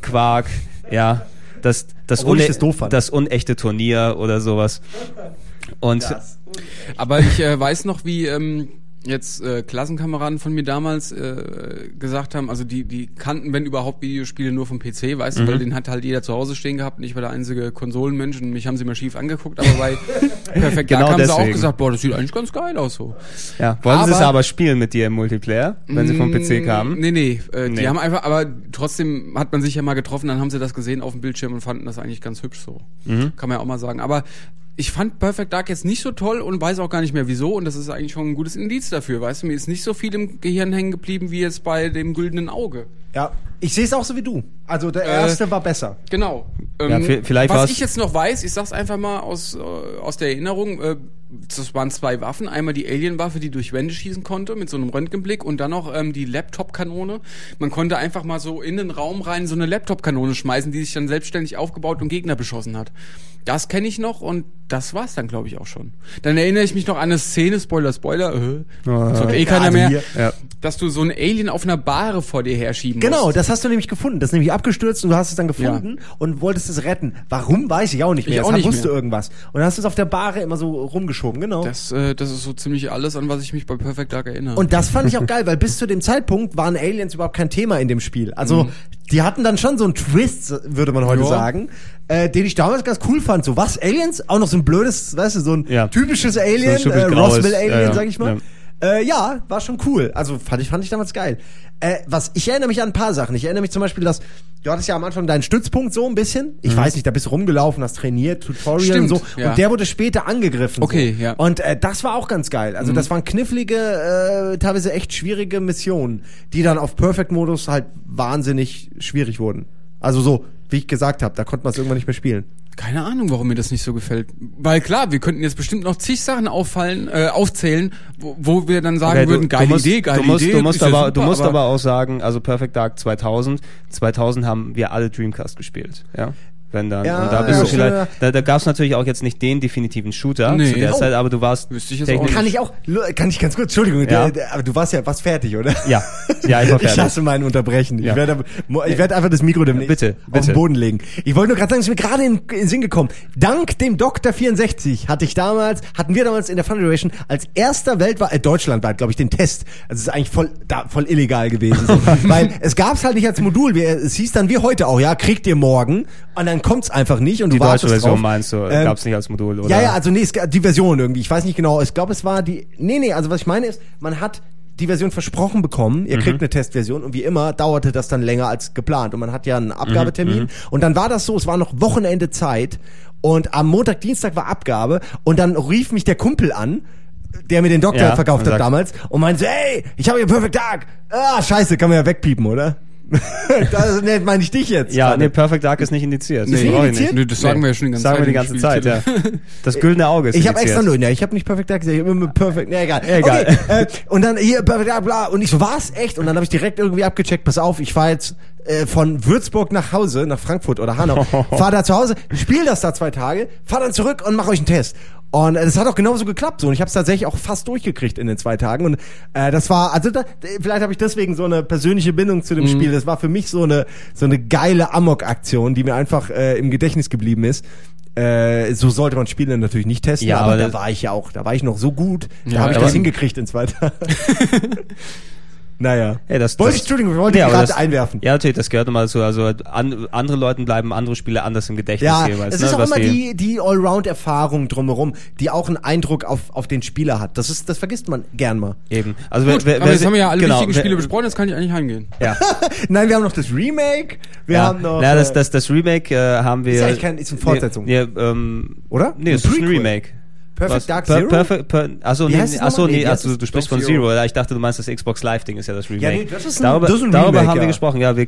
Quark, ja, das das, une- das das unechte Turnier oder sowas. Und Aber ich äh, weiß noch, wie ähm, jetzt äh, Klassenkameraden von mir damals äh, gesagt haben, also die die kannten, wenn überhaupt, Videospiele nur vom PC, weißt Mhm. du, weil den hat halt jeder zu Hause stehen gehabt. und Ich war der einzige Konsolenmensch und mich haben sie mal schief angeguckt, aber bei Perfect Genau Dark haben sie auch deswegen. gesagt, boah, das sieht eigentlich ganz geil aus so. ja, wollen sie es Aber- aber spielen mit dir im Multiplayer, wenn sie vom PC kamen? Nee, nee, äh, Nee. die haben einfach, aber trotzdem hat man sich ja mal getroffen, dann haben sie das gesehen auf dem Bildschirm und fanden das eigentlich ganz hübsch so. Mhm. Kann man ja auch mal sagen. Aber ich fand Perfect Dark jetzt nicht so toll und weiß auch gar nicht mehr wieso und das ist eigentlich schon ein gutes Indiz dafür, weißt du, mir ist nicht so viel im Gehirn hängen geblieben wie jetzt bei dem güldenen Auge. ja. Ich sehe es auch so wie du. Also der erste war besser. Genau. Ähm, Ja, vi- vielleicht was war's- ich jetzt noch weiß, ich sag's einfach mal aus, äh, aus der Erinnerung, äh, das waren zwei Waffen. Einmal die Alien-Waffe, die durch Wände schießen konnte mit so einem Röntgenblick und dann noch ähm, die Laptop-Kanone. Man konnte einfach mal so in den Raum rein so eine Laptop-Kanone schmeißen, die sich dann selbstständig aufgebaut und Gegner beschossen hat. Das kenne ich noch und das war's dann, glaube ich, auch schon. Dann erinnere ich mich noch an eine Szene, Spoiler, Spoiler, äh, das hat eh keiner Also mehr, Ja. dass du so ein Alien auf einer Bahre vor dir herschieben Genau, musst. das hast du nämlich gefunden. Das ist nämlich abgestürzt und du hast es dann gefunden und wolltest es retten. Warum, weiß ich auch nicht mehr. Ich auch nicht wusste mehr. irgendwas. Und dann hast du es auf der Bahre immer so rumgeschoben, genau. Das, äh, das ist so ziemlich alles, an was ich mich bei Perfect Dark erinnere. Und das fand ich auch geil, weil bis zu dem Zeitpunkt waren Aliens überhaupt kein Thema in dem Spiel. Also, die hatten dann schon so einen Twist, würde man heute Ja. sagen, äh, den ich damals ganz cool fand. So, was, Aliens? Auch noch so ein blödes, weißt du, so ein Ja. typisches Alien, So typisch äh, graues, Roswell-Alien, ja, ja. sag ich mal. Äh, ja, war schon cool. Also fand ich, fand ich damals geil. Äh, was, ich erinnere mich an ein paar Sachen. Ich erinnere mich zum Beispiel, dass du hattest ja am Anfang deinen Stützpunkt so ein bisschen. Ich weiß nicht, da bist du rumgelaufen, hast trainiert, Tutorial Stimmt, und so. ja. Und der wurde später angegriffen. Okay, so. ja. Und äh, das war auch ganz geil. Also das waren knifflige, äh, teilweise echt schwierige Missionen, die dann auf Perfect-Modus halt wahnsinnig schwierig wurden. Also so, wie ich gesagt habe, da konnte man es irgendwann nicht mehr spielen. Keine Ahnung, warum mir das nicht so gefällt. Weil klar, wir könnten jetzt bestimmt noch zig Sachen auffallen, äh, aufzählen, wo, wo wir dann sagen Okay, würden, geile musst, Idee, geile du musst, Idee. Du musst, aber, super, du musst aber, auch sagen, also Perfect Dark 2000, 2000 haben wir alle Dreamcast gespielt, ja. Wenn dann, Ja, und da bist ja, du vielleicht, ja. da, da gab es natürlich auch jetzt nicht den definitiven Shooter Nee. zu der Oh. Zeit, aber du warst Wüsste ich jetzt technisch- auch Kann ich auch, kann ich ganz kurz, Entschuldigung, Ja. der, der, aber du warst ja was fertig, oder? Ja, ja, ich war Ich fertig. hasse meinen Unterbrechen. Ja. Ich werde, ich werde einfach das Mikro demnächst Bitte, auf bitte. den Boden legen. Ich wollte nur gerade sagen, es ist mir gerade in, in den Sinn gekommen. Dank dem Dr. 64 hatte ich damals, hatten wir damals in der Federation als erster weltweit, äh, deutschlandweit, glaube ich, den Test. Also es ist eigentlich voll, da, voll illegal gewesen. So. Weil es gab es halt nicht als Modul. Wir, es hieß dann wie heute auch, ja, kriegt ihr morgen. Und dann kommt's einfach nicht und Die du deutsche Version drauf. meinst du, Ähm, gab es nicht als Modul, oder? Ja, ja, also nee, es die Version irgendwie. Ich weiß nicht genau. Ich glaube, es war die. Nee, nee, also was ich meine ist, man hat die Version versprochen bekommen, ihr kriegt eine Testversion und wie immer dauerte das dann länger als geplant und man hat ja einen Abgabetermin und dann war das so, es war noch Wochenende Zeit und am Montag, Dienstag war Abgabe und dann rief mich der Kumpel an, der mir den Doktor Ja, verkauft hat damals und meinte, so, ey, ich habe hier Perfect Dark. Ah, scheiße, kann man ja wegpiepen, oder? das ne, meine ich dich jetzt. Ja, gerade. nee, Perfect Dark ist nicht indiziert. Nee. Das ich indiziert? Nee, das sagen wir ja schon die ganze sagen Zeit wir die ganze Zeit, ja. Das güldene Auge ist Ich habe extra nur, ja, ich habe nicht Perfect Dark gesagt, ich habe immer Perfect, ne, egal. Egal. Okay, äh, und dann hier Perfect Dark, bla, und ich so, was, echt? Und dann habe ich direkt irgendwie abgecheckt, pass auf, ich fahr jetzt äh, von Würzburg nach Hause, nach Frankfurt oder Hanau, fahr da zu Hause, spiel das da zwei Tage, fahr dann zurück und mach euch einen Test. Und äh, das hat auch genauso geklappt so und ich habe es tatsächlich auch fast durchgekriegt in den zwei Tagen und äh, das war also da, vielleicht habe ich deswegen so eine persönliche Bindung zu dem Spiel. Das war für mich so eine so eine geile Amok-Aktion, die mir einfach äh, im Gedächtnis geblieben ist. Äh, so sollte man Spiele natürlich nicht testen, Ja, aber, aber da war ich ja auch, da war ich noch so gut, da Ja, habe ich das hingekriegt in zwei Tagen. naja. Ja, das, wollte das, ich, Entschuldigung, wollte Ja, ich gerade einwerfen. Ja, natürlich, das gehört immer dazu. Also an, andere Leuten bleiben andere Spiele anders im Gedächtnis Ja, jeweils. es ne, ist auch was immer die, die Allround-Erfahrung drumherum, die auch einen Eindruck auf, auf den Spieler hat. Das ist, das vergisst man gern mal. Eben. Also Gut, wer, wer, aber wer jetzt haben wir ja alle genau, wichtigen wer- Spiele besprochen, jetzt kann ich eigentlich heimgehen. Ja. Nein, wir haben noch das Remake, wir ja. haben noch. ja, das, äh, das, das Remake äh, haben wir. Ist eigentlich kein- ist eine Fortsetzung. Nee, nee, ähm, Oder? Nee, Ein es ist ein. Remake. Perfect Was? Dark Per- Zero? Perfect, per, achso, nee, achso? Nee, nee, es? du sprichst Dark von Zero. Zero. Ja, ich dachte, du meinst das Xbox Live-Ding ist ja das Remake. nee, das ist ein- darüber, das ist ein darüber Remake, haben wir ja. gesprochen. Ja, wir,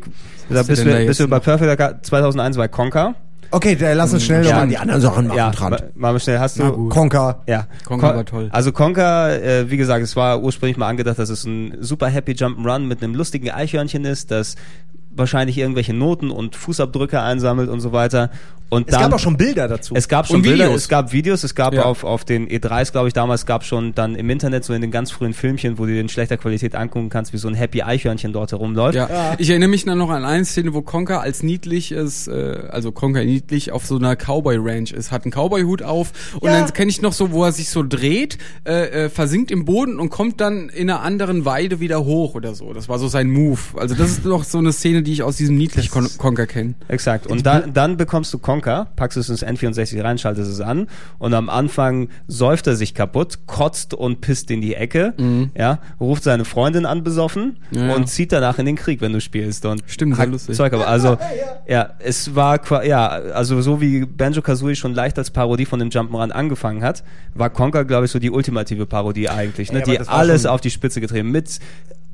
da ist bist, wir, bist du bei? Perfect Dark 2001 bei Conker. Okay, dann lass uns schnell Ja. noch an die anderen Sachen machen Ja, dran. ma- machen wir schnell. Hast du. Conker. Ja, Conker Con- war toll. Also Conker, äh, wie gesagt, es war ursprünglich mal angedacht, dass es ein super happy Jump'n'Run mit einem lustigen Eichhörnchen ist, das wahrscheinlich irgendwelche Noten und Fußabdrücke einsammelt und so weiter. Und Es dann, gab auch schon Bilder dazu. es gab schon Und Bilder, Videos. es gab Videos, es gab Ja. auf, auf den E3s, glaube ich, damals gab schon dann im Internet so in den ganz frühen Filmchen, wo du dir in schlechter Qualität angucken kannst, wie so ein Happy Eichhörnchen dort herumläuft. Ja. Ich erinnere mich dann noch an eine Szene, wo Conker als niedliches, äh, also Conker niedlich auf so einer Cowboy Ranch ist, hat einen Cowboy-Hut auf und Ja. dann kenne ich noch so, wo er sich so dreht, äh, äh, versinkt im Boden und kommt dann in einer anderen Weide wieder hoch oder so. Das war so sein Move. Also das ist noch so eine Szene, die ich aus diesem niedlich Con Conker kenne. Exakt. Und dann, dann bekommst du Conker, packst es ins N64 rein, schaltest es an und am Anfang säuft er sich kaputt, kotzt und pisst in die Ecke, ja, ruft seine Freundin an besoffen Ja, ja. und zieht danach in den Krieg, wenn du spielst. Und Stimmt, sehr lustig. Zeug, aber also, ja, es war, ja, also so wie Banjo-Kazooie schon leicht als Parodie von dem Jump'n'Run angefangen hat, war Conker, glaube ich, so die ultimative Parodie eigentlich, ne, Ja, aber die alles auf die Spitze getrieben mit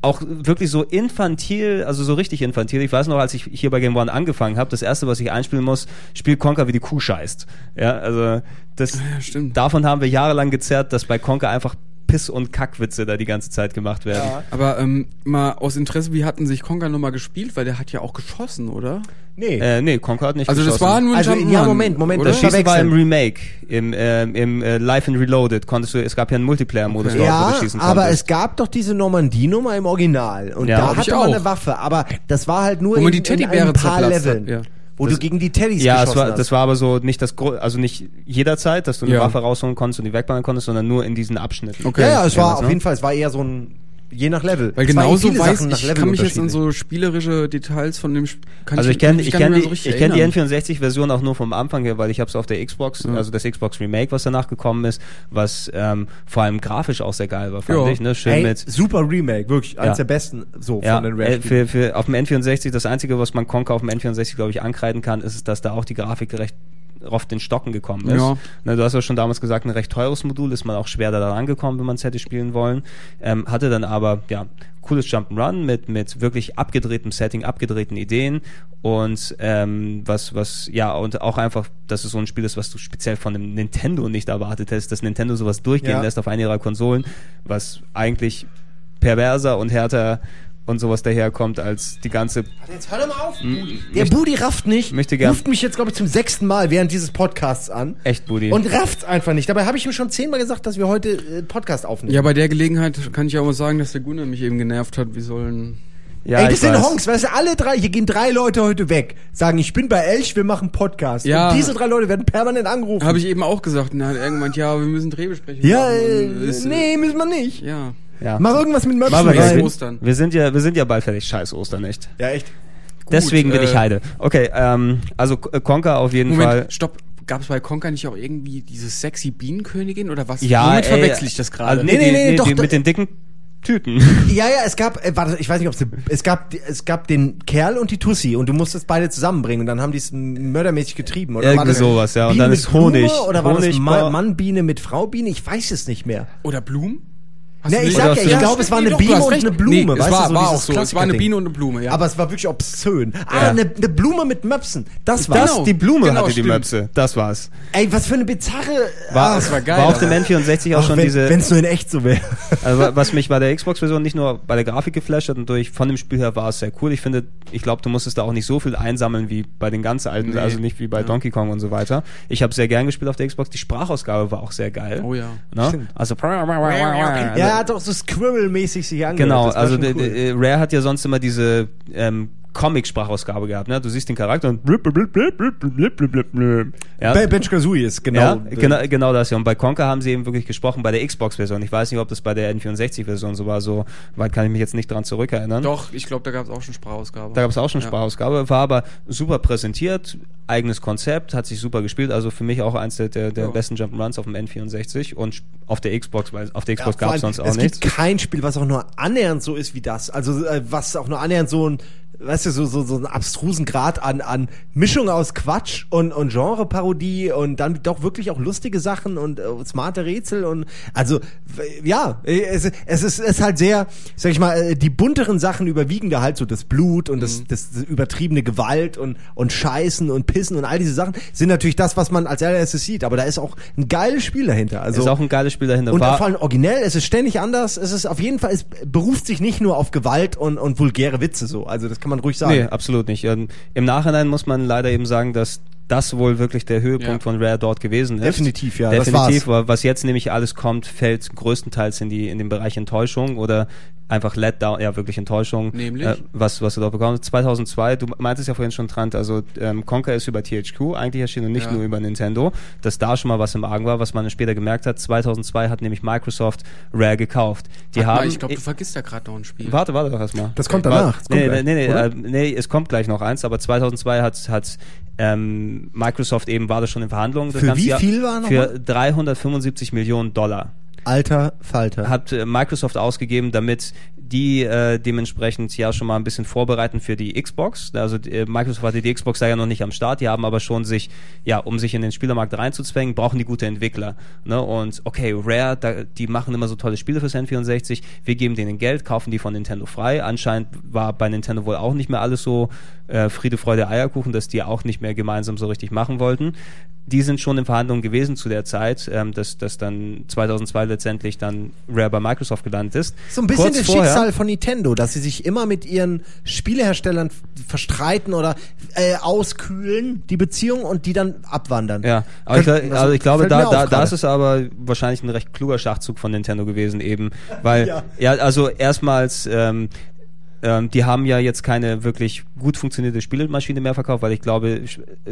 auch wirklich so infantil, also so richtig infantil. Ich weiß noch, als ich hier bei Game One angefangen habe, das erste, was ich einspielen muss, spielt Conker wie die Kuh scheißt. Ja, also das, Ja, stimmt. davon haben wir jahrelang gezerrt, dass bei Conker einfach Piss- und Kackwitze da die ganze Zeit gemacht werden. Aber ähm, mal aus Interesse, wie hatten sich Conker nochmal gespielt? Weil der hat ja auch geschossen, oder? nee. Äh, nee, Conker hat nicht Also das geschossen. war nur ein Also, Jump'n'Run, ja, Moment, Moment, oder? das Das Schießen war im. Remake, im, ähm, im äh, Live and Reloaded. Konntest du, es gab ja einen Multiplayer-Modus, Okay. dort, wo ja, du schießen aber konntest. es gab doch diese Normandie-Nummer im Original. Und Ja. da hatte man auch. eine Waffe. Aber das war halt nur in, die in ein paar zerplatzt hat, Leveln. ja. Wo du gegen die Teddys Ja, es geschossen war, hast. das war aber so nicht das, Gro- also nicht jederzeit, dass du eine Ja. Waffe rausholen konntest und die wegballern konntest, sondern nur in diesen Abschnitten. Okay. ja, ja, es Ja, war das, auf ne? jeden Fall, es war eher so ein, je nach Level. Weil genauso weiß Sachen nach ich, Level kann mich jetzt an so spielerische Details von dem Sp- kann Also ich kann kenne ich gar nicht kenn mehr die, so richtig ich kenn die erinnern. N64-Version auch nur vom Anfang her, weil ich habe es auf der Xbox, also das Xbox Remake, was danach gekommen ist, was ähm, vor allem grafisch auch sehr geil war, fand Ja. ich. Ne? Schön Ey, mit super Remake, wirklich, eins Ja. der besten so ja, von den äh, Rare für, für, auf dem N64, das Einzige, was man Conker auf dem N64, glaube ich, ankreiden kann, ist, dass da auch die Grafik recht auf den Stocken gekommen ist. Ja. Ne, du hast ja schon damals gesagt, ein recht teures Modul, ist man auch schwer da rangekommen, wenn man es hätte spielen wollen. Ähm, hatte dann aber, ja, cooles Jump'n'Run mit, mit wirklich abgedrehtem Setting, abgedrehten Ideen und ähm, was, was, ja, und auch einfach, dass es so ein Spiel ist, was du speziell von einem Nintendo nicht erwartet hättest, dass Nintendo sowas durchgehen Ja. lässt auf eine ihrer Konsolen, was eigentlich perverser und härter und sowas daherkommt als die ganze Jetzt hör doch mal auf, Budi. Der Budi rafft nicht. möchte gern- Ruft mich jetzt, glaube ich, zum sechsten Mal während dieses Podcasts an. echt Budi. Und rafft's einfach nicht. Dabei habe ich ihm schon zehnmal gesagt, dass wir heute äh, Podcast aufnehmen. Ja, bei der Gelegenheit kann ich auch mal sagen, dass der Gunnar mich eben genervt hat. Wir sollen. ja, Ey, ich das sind weiß. Honks, weißt du, alle drei, hier gehen drei Leute heute weg, sagen, ich bin bei Elch, wir machen Podcast. Ja. Und diese drei Leute werden permanent angerufen. Habe ich eben auch gesagt. Und er hat irgendwann, ja, wir müssen Drehbesprechungen ja, machen. äh, es- nee, müssen wir nicht. Ja. Ja. Mach irgendwas mit Scheiß gleich. rein. Ostern. Wir sind ja, wir sind ja bald fertig. Scheiß Ostern, echt. Ja, echt. Deswegen bin äh, ich Heide. Okay, ähm, also Conker auf jeden Moment, Fall. stopp. Gab es bei Conker nicht auch irgendwie diese sexy Bienenkönigin oder was? Ja, Womit ey, verwechsel ich das gerade? Also, Nee, nee, die, nee, die, doch, die, mit den dicken Tüten. Ja, ja, es gab, äh, warte, ich weiß nicht, ob es, es gab, es gab den Kerl und die Tussi und du musstest beide zusammenbringen und dann haben die es mördermäßig getrieben. Oder Irgendwie war das sowas, ja, und Biene dann mit ist Honig. Blume, oder war Honig das war- Ma Mann-Biene mit Frau-Biene? Ich weiß es nicht mehr. Oder Blumen? Hast Ne, ich sag ja, ich glaube, es war eine Biene und eine Blume. Nee, es weißt war, du, so war auch so. Es war eine. Biene und eine Blume, ja. Aber es war wirklich obszön. Ah, Ja. eine, eine Blume mit Möpsen. Das war Das, Genau. die Blume Genau, hatte die stimmt. Möpse. Das war's. Ey, was für eine bizarre. War, das war geil, War auf dem aber- N64 auch ach, schon wenn, diese. Wenn es nur in echt so wäre. Also, wa- was mich bei der Xbox-Version nicht nur bei der Grafik geflasht hat und durch von dem Spiel her war es sehr cool. Ich finde, ich glaube, du musstest da auch nicht so viel einsammeln wie bei den ganz alten, Nee. also nicht wie bei Ja. Donkey Kong und so weiter. Ich habe sehr gern gespielt auf der Xbox. Die Sprachausgabe war auch sehr geil. Oh ja. Ne? Also, ja, er hat auch so Squirrel-mäßig sich angehört. Genau, also cool. d- Rare hat ja sonst immer diese ähm, Comic-Sprachausgabe gehabt. Ne? Du siehst den Charakter und blub, blub, blub, blub, blub, blub, blub, blub. Ja. Bei Bench Kazooie ist genau, ja, genau, genau das ja. Und bei Conker haben sie eben wirklich gesprochen bei der Xbox-Version. Ich weiß nicht, ob das bei der N64-Version so war. So weit kann ich mich jetzt nicht dran zurückerinnern. Doch, ich glaube, da gab es auch schon Sprachausgabe. Da gab es auch schon ja. Sprachausgabe. War aber super präsentiert, eigenes Konzept, hat sich super gespielt. Also für mich auch eins der, der, der ja. besten Jump'n'Runs auf dem N64 und auf der Xbox, weil auf der Xbox ja, gab es sonst auch es nichts. Es gibt kein Spiel, was auch nur annähernd so ist wie das. Also äh, was auch nur annähernd so ein weißt du, so, so, so einen abstrusen Grad an, an Mischung aus Quatsch und, und Genreparodie und dann doch wirklich auch lustige Sachen und äh, smarte Rätsel und also ja, es, es ist, es ist halt sehr, sag ich mal, äh, die bunteren Sachen überwiegen da halt so das Blut und Mhm. das, das, das übertriebene Gewalt und, und Scheißen und Pissen und all diese Sachen sind natürlich das, was man als allererstes sieht, aber da ist auch ein geiles Spiel dahinter. Also ist auch ein geiles Spiel dahinter. und War, vor allem originell, es ist ständig anders, es ist auf jeden Fall, es beruft sich nicht nur auf Gewalt und, und vulgäre Witze so. Also das kann man ruhig sagen. Nee, absolut nicht. Ähm, Im Nachhinein muss man leider eben sagen, dass das wohl wirklich der Höhepunkt Ja. von Rare dort gewesen ist. Definitiv, ja, Definitiv, weil was jetzt nämlich alles kommt, fällt größtenteils in die in den Bereich Enttäuschung oder einfach Letdown, ja wirklich Enttäuschung. Nämlich? Äh, was was du dort bekommst. 2002, du meintest ja vorhin schon Trant, also ähm, Conker ist über THQ eigentlich erschienen und nicht Ja. nur über Nintendo, dass da schon mal was im Argen war, was man später gemerkt hat. 2002 hat nämlich Microsoft Rare gekauft. Die Warte mal, haben ich glaube, du vergisst da gerade noch ein Spiel. Warte, warte doch erstmal. Das kommt danach. Das kommt Nee, gleich, nee, nee, äh, nee, es kommt gleich noch eins, aber 2002 hat, hat ähm, Microsoft eben, war das schon in Verhandlungen. das Für wie viel war Für nochmal? 375 Millionen Dollar Alter Falter. hat äh, Microsoft ausgegeben, damit die äh, dementsprechend ja schon mal ein bisschen vorbereiten für die Xbox. Also äh, Microsoft hatte die Xbox da ja noch nicht am Start, die haben aber schon sich, ja, um sich in den Spielermarkt reinzuzwängen, brauchen die gute Entwickler. Ne? Und okay, Rare, da, die machen immer so tolle Spiele fürs N64, wir geben denen Geld, kaufen die von Nintendo frei. Anscheinend war bei Nintendo wohl auch nicht mehr alles so äh, Friede, Freude, Eierkuchen, dass die auch nicht mehr gemeinsam so richtig machen wollten. Die sind schon in Verhandlungen gewesen zu der Zeit, ähm, dass, dass dann 2002 letztendlich dann Rare bei Microsoft gelandet ist. So ein bisschen Kurz das vorher- Schicksal von Nintendo, dass sie sich immer mit ihren Spieleherstellern verstreiten oder äh, auskühlen, die Beziehung, und die dann abwandern. Ja, aber ich, Könnten- gla- also ich glaube, da, da, auf da gerade. ist es aber wahrscheinlich ein recht kluger Schachzug von Nintendo gewesen eben, weil, Ja. ja, also erstmals, ähm, ähm, die haben ja jetzt keine wirklich gut funktionierte Spielemaschine mehr verkauft, weil ich glaube, äh,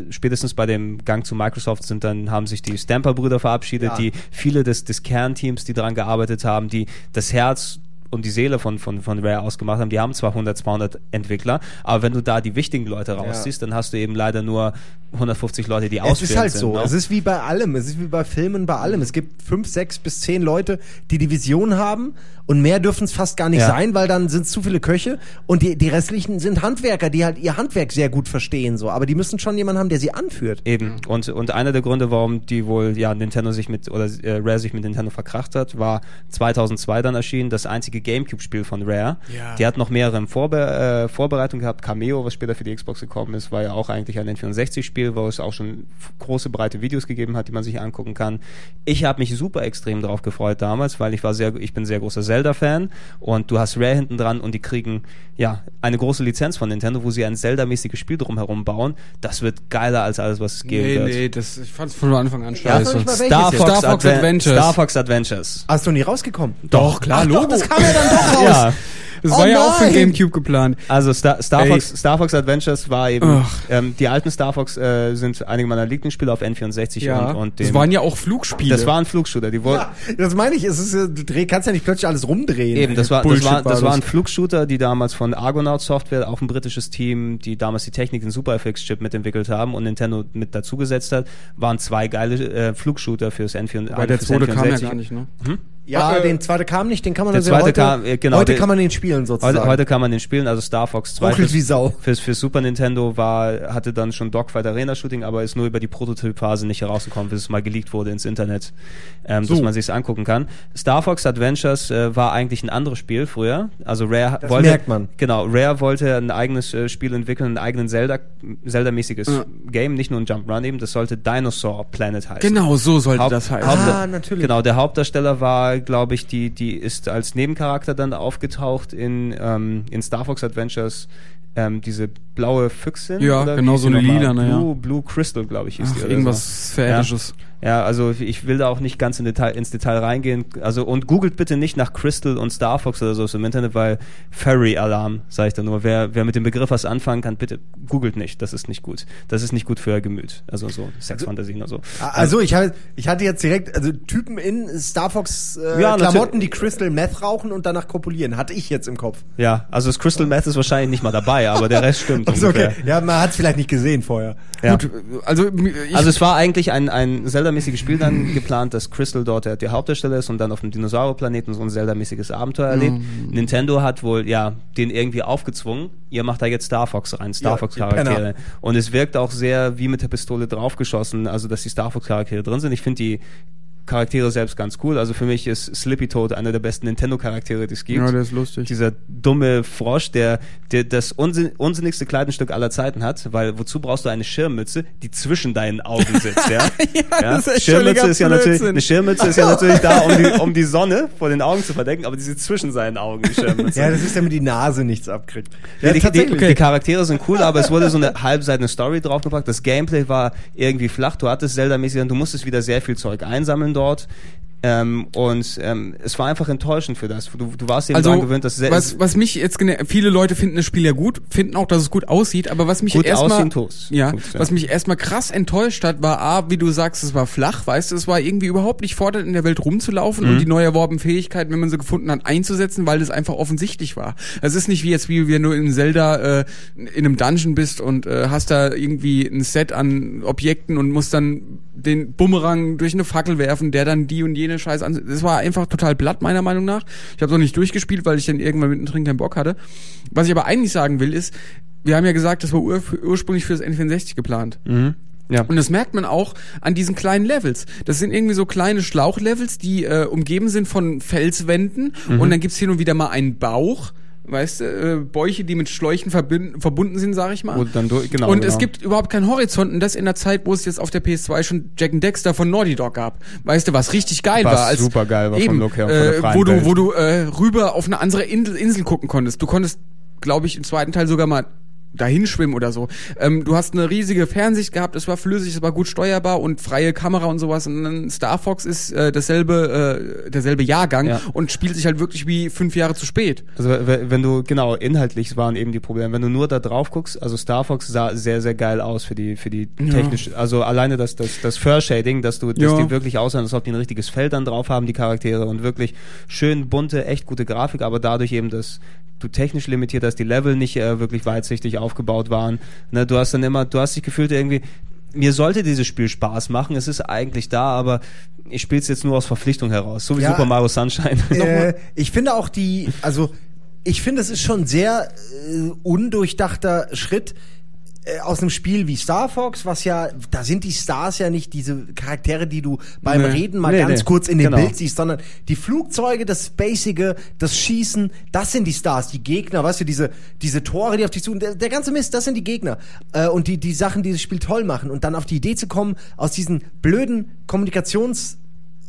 spätestens bei dem Gang zu Microsoft sind dann, haben sich die Stamper-Brüder verabschiedet, Ja. die viele des, des Kernteams, die daran gearbeitet haben, die das Herz und die Seele von, von, von Rare ausgemacht haben. Die haben zwar 100, 200 Entwickler, aber wenn du da die wichtigen Leute rausziehst, dann hast du eben leider nur 150 Leute, die Es ausführend ist halt sind. so. ne? Es ist wie bei allem. Es ist wie bei Filmen, bei allem. Es gibt fünf, sechs bis zehn Leute, die die Vision haben und mehr dürfen es fast gar nicht Ja. sein, weil dann sind es zu viele Köche und die, die restlichen sind Handwerker, die halt ihr Handwerk sehr gut verstehen, so. Aber die müssen schon jemanden haben, der sie anführt. Eben. Und, und einer der Gründe, warum die wohl, ja, Nintendo sich mit, oder äh, Rare sich mit Nintendo verkracht hat, war 2002 dann erschienen, das einzige Gamecube-Spiel von Rare. Ja. Die hat noch mehrere in Vorbe äh, Vorbereitung gehabt. Cameo, was später für die Xbox gekommen ist, war ja auch eigentlich ein N64-Spiel, wo es auch schon große, breite Videos gegeben hat, die man sich angucken kann. Ich habe mich super extrem drauf gefreut damals, weil ich war sehr, ich bin sehr großer Zelda-Fan und du hast Rare hinten dran und die kriegen, ja, eine große Lizenz von Nintendo, wo sie ein Zelda-mäßiges Spiel drumherum bauen. Das wird geiler als alles, was es geben Nee, wird. nee, das, ich fand's von Anfang an Ja, scheiße. welches Star? Fox, Star Fox Adven- Adventures. Star Fox Adventures. Hast du nie rausgekommen? Doch, klar, Ach Logo. doch, das kam ja dann doch raus. Ja, Das Oh war ja auch für. Gamecube geplant. also Star, Star. Fox, Star Fox Adventures war eben, ähm, die alten Star Fox äh, sind einige meiner Lieblingsspiele auf N64 Ja, und, und das dem- waren ja auch Flugspiele. das waren Flugshooter, die wollten, Ja, das meine ich. Es ist, du dreh, kannst ja nicht plötzlich alles rumdrehen. Eben, das war, das, Bullshit war, war das das. waren Flugshooter, die damals von Argonaut Software, auch ein britisches Team, die damals die Technik, den Super FX Chip mitentwickelt haben und Nintendo mit dazugesetzt hat, waren zwei geile äh, Flugshooter fürs N4. Weil der zweite kam ja N64. gar nicht, ne? Ja, Äh, den zweite kam nicht, den kann man der also zweite heute, kam, äh, genau, heute der- kann man den spielen sozusagen. Heute, heute kann man den spielen, also Star Fox 2 Ruckelt wie Sau. fürs, fürs Super Nintendo war, hatte dann schon Dogfight Arena Shooting, aber ist nur über die Prototypphase nicht herausgekommen, bis es mal geleakt wurde ins Internet, ähm, dass man sich's angucken kann. Star Fox Adventures äh, war eigentlich ein anderes Spiel früher. Also Rare Das wollte, merkt man. Genau, Rare wollte ein eigenes äh, Spiel entwickeln, einen eigenen Zelda, Zelda-mäßiges Ja. Game, nicht nur ein Jump Run eben. Das sollte Dinosaur Planet heißen. Genau, so sollte Haupt- das heißen. Haupt- Ah, natürlich. Genau, der Hauptdarsteller war, glaube ich, die, die ist als Nebencharakter dann aufgetaucht in, ähm, in Star Fox Adventures. Ähm, diese blaue Füchsin. Ja, genau, so eine nochmal? lilane, ja. Blue, Blue Crystal, glaube ich, hieß Ach, die. irgendwas so. Verärisches. Ja, also ich will da auch nicht ganz in Detail, ins Detail reingehen. Also und googelt bitte nicht nach Crystal und Star Fox oder so im Internet, weil Fairy Alarm, sage ich da nur. Wer, wer mit dem Begriff was anfangen kann, bitte googelt nicht. Das ist nicht gut. Das ist nicht gut für euer Gemüt. Also so Sexfantasien oder so. Also ich, hab, ich hatte jetzt direkt, also Typen in Star Fox äh, Ja, Klamotten, die Crystal Meth rauchen und danach kopulieren, hatte ich jetzt im Kopf. Ja, also das Crystal Meth ist wahrscheinlich nicht mal dabei, aber der Rest stimmt. Also okay, ja, man hat es vielleicht nicht gesehen vorher. Ja. Gut, also Also es war eigentlich ein, ein Zelda-mäßiges Spiel dann geplant, dass Crystal dort der, der Hauptdarsteller ist und dann auf dem Dinosaurierplaneten so ein Zelda-mäßiges Abenteuer erlebt. Nintendo hat wohl, ja, den irgendwie aufgezwungen. Ihr macht da jetzt Star Fox rein, Star Ja, Fox-Charaktere. ihr Und es wirkt auch sehr wie mit der Pistole draufgeschossen, also dass die Star Fox-Charaktere drin sind. Ich finde die Charaktere selbst ganz cool. Also für mich ist Slippy Toad einer der besten Nintendo-Charaktere, die es gibt. ja, der ist lustig. Dieser dumme Frosch, der, der das unsinn, unsinnigste Kleidungsstück aller Zeiten hat, weil wozu brauchst du eine Schirmmütze, die zwischen deinen Augen sitzt, ja? ja, das ist Schirmmütze ist ja natürlich, eine Schirmmütze ist ja natürlich da, um die, um die Sonne vor den Augen zu verdecken, aber die sitzt zwischen seinen Augen, die Schirmmütze. Ja, das ist damit die Nase nichts abkriegt. Ja, die, die, tatsächlich. die Charaktere sind cool, aber es wurde so eine halbseitene Story draufgepackt. Das Gameplay war irgendwie flach. Du hattest Zelda-mäßig, du musstest wieder sehr viel Zeug einsammeln dort. Ähm, und ähm, es war einfach enttäuschend für das. Du, du warst eben also, daran gewöhnt, dass Zel- was, was mich jetzt, viele Leute finden das Spiel ja gut, finden auch, dass es gut aussieht, aber was mich Gut erstmal, ja, Tut's, ja. was mich erstmal krass enttäuscht hat, war A, wie du sagst, es war flach, weißt du, es war irgendwie überhaupt nicht fordernd in der Welt rumzulaufen Mhm. und die neu erworbenen Fähigkeiten, wenn man sie gefunden hat, einzusetzen, weil das einfach offensichtlich war. Es ist nicht wie jetzt, wie wenn du in Zelda äh, in einem Dungeon bist und äh, hast da irgendwie ein Set an Objekten und musst dann den Bumerang durch eine Fackel werfen, der dann die und jene Scheiße an. Das war einfach total blatt, meiner Meinung nach. Ich habe noch nicht durchgespielt, weil ich dann irgendwann mittendrin keinen Bock hatte. Was ich aber eigentlich sagen will, ist, wir haben ja gesagt, das war ur ursprünglich für das N64 geplant. Mhm. Ja. Und das merkt man auch an diesen kleinen Levels. Das sind irgendwie so kleine Schlauchlevels, die äh, umgeben sind von Felswänden Mhm. und dann gibt's hin und wieder mal einen Bauch. Weißt du, äh, Bäuche, die mit Schläuchen verbinden, verbunden sind, sag ich mal. Wo dann durch- genau, und genau. es gibt überhaupt keinen Horizont und das in der Zeit, wo es jetzt auf der PS2 schon Jack and Dexter von Naughty Dog gab. Weißt du, was richtig geil Was war. Als, super geil war vom eben, Look her und äh, wo du, wo du äh, rüber auf eine andere Insel, Insel gucken konntest. Du konntest, glaube ich, im zweiten Teil sogar mal dahin schwimmen oder so. Ähm, du hast eine riesige Fernsicht gehabt, es war flüssig, es war gut steuerbar und freie Kamera und sowas. Und dann Star Fox ist äh, dasselbe, äh, derselbe Jahrgang Ja. und spielt sich halt wirklich wie fünf Jahre zu spät. Also wenn du, genau, inhaltlich waren eben die Probleme. Wenn du nur da drauf guckst, also Star Fox sah sehr, sehr geil aus für die, für die Ja. technisch, also alleine das, das, das Fur-Shading, dass du, dass Ja. die wirklich aussehen, als ob die ein richtiges Feld dann drauf haben, die Charaktere und wirklich schön bunte, echt gute Grafik, aber dadurch eben, dass du technisch limitiert hast, die Level nicht äh, wirklich weitsichtig aufgebaut waren. Ne, du hast dann immer, du hast dich gefühlt irgendwie, mir sollte dieses Spiel Spaß machen, es ist eigentlich da, aber ich spiele es jetzt nur aus Verpflichtung heraus, so wie Ja. Super Mario Sunshine. Äh, ich finde auch die, also ich finde, es ist schon ein sehr äh, undurchdachter Schritt aus einem Spiel wie Star Fox, was ja, da sind die Stars ja nicht diese Charaktere, die du beim Nee. Reden mal Nee, ganz nee. kurz in dem Genau. Bild siehst, sondern die Flugzeuge, das Spacige, das Schießen, das sind die Stars, die Gegner, weißt du, diese, diese Tore, die auf dich suchen, der, der ganze Mist, das sind die Gegner. Äh, und die, die Sachen, die das Spiel toll machen und dann auf die Idee zu kommen, aus diesen blöden Kommunikations-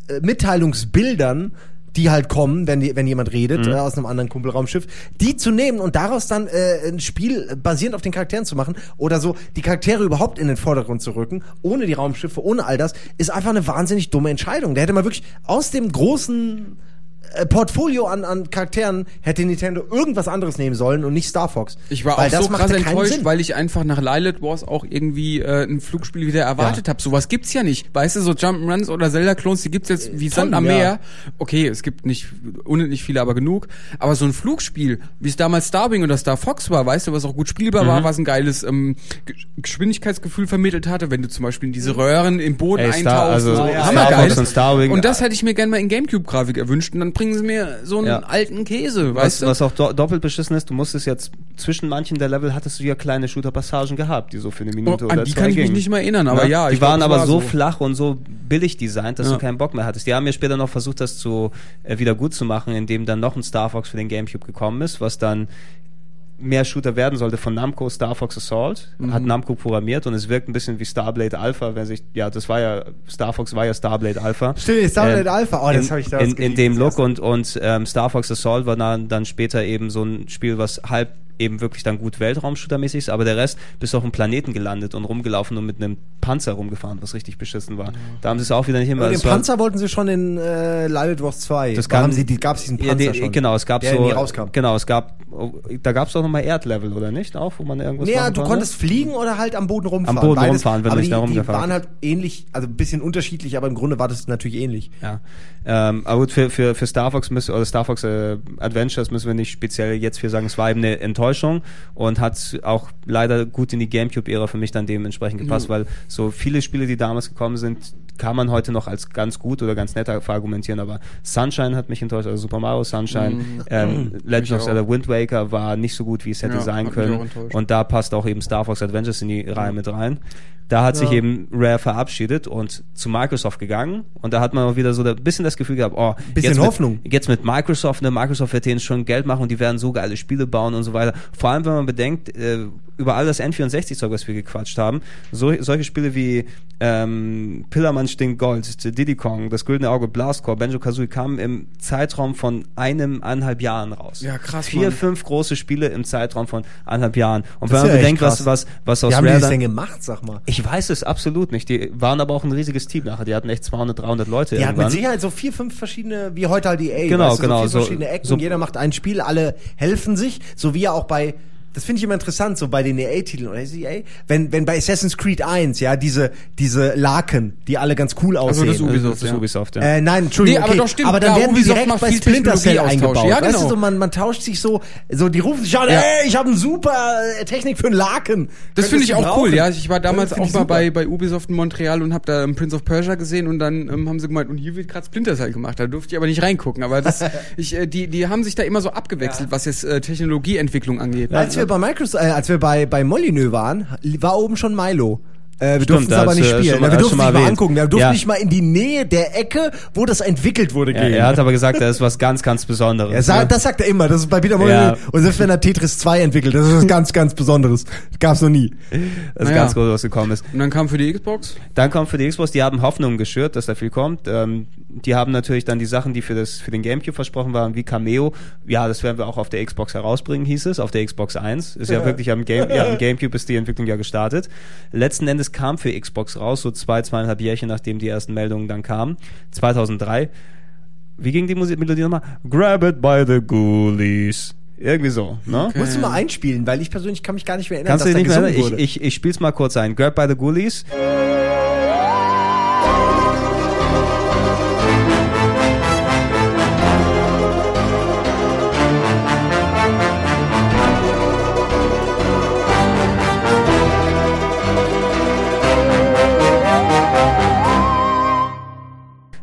äh, Mitteilungsbildern, die halt kommen, wenn, die, wenn jemand redet Mhm. äh, aus einem anderen Kumpelraumschiff, die zu nehmen und daraus dann äh, ein Spiel basierend auf den Charakteren zu machen oder so die Charaktere überhaupt in den Vordergrund zu rücken, ohne die Raumschiffe, ohne all das, ist einfach eine wahnsinnig dumme Entscheidung. Der hätte mal wirklich aus dem großen Portfolio an, an Charakteren hätte Nintendo irgendwas anderes nehmen sollen und nicht Star Fox. Ich war Weil auch so krass enttäuscht, Sinn. weil ich einfach nach Lilith Wars auch irgendwie äh, ein Flugspiel wieder erwartet Ja. habe. Sowas gibt's ja nicht. Weißt du, so Jump'n'Runs oder Zelda-Clones, die gibt's jetzt wie Sand am ja. Meer. Okay, es gibt nicht unendlich viele, aber genug. Aber so ein Flugspiel, wie es damals Starwing oder Star Fox war, weißt du, was auch gut spielbar Mhm. war, was ein geiles ähm, Ge- Geschwindigkeitsgefühl vermittelt hatte, wenn du zum Beispiel in diese Röhren im Boden Ey, Star- eintauchst. also so, ja, hammergeil. Fox und. Und das hätte ich mir gerne mal in Gamecube-Grafik erwünscht. Und dann bringen sie mir so einen Ja. alten Käse, Was, weißt du? was auch do doppelt beschissen ist, du musstest jetzt zwischen manchen der Level hattest du ja kleine Shooter-Passagen gehabt, die so für eine Oh, Minute an oder die zwei kann ich mich gingen. nicht mehr erinnern, aber Ne? ja. die glaub, waren das aber war so flach und so billig designt, dass Ja. du keinen Bock mehr hattest. Die haben mir später noch versucht, das zu äh, wieder gut zu machen, indem dann noch ein Star Fox für den Gamecube gekommen ist, was dann mehr Shooter werden sollte von Namco Star Fox Assault, Mhm. hat Namco programmiert und es wirkt ein bisschen wie Starblade Alpha, wenn sich, ja, das war ja, Star Fox war ja Starblade Alpha. Stimmt, Starblade Ähm, Alpha. Oh, das in, hab ich da in, in dem Look und, und ähm, Star Fox Assault war dann, dann später eben so ein Spiel, was halb eben wirklich dann gut Weltraumshooter-mäßig ist, aber der Rest bist du auf dem Planeten gelandet und rumgelaufen und mit einem Panzer rumgefahren, was richtig beschissen war. Da haben sie es auch wieder nicht hin, Aber weil den Panzer wollten sie schon in äh, Lilith Wars 2. das Da kam, haben sie, die, gab's diesen Panzer ja, die, schon. Genau, es gab der so, nie rauskam. genau, es gab, oh, da gab es auch nochmal Erdlevel, oder nicht? Auch, wo man irgendwas ja, du konnte? konntest fliegen oder halt am Boden rumfahren. Am Boden Beides. rumfahren, wenn du aber nicht die, da die rumgefahren waren halt ähnlich, also ein bisschen unterschiedlich, aber im Grunde war das natürlich ähnlich. Ja. Ähm, aber gut, für, für, für Star Fox müssen, oder Star Fox äh, Adventures müssen wir nicht speziell jetzt viel sagen, es war eben eine Enttäuschung und hat auch leider gut in die Gamecube-Ära für mich dann dementsprechend gepasst, weil so viele Spiele, die damals gekommen sind, kann man heute noch als ganz gut oder ganz nett verargumentieren, aber Sunshine hat mich enttäuscht, also Super Mario Sunshine, ähm, Legend of. Zelda Wind Waker war nicht so gut, wie es hätte Ja, sein können und da passt auch eben Star Fox Adventures in die Reihe mit rein. Da hat sich eben Rare verabschiedet und zu Microsoft gegangen und da hat man auch wieder so ein bisschen das Gefühl gehabt, oh, Bisschen jetzt mit, Hoffnung. Jetzt mit Microsoft, ne, Microsoft wird denen schon Geld machen und die werden so geile Spiele bauen und so weiter. Vor allem, wenn man bedenkt, äh, über all das N64-Zeug, was wir gequatscht haben, so, solche Spiele wie ähm, Pillermann stinkt Gold, Diddy Kong, Das Güldene Auge, Blastcore, Banjo-Kazooie kamen im Zeitraum von einem, eineinhalb Jahren raus. Ja, krass, Vier, Mann. fünf große Spiele im Zeitraum von eineinhalb Jahren. Und Das wenn man ja bedenkt, was, was, was aus Wie haben die Rare das dann, denn gemacht, sag mal? ich weiß es absolut nicht. Die waren aber auch ein riesiges Team nachher. Die hatten echt 200, 300 Leute Die hat mit irgendwann. Sicherheit so vier, fünf verschiedene, wie heute halt EA. Genau, weißt du, genau, So vier so- verschiedene Ecken, so- jeder macht ein Spiel, alle helfen sich, so wie ja auch bei, das finde ich immer interessant, so bei den EA-Titeln, oder EA? Wenn, wenn bei Assassin's Creed 1, ja, diese, diese Laken, die alle ganz cool Also aussehen. das Ubisoft, das ist ja. Ubisoft, ja. Äh, nein, Entschuldigung, Nee, aber okay. doch, stimmt, aber dann werden die Ubisoft direkt macht bei viel Splinter Cell eingebaut. Ja, Weißt du, genau. so, man, man tauscht sich so, so die rufen sich an, Ja. ey, ich habe eine super äh, Technik für einen Laken. Das finde ich auch cool, brauchen. ja. Ich war damals auch mal bei, bei Ubisoft in Montreal und habe da ähm, Prince of Persia gesehen und dann ähm, haben sie gemeint, und hier wird gerade Splinter Cell gemacht. Da durfte ich aber nicht reingucken. Aber das, ich, äh, die, die haben sich da immer so abgewechselt, was jetzt äh, Technologieentwicklung angeht. Als wir bei Microsoft, äh, als wir bei, bei Molyneux waren, war oben schon Milo. Äh, wir durften es aber nicht äh, spielen. schon mal- Ja, wir hast durften es mal nicht mal erwähnt. angucken. Wir durften Ja. nicht mal in die Nähe der Ecke, wo das entwickelt wurde, Ja, gehen. er hat aber gesagt, das ist was ganz, ganz Besonderes. Er sagt, ne? das sagt er immer. Das ist bei Peter Molyneux. Ja. Und selbst wenn er Tetris 2 entwickelt, das ist was ganz, ganz Besonderes. Gab's noch nie. das ist ganz groß, was gekommen ist. Und dann kam für die Xbox. Dann kommt für die Xbox, die haben Hoffnung geschürt, dass da viel kommt. Ähm, die haben natürlich dann die Sachen, die für das für den Gamecube versprochen waren, wie Cameo. Ja, das werden wir auch auf der Xbox herausbringen, hieß es, auf der Xbox 1. Ist ja, wirklich am Game, ja, am Gamecube ist die Entwicklung ja gestartet. Letzten Endes kam für Xbox raus, so zwei, zweieinhalb Jährchen, nachdem die ersten Meldungen dann kamen. 2003. Wie ging die Musik Melodie nochmal? Grab it by the ghoulies. Irgendwie so, ne? Musst du mal einspielen, weil ich persönlich kann mich gar nicht mehr erinnern, Kannst du dass nicht da mehr gesungen erinnern? wurde. Ich, ich, ich spiel's mal kurz ein. Grab by the Ghoulies.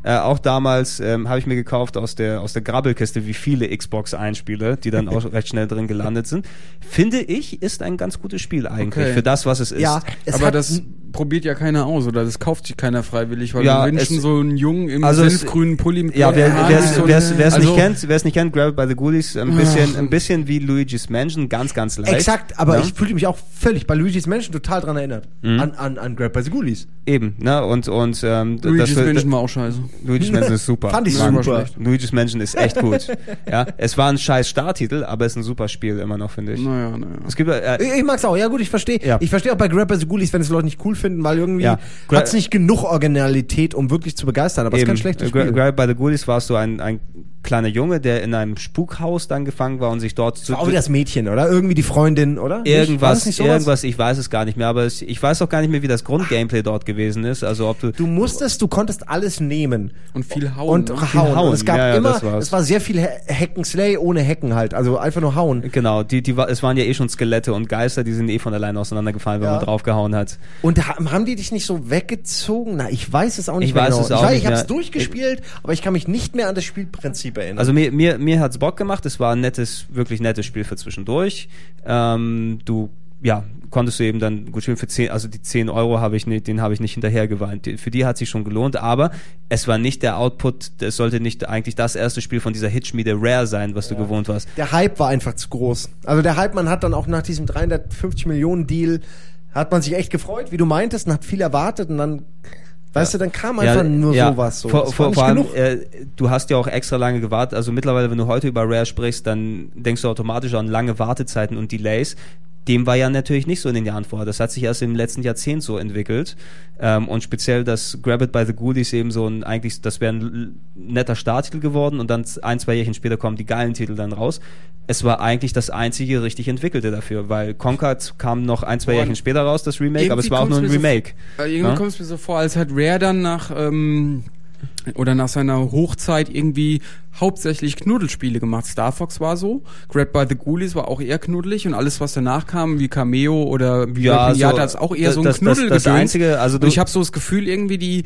Äh, auch damals ähm, habe ich mir gekauft aus der aus der Grabbelkiste, wie viele Xbox Einspiele, die dann auch recht schnell drin gelandet sind. Finde ich, ist ein ganz gutes Spiel eigentlich Okay. für das, was es ist. ja, es aber hat, das probiert ja keiner aus oder das kauft sich keiner freiwillig, weil Ja, wir wünschen so einen Jungen im Also senfgrünen Pulli mit Ja, wer es so wer es also- nicht kennt, wer es nicht kennt, Grab It by the Ghoulies, ein bisschen ein bisschen wie Luigi's Mansion, ganz ganz leicht. Exakt, aber ne? ich fühlte mich auch völlig bei Luigi's Mansion total dran erinnert. Mhm. An, an, an Grab by the Ghoulies. eben, ne? Und und ähm, Luigi's das- Mansion war auch scheiße. Luigi's Mansion ist super. Fand ich super. Luigi's Mansion ist echt gut. ja, es war ein scheiß Starttitel, aber es ist ein super Spiel immer noch, finde ich. Naja, naja. Es gibt äh, Ich, ich mag's auch, ja gut, ich verstehe. Ja. Ich verstehe auch bei Grab by the Ghoulies, wenn es Leute nicht cool finden, weil irgendwie Ja. Gra- hat's nicht genug Originalität, um wirklich zu begeistern, aber es ist kein schlechtes Spiel. Grab by the Ghoulies warst du ein, ein kleiner Junge, der in einem Spukhaus dann gefangen war und sich dort zu, auch das Mädchen, oder? Irgendwie die Freundin, oder? Irgendwas, nicht irgendwas, ich weiß es gar nicht mehr, aber es, ich weiß auch gar nicht mehr, wie das Grundgameplay dort gewesen ist. Also ob du, Du musstest, du konntest alles nehmen. Und viel hauen. Und ne? hauen. hauen. Und es gab Ja, ja, immer, es war sehr viel Ha- Hacken Slay ohne Hacken halt. Also einfach nur hauen. genau, die, die, es waren ja eh schon Skelette und Geister, die sind eh von alleine auseinandergefallen, wenn Ja. man draufgehauen hat. Und ha- haben die dich nicht so weggezogen? Na, ich weiß es auch nicht Ich mehr weiß genau. es auch ich weiß, nicht ich habe es mehr. durchgespielt, aber ich kann mich nicht mehr an das Spielprinzip erinnern. Also mir, mir, mir hat's Bock gemacht. Es war ein nettes, wirklich nettes Spiel für zwischendurch. Ähm, du, ja, konntest du eben dann gut spielen für 10, also die 10 Euro habe ich nicht, den habe ich nicht hinterher geweint. Für die hat sich schon gelohnt, aber es war nicht der Output, es sollte nicht eigentlich das erste Spiel von dieser Hitschmiede Rare sein, was du gewohnt warst. der Hype war einfach zu groß. Also der Hype, man hat dann auch nach diesem 350 Millionen Deal, hat man sich echt gefreut, wie du meintest, und hat viel erwartet und dann, weißt du, dann kam einfach nur sowas. So. Vor, vor, vor allem, äh, du hast ja auch extra lange gewartet. Also mittlerweile, wenn du heute über Rare sprichst, dann denkst du automatisch an lange Wartezeiten und Delays. Dem war ja natürlich nicht so in den Jahren vorher. Das hat sich erst im letzten Jahrzehnt so entwickelt. Ähm, und speziell das Grab It by the Ghoulies eben so ein, eigentlich, das wäre ein netter Starttitel geworden und dann ein, zwei Jährchen später kommen die geilen Titel dann raus. Es war eigentlich das einzige richtig entwickelte dafür, weil Conquer kam noch ein, zwei Jährchen später raus, das Remake, aber es war auch nur ein mir so- Remake. Äh, irgendwie Ja? kommt es mir so vor, als hat Rare dann nach ähm, oder nach seiner Hochzeit irgendwie hauptsächlich Knuddelspiele gemacht. Star Fox war so, Grab by the Ghoulies war auch eher knuddelig und alles, was danach kam, wie Cameo oder wie Ja, so, ist auch eher das- so ein das- das- Knuddel das Einzige, also und ich habe so das Gefühl irgendwie die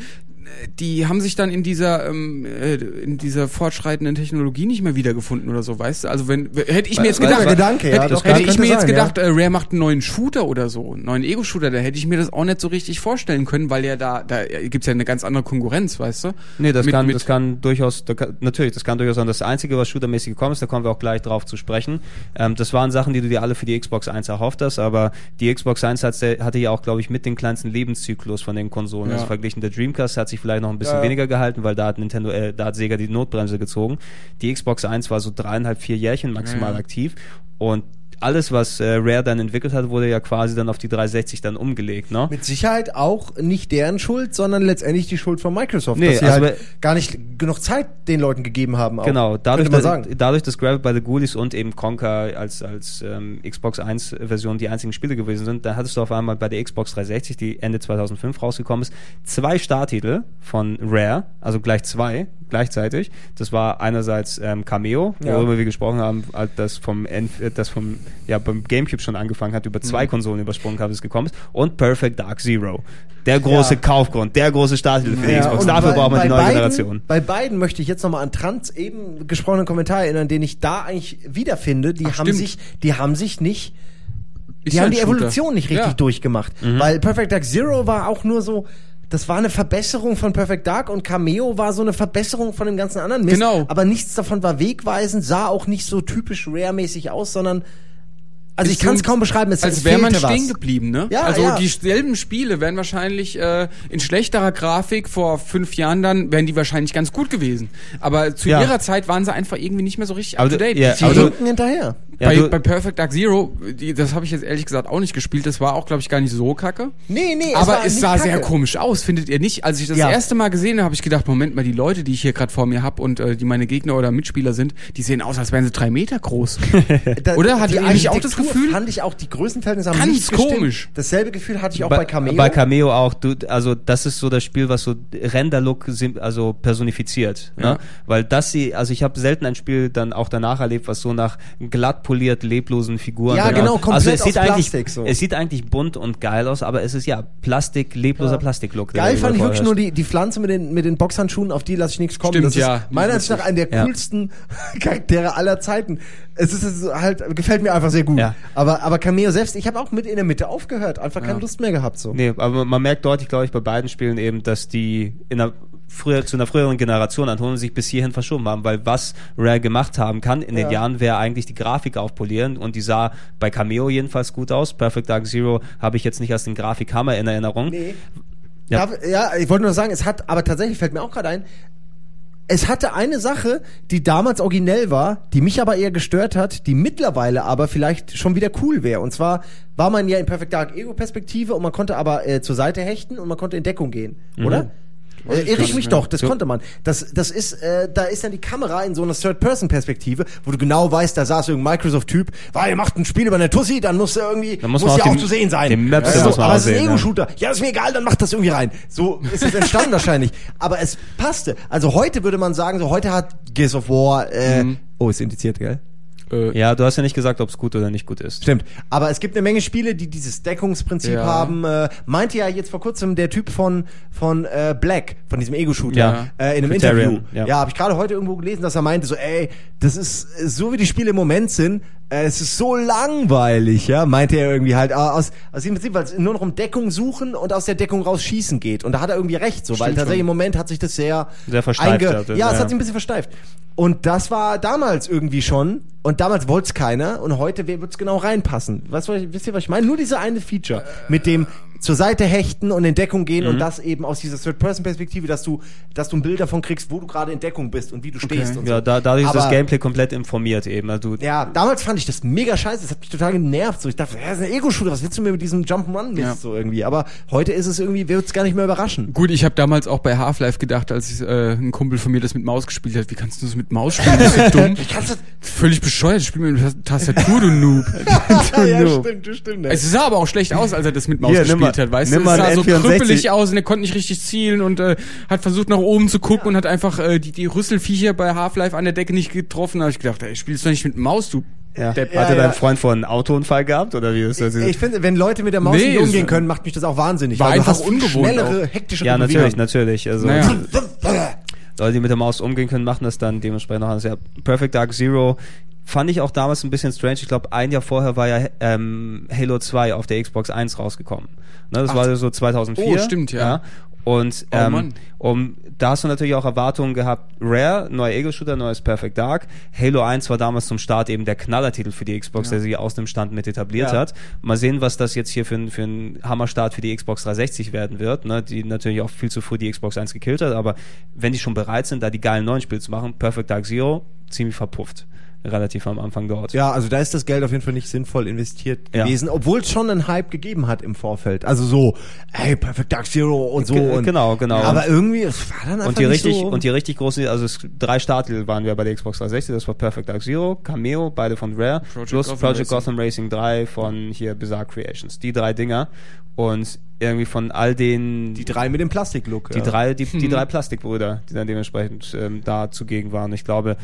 die haben sich dann in dieser ähm, äh, in dieser fortschreitenden Technologie nicht mehr wiedergefunden oder so, weißt du? Also wenn hätte ich mir jetzt gedacht, Gedanke, ja, hätte, doch, hätte das ich mir jetzt sein, gedacht, ja. äh, Rare macht einen neuen Shooter oder so, einen neuen Ego-Shooter, da hätte ich mir das auch nicht so richtig vorstellen können, weil ja da, da gibt's ja eine ganz andere Konkurrenz, weißt du? Nee, das Mit- kann, mit- das kann durchaus, da kann, natürlich, das kann durchaus sein. Das Einzige, was shootermäßig gekommen ist, da kommen wir auch gleich drauf zu sprechen. Ähm, das waren Sachen, die du dir alle für die Xbox 1 erhofft hast, aber die Xbox 1 hat, hatte ja auch, glaube ich, mit den kleinsten Lebenszyklus von den Konsolen. Ja. Also verglichen der Dreamcast hat sich vielleicht noch ein bisschen Ja, weniger gehalten, weil da hat Nintendo, äh, da hat Sega die Notbremse gezogen. Die Xbox 1 war so dreieinhalb, vier Jährchen maximal ja. aktiv und alles, was äh, Rare dann entwickelt hat, wurde ja quasi dann auf die 360 dann umgelegt, ne? Mit Sicherheit auch nicht deren Schuld, sondern letztendlich die Schuld von Microsoft, Nee, dass sie also halt gar nicht genug Zeit den Leuten gegeben haben. Auch, Genau, dadurch, sagen. dadurch, dass Gravel by the Ghoulies und eben Conker als, als ähm, Xbox 1 Version die einzigen Spiele gewesen sind, da hattest du auf einmal bei der Xbox 360, die Ende 2005 rausgekommen ist, zwei Starttitel von Rare, also gleich zwei, gleichzeitig. Das war einerseits ähm, Cameo, Ja. worüber wir gesprochen haben, als das vom, End, äh, das vom ja, beim Gamecube schon angefangen hat, über Mhm. zwei Konsolen übersprungen hat, es gekommen ist, und Perfect Dark Zero. Der große Ja. Kaufgrund, der große Starttitel für die Ja, Xbox. und Dafür bei- braucht man bei die neue beiden, Generation. Bei beiden möchte ich jetzt nochmal an Trans eben gesprochenen Kommentar erinnern, den ich da eigentlich wiederfinde. Die Ach, haben stimmt. sich, die haben sich nicht, Ist die ja haben die. Evolution nicht richtig Ja. durchgemacht. Mhm. Weil Perfect Dark Zero war auch nur so, das war eine Verbesserung von Perfect Dark und Cameo war so eine Verbesserung von dem ganzen anderen Mist. Genau. Aber nichts davon war wegweisend, sah auch nicht so typisch Rare-mäßig aus, sondern, also ich kann es kaum beschreiben, es Als wäre man was. stehen geblieben, ne? Ja, also ja. dieselben Spiele wären wahrscheinlich äh, in schlechterer Grafik vor fünf Jahren dann, wären die wahrscheinlich ganz gut gewesen. Aber zu Ja. ihrer Zeit waren sie einfach irgendwie nicht mehr so richtig up to date. ja, Sie hinken hinterher. Ja, bei, bei Perfect Dark Zero, die, das habe ich jetzt ehrlich gesagt auch nicht gespielt, das war auch, glaube ich, gar nicht so kacke. Nee, nee, Aber war es nicht sah kacke. sehr komisch aus, findet ihr nicht? Als ich das Ja. erste Mal gesehen habe, habe ich gedacht, Moment mal, die Leute, die ich hier gerade vor mir habe und äh, die meine Gegner oder Mitspieler sind, die sehen aus, als wären sie drei Meter groß. Da- Oder? Hattet die ihr nicht auch das Gefühl? Fand ich auch, die Größenverhältnisse haben Ganz nicht gestimmt. komisch. Dasselbe Gefühl hatte ich auch bei, Cameo. Bei Cameo auch. Du, also das ist so das Spiel, was so Render-Look also personifiziert. Ja. Ne? Weil das sie, also ich habe selten ein Spiel dann auch danach erlebt, was so nach glatt poliert leblosen Figuren. Ja, genau, aus- komplett also es aus sieht eigentlich, Plastik so. es sieht eigentlich bunt und geil aus, aber es ist ja Plastik, lebloser Ja. Plastik-Look. Geil fand ich wirklich nur die, die Pflanze mit den, mit den Boxhandschuhen, auf die lasse ich nichts kommen. Stimmt, das ja. ist meiner Ansicht nach einer der Ja. coolsten Charaktere aller Zeiten. Es ist es halt, gefällt mir einfach sehr gut. Ja. Aber, aber Cameo selbst, ich habe auch mit in der Mitte aufgehört, einfach keine Ja. Lust mehr gehabt so. Nee, aber man merkt deutlich, glaube ich, bei beiden Spielen eben, dass die in der früher, zu einer früheren Generation anholen und sich bis hierhin verschoben haben, weil was Rare gemacht haben kann in den Ja. Jahren wäre eigentlich die Grafik aufpolieren und die sah bei Cameo jedenfalls gut aus. Perfect Dark Zero habe ich jetzt nicht als den Grafikhammer in Erinnerung. Nee. Ja. Ja. ich wollte nur sagen, es hat, aber tatsächlich fällt mir auch gerade ein, es hatte eine Sache, die damals originell war, die mich aber eher gestört hat, die mittlerweile aber vielleicht schon wieder cool wäre. Und zwar war man ja in Perfect Dark Ego-Perspektive und man konnte aber äh, zur Seite hechten und man konnte in Deckung gehen, oder? Äh, irre ich mich doch, das konnte man. Das, das ist, äh, da ist dann die Kamera in so einer Third-Person-Perspektive, wo du genau weißt, da saß irgendein Microsoft-Typ, weil ihr macht ein Spiel über eine Tussi, dann muss er irgendwie, Dann muss muss, ja auch zu sehen sein. den Maps ja, man aber es ist ein ja. Ego-Shooter. Ja, ist mir egal, dann macht das irgendwie rein. So ist es entstanden wahrscheinlich. Aber es passte. Also heute würde man sagen, so heute hat Gears of War, äh, Mhm. oh, ist indiziert, gell? Äh, Ja, du hast ja nicht gesagt, ob es gut oder nicht gut ist. Stimmt. Aber es gibt eine Menge Spiele, die dieses Deckungsprinzip Ja. haben. Äh, meinte ja jetzt vor kurzem der Typ von von äh, Black, von diesem Ego-Shooter, Ja. äh, in einem Criterion, Interview. ja. Ja, habe ich gerade heute irgendwo gelesen, dass er meinte, so, ey, das ist so wie die Spiele im Moment sind, es ist so langweilig, ja, meinte er irgendwie halt, äh, aus, aus dem Prinzip, weil es nur noch um Deckung suchen und aus der Deckung raus schießen geht. Und da hat er irgendwie recht, so, weil Stimmt tatsächlich schon. im Moment hat sich das sehr, Sehr versteift einge- ja, ja. es hat sich ein bisschen versteift. Und das war damals irgendwie schon. Und damals wollte es keiner. Und heute wird es genau reinpassen. Was, wisst ihr, was ich meine? Nur diese eine Feature. Mit dem zur Seite hechten und in Deckung gehen Mhm. und das eben aus dieser Third-Person-Perspektive, dass du, dass du ein Bild davon kriegst, wo du gerade in Deckung bist und wie du stehst und so. Ja, da, dadurch ist das Aber- Gameplay komplett informiert eben. Also du, Ja, damals fand ich das mega scheiße. Das hat mich total genervt. So, ich dachte, ja, das ist ein Ego-Shooter. Was willst du mir mit diesem Jump'n'Run-Mist Ja. so irgendwie? Aber heute ist es irgendwie, wird es gar nicht mehr überraschen. Gut, ich habe damals auch bei Half-Life gedacht, als ich, äh, ein Kumpel von mir das mit Maus gespielt hat. Wie kannst du das mit Maus spielen? Das ist so dumm. Du, Völlig bescheuert. Spiel mit Tas- Tastatur, du Noob. ja, ja, Noob. stimmt, du stimmt. Es sah aber auch schlecht aus, als er das mit Maus Hier, nimm gespielt hat, weißt du? Es sah so N64. krüppelig aus und er konnte nicht richtig zielen und äh, hat versucht nach oben zu gucken und hat einfach äh, die, die Rüsselviecher bei Half-Life an der Decke nicht getroffen. Da habe ich gedacht, ey, spielst du nicht mit Maus, du ja. Depp. Ja, Hatte ja. dein Freund vor einen Autounfall gehabt oder wie ist das? Ich finde, wenn Leute mit der Maus Nee, nicht umgehen können, macht mich das auch wahnsinnig. War du einfach hast ungewohnt Schnellere, hektische ja, natürlich, natürlich. Also Naja. Leute, die mit der Maus umgehen können, machen das dann dementsprechend auch anders. Ja, Perfect Dark Zero fand ich auch damals ein bisschen strange. Ich glaube, ein Jahr vorher war ja ähm, Halo 2 auf der Xbox 1 rausgekommen. Ne, das Ach. war so 2004. Oh, stimmt, ja. Und Oh, ähm, Mann. um, da hast du natürlich auch Erwartungen gehabt. Rare, neuer Ego-Shooter, neues Perfect Dark. Halo 1 war damals zum Start eben der Knallertitel für die Xbox, Ja. der sie aus dem Stand mit etabliert Ja. hat. Mal sehen, was das jetzt hier für für ein Hammerstart für die Xbox 360 werden wird, ne? die natürlich auch viel zu früh die Xbox 1 gekillt hat. Aber wenn die schon bereit sind, da die geilen neuen Spiele zu machen, Perfect Dark Zero, ziemlich verpufft. Relativ am Anfang dort. Ja, also da ist das Geld auf jeden Fall nicht sinnvoll investiert Ja. gewesen, obwohl es schon einen Hype gegeben hat im Vorfeld. Also so, ey, Perfect Dark Zero und so. Ge- und, genau, genau. Aber irgendwie, es war dann einfach Und die nicht richtig, so. und die richtig großen, also es, drei Starttitel waren wir bei der Xbox 360, das war Perfect Dark Zero, Cameo, beide von Rare, Project plus Gotham Project Racing. Gotham Racing 3 von hier Bizarre Creations. Die drei Dinger. Und irgendwie von all den, die drei mit dem Plastiklook. die ja. drei, die, die Hm. drei Plastikbrüder, die dann dementsprechend ähm, da zugegen waren. Ich glaube,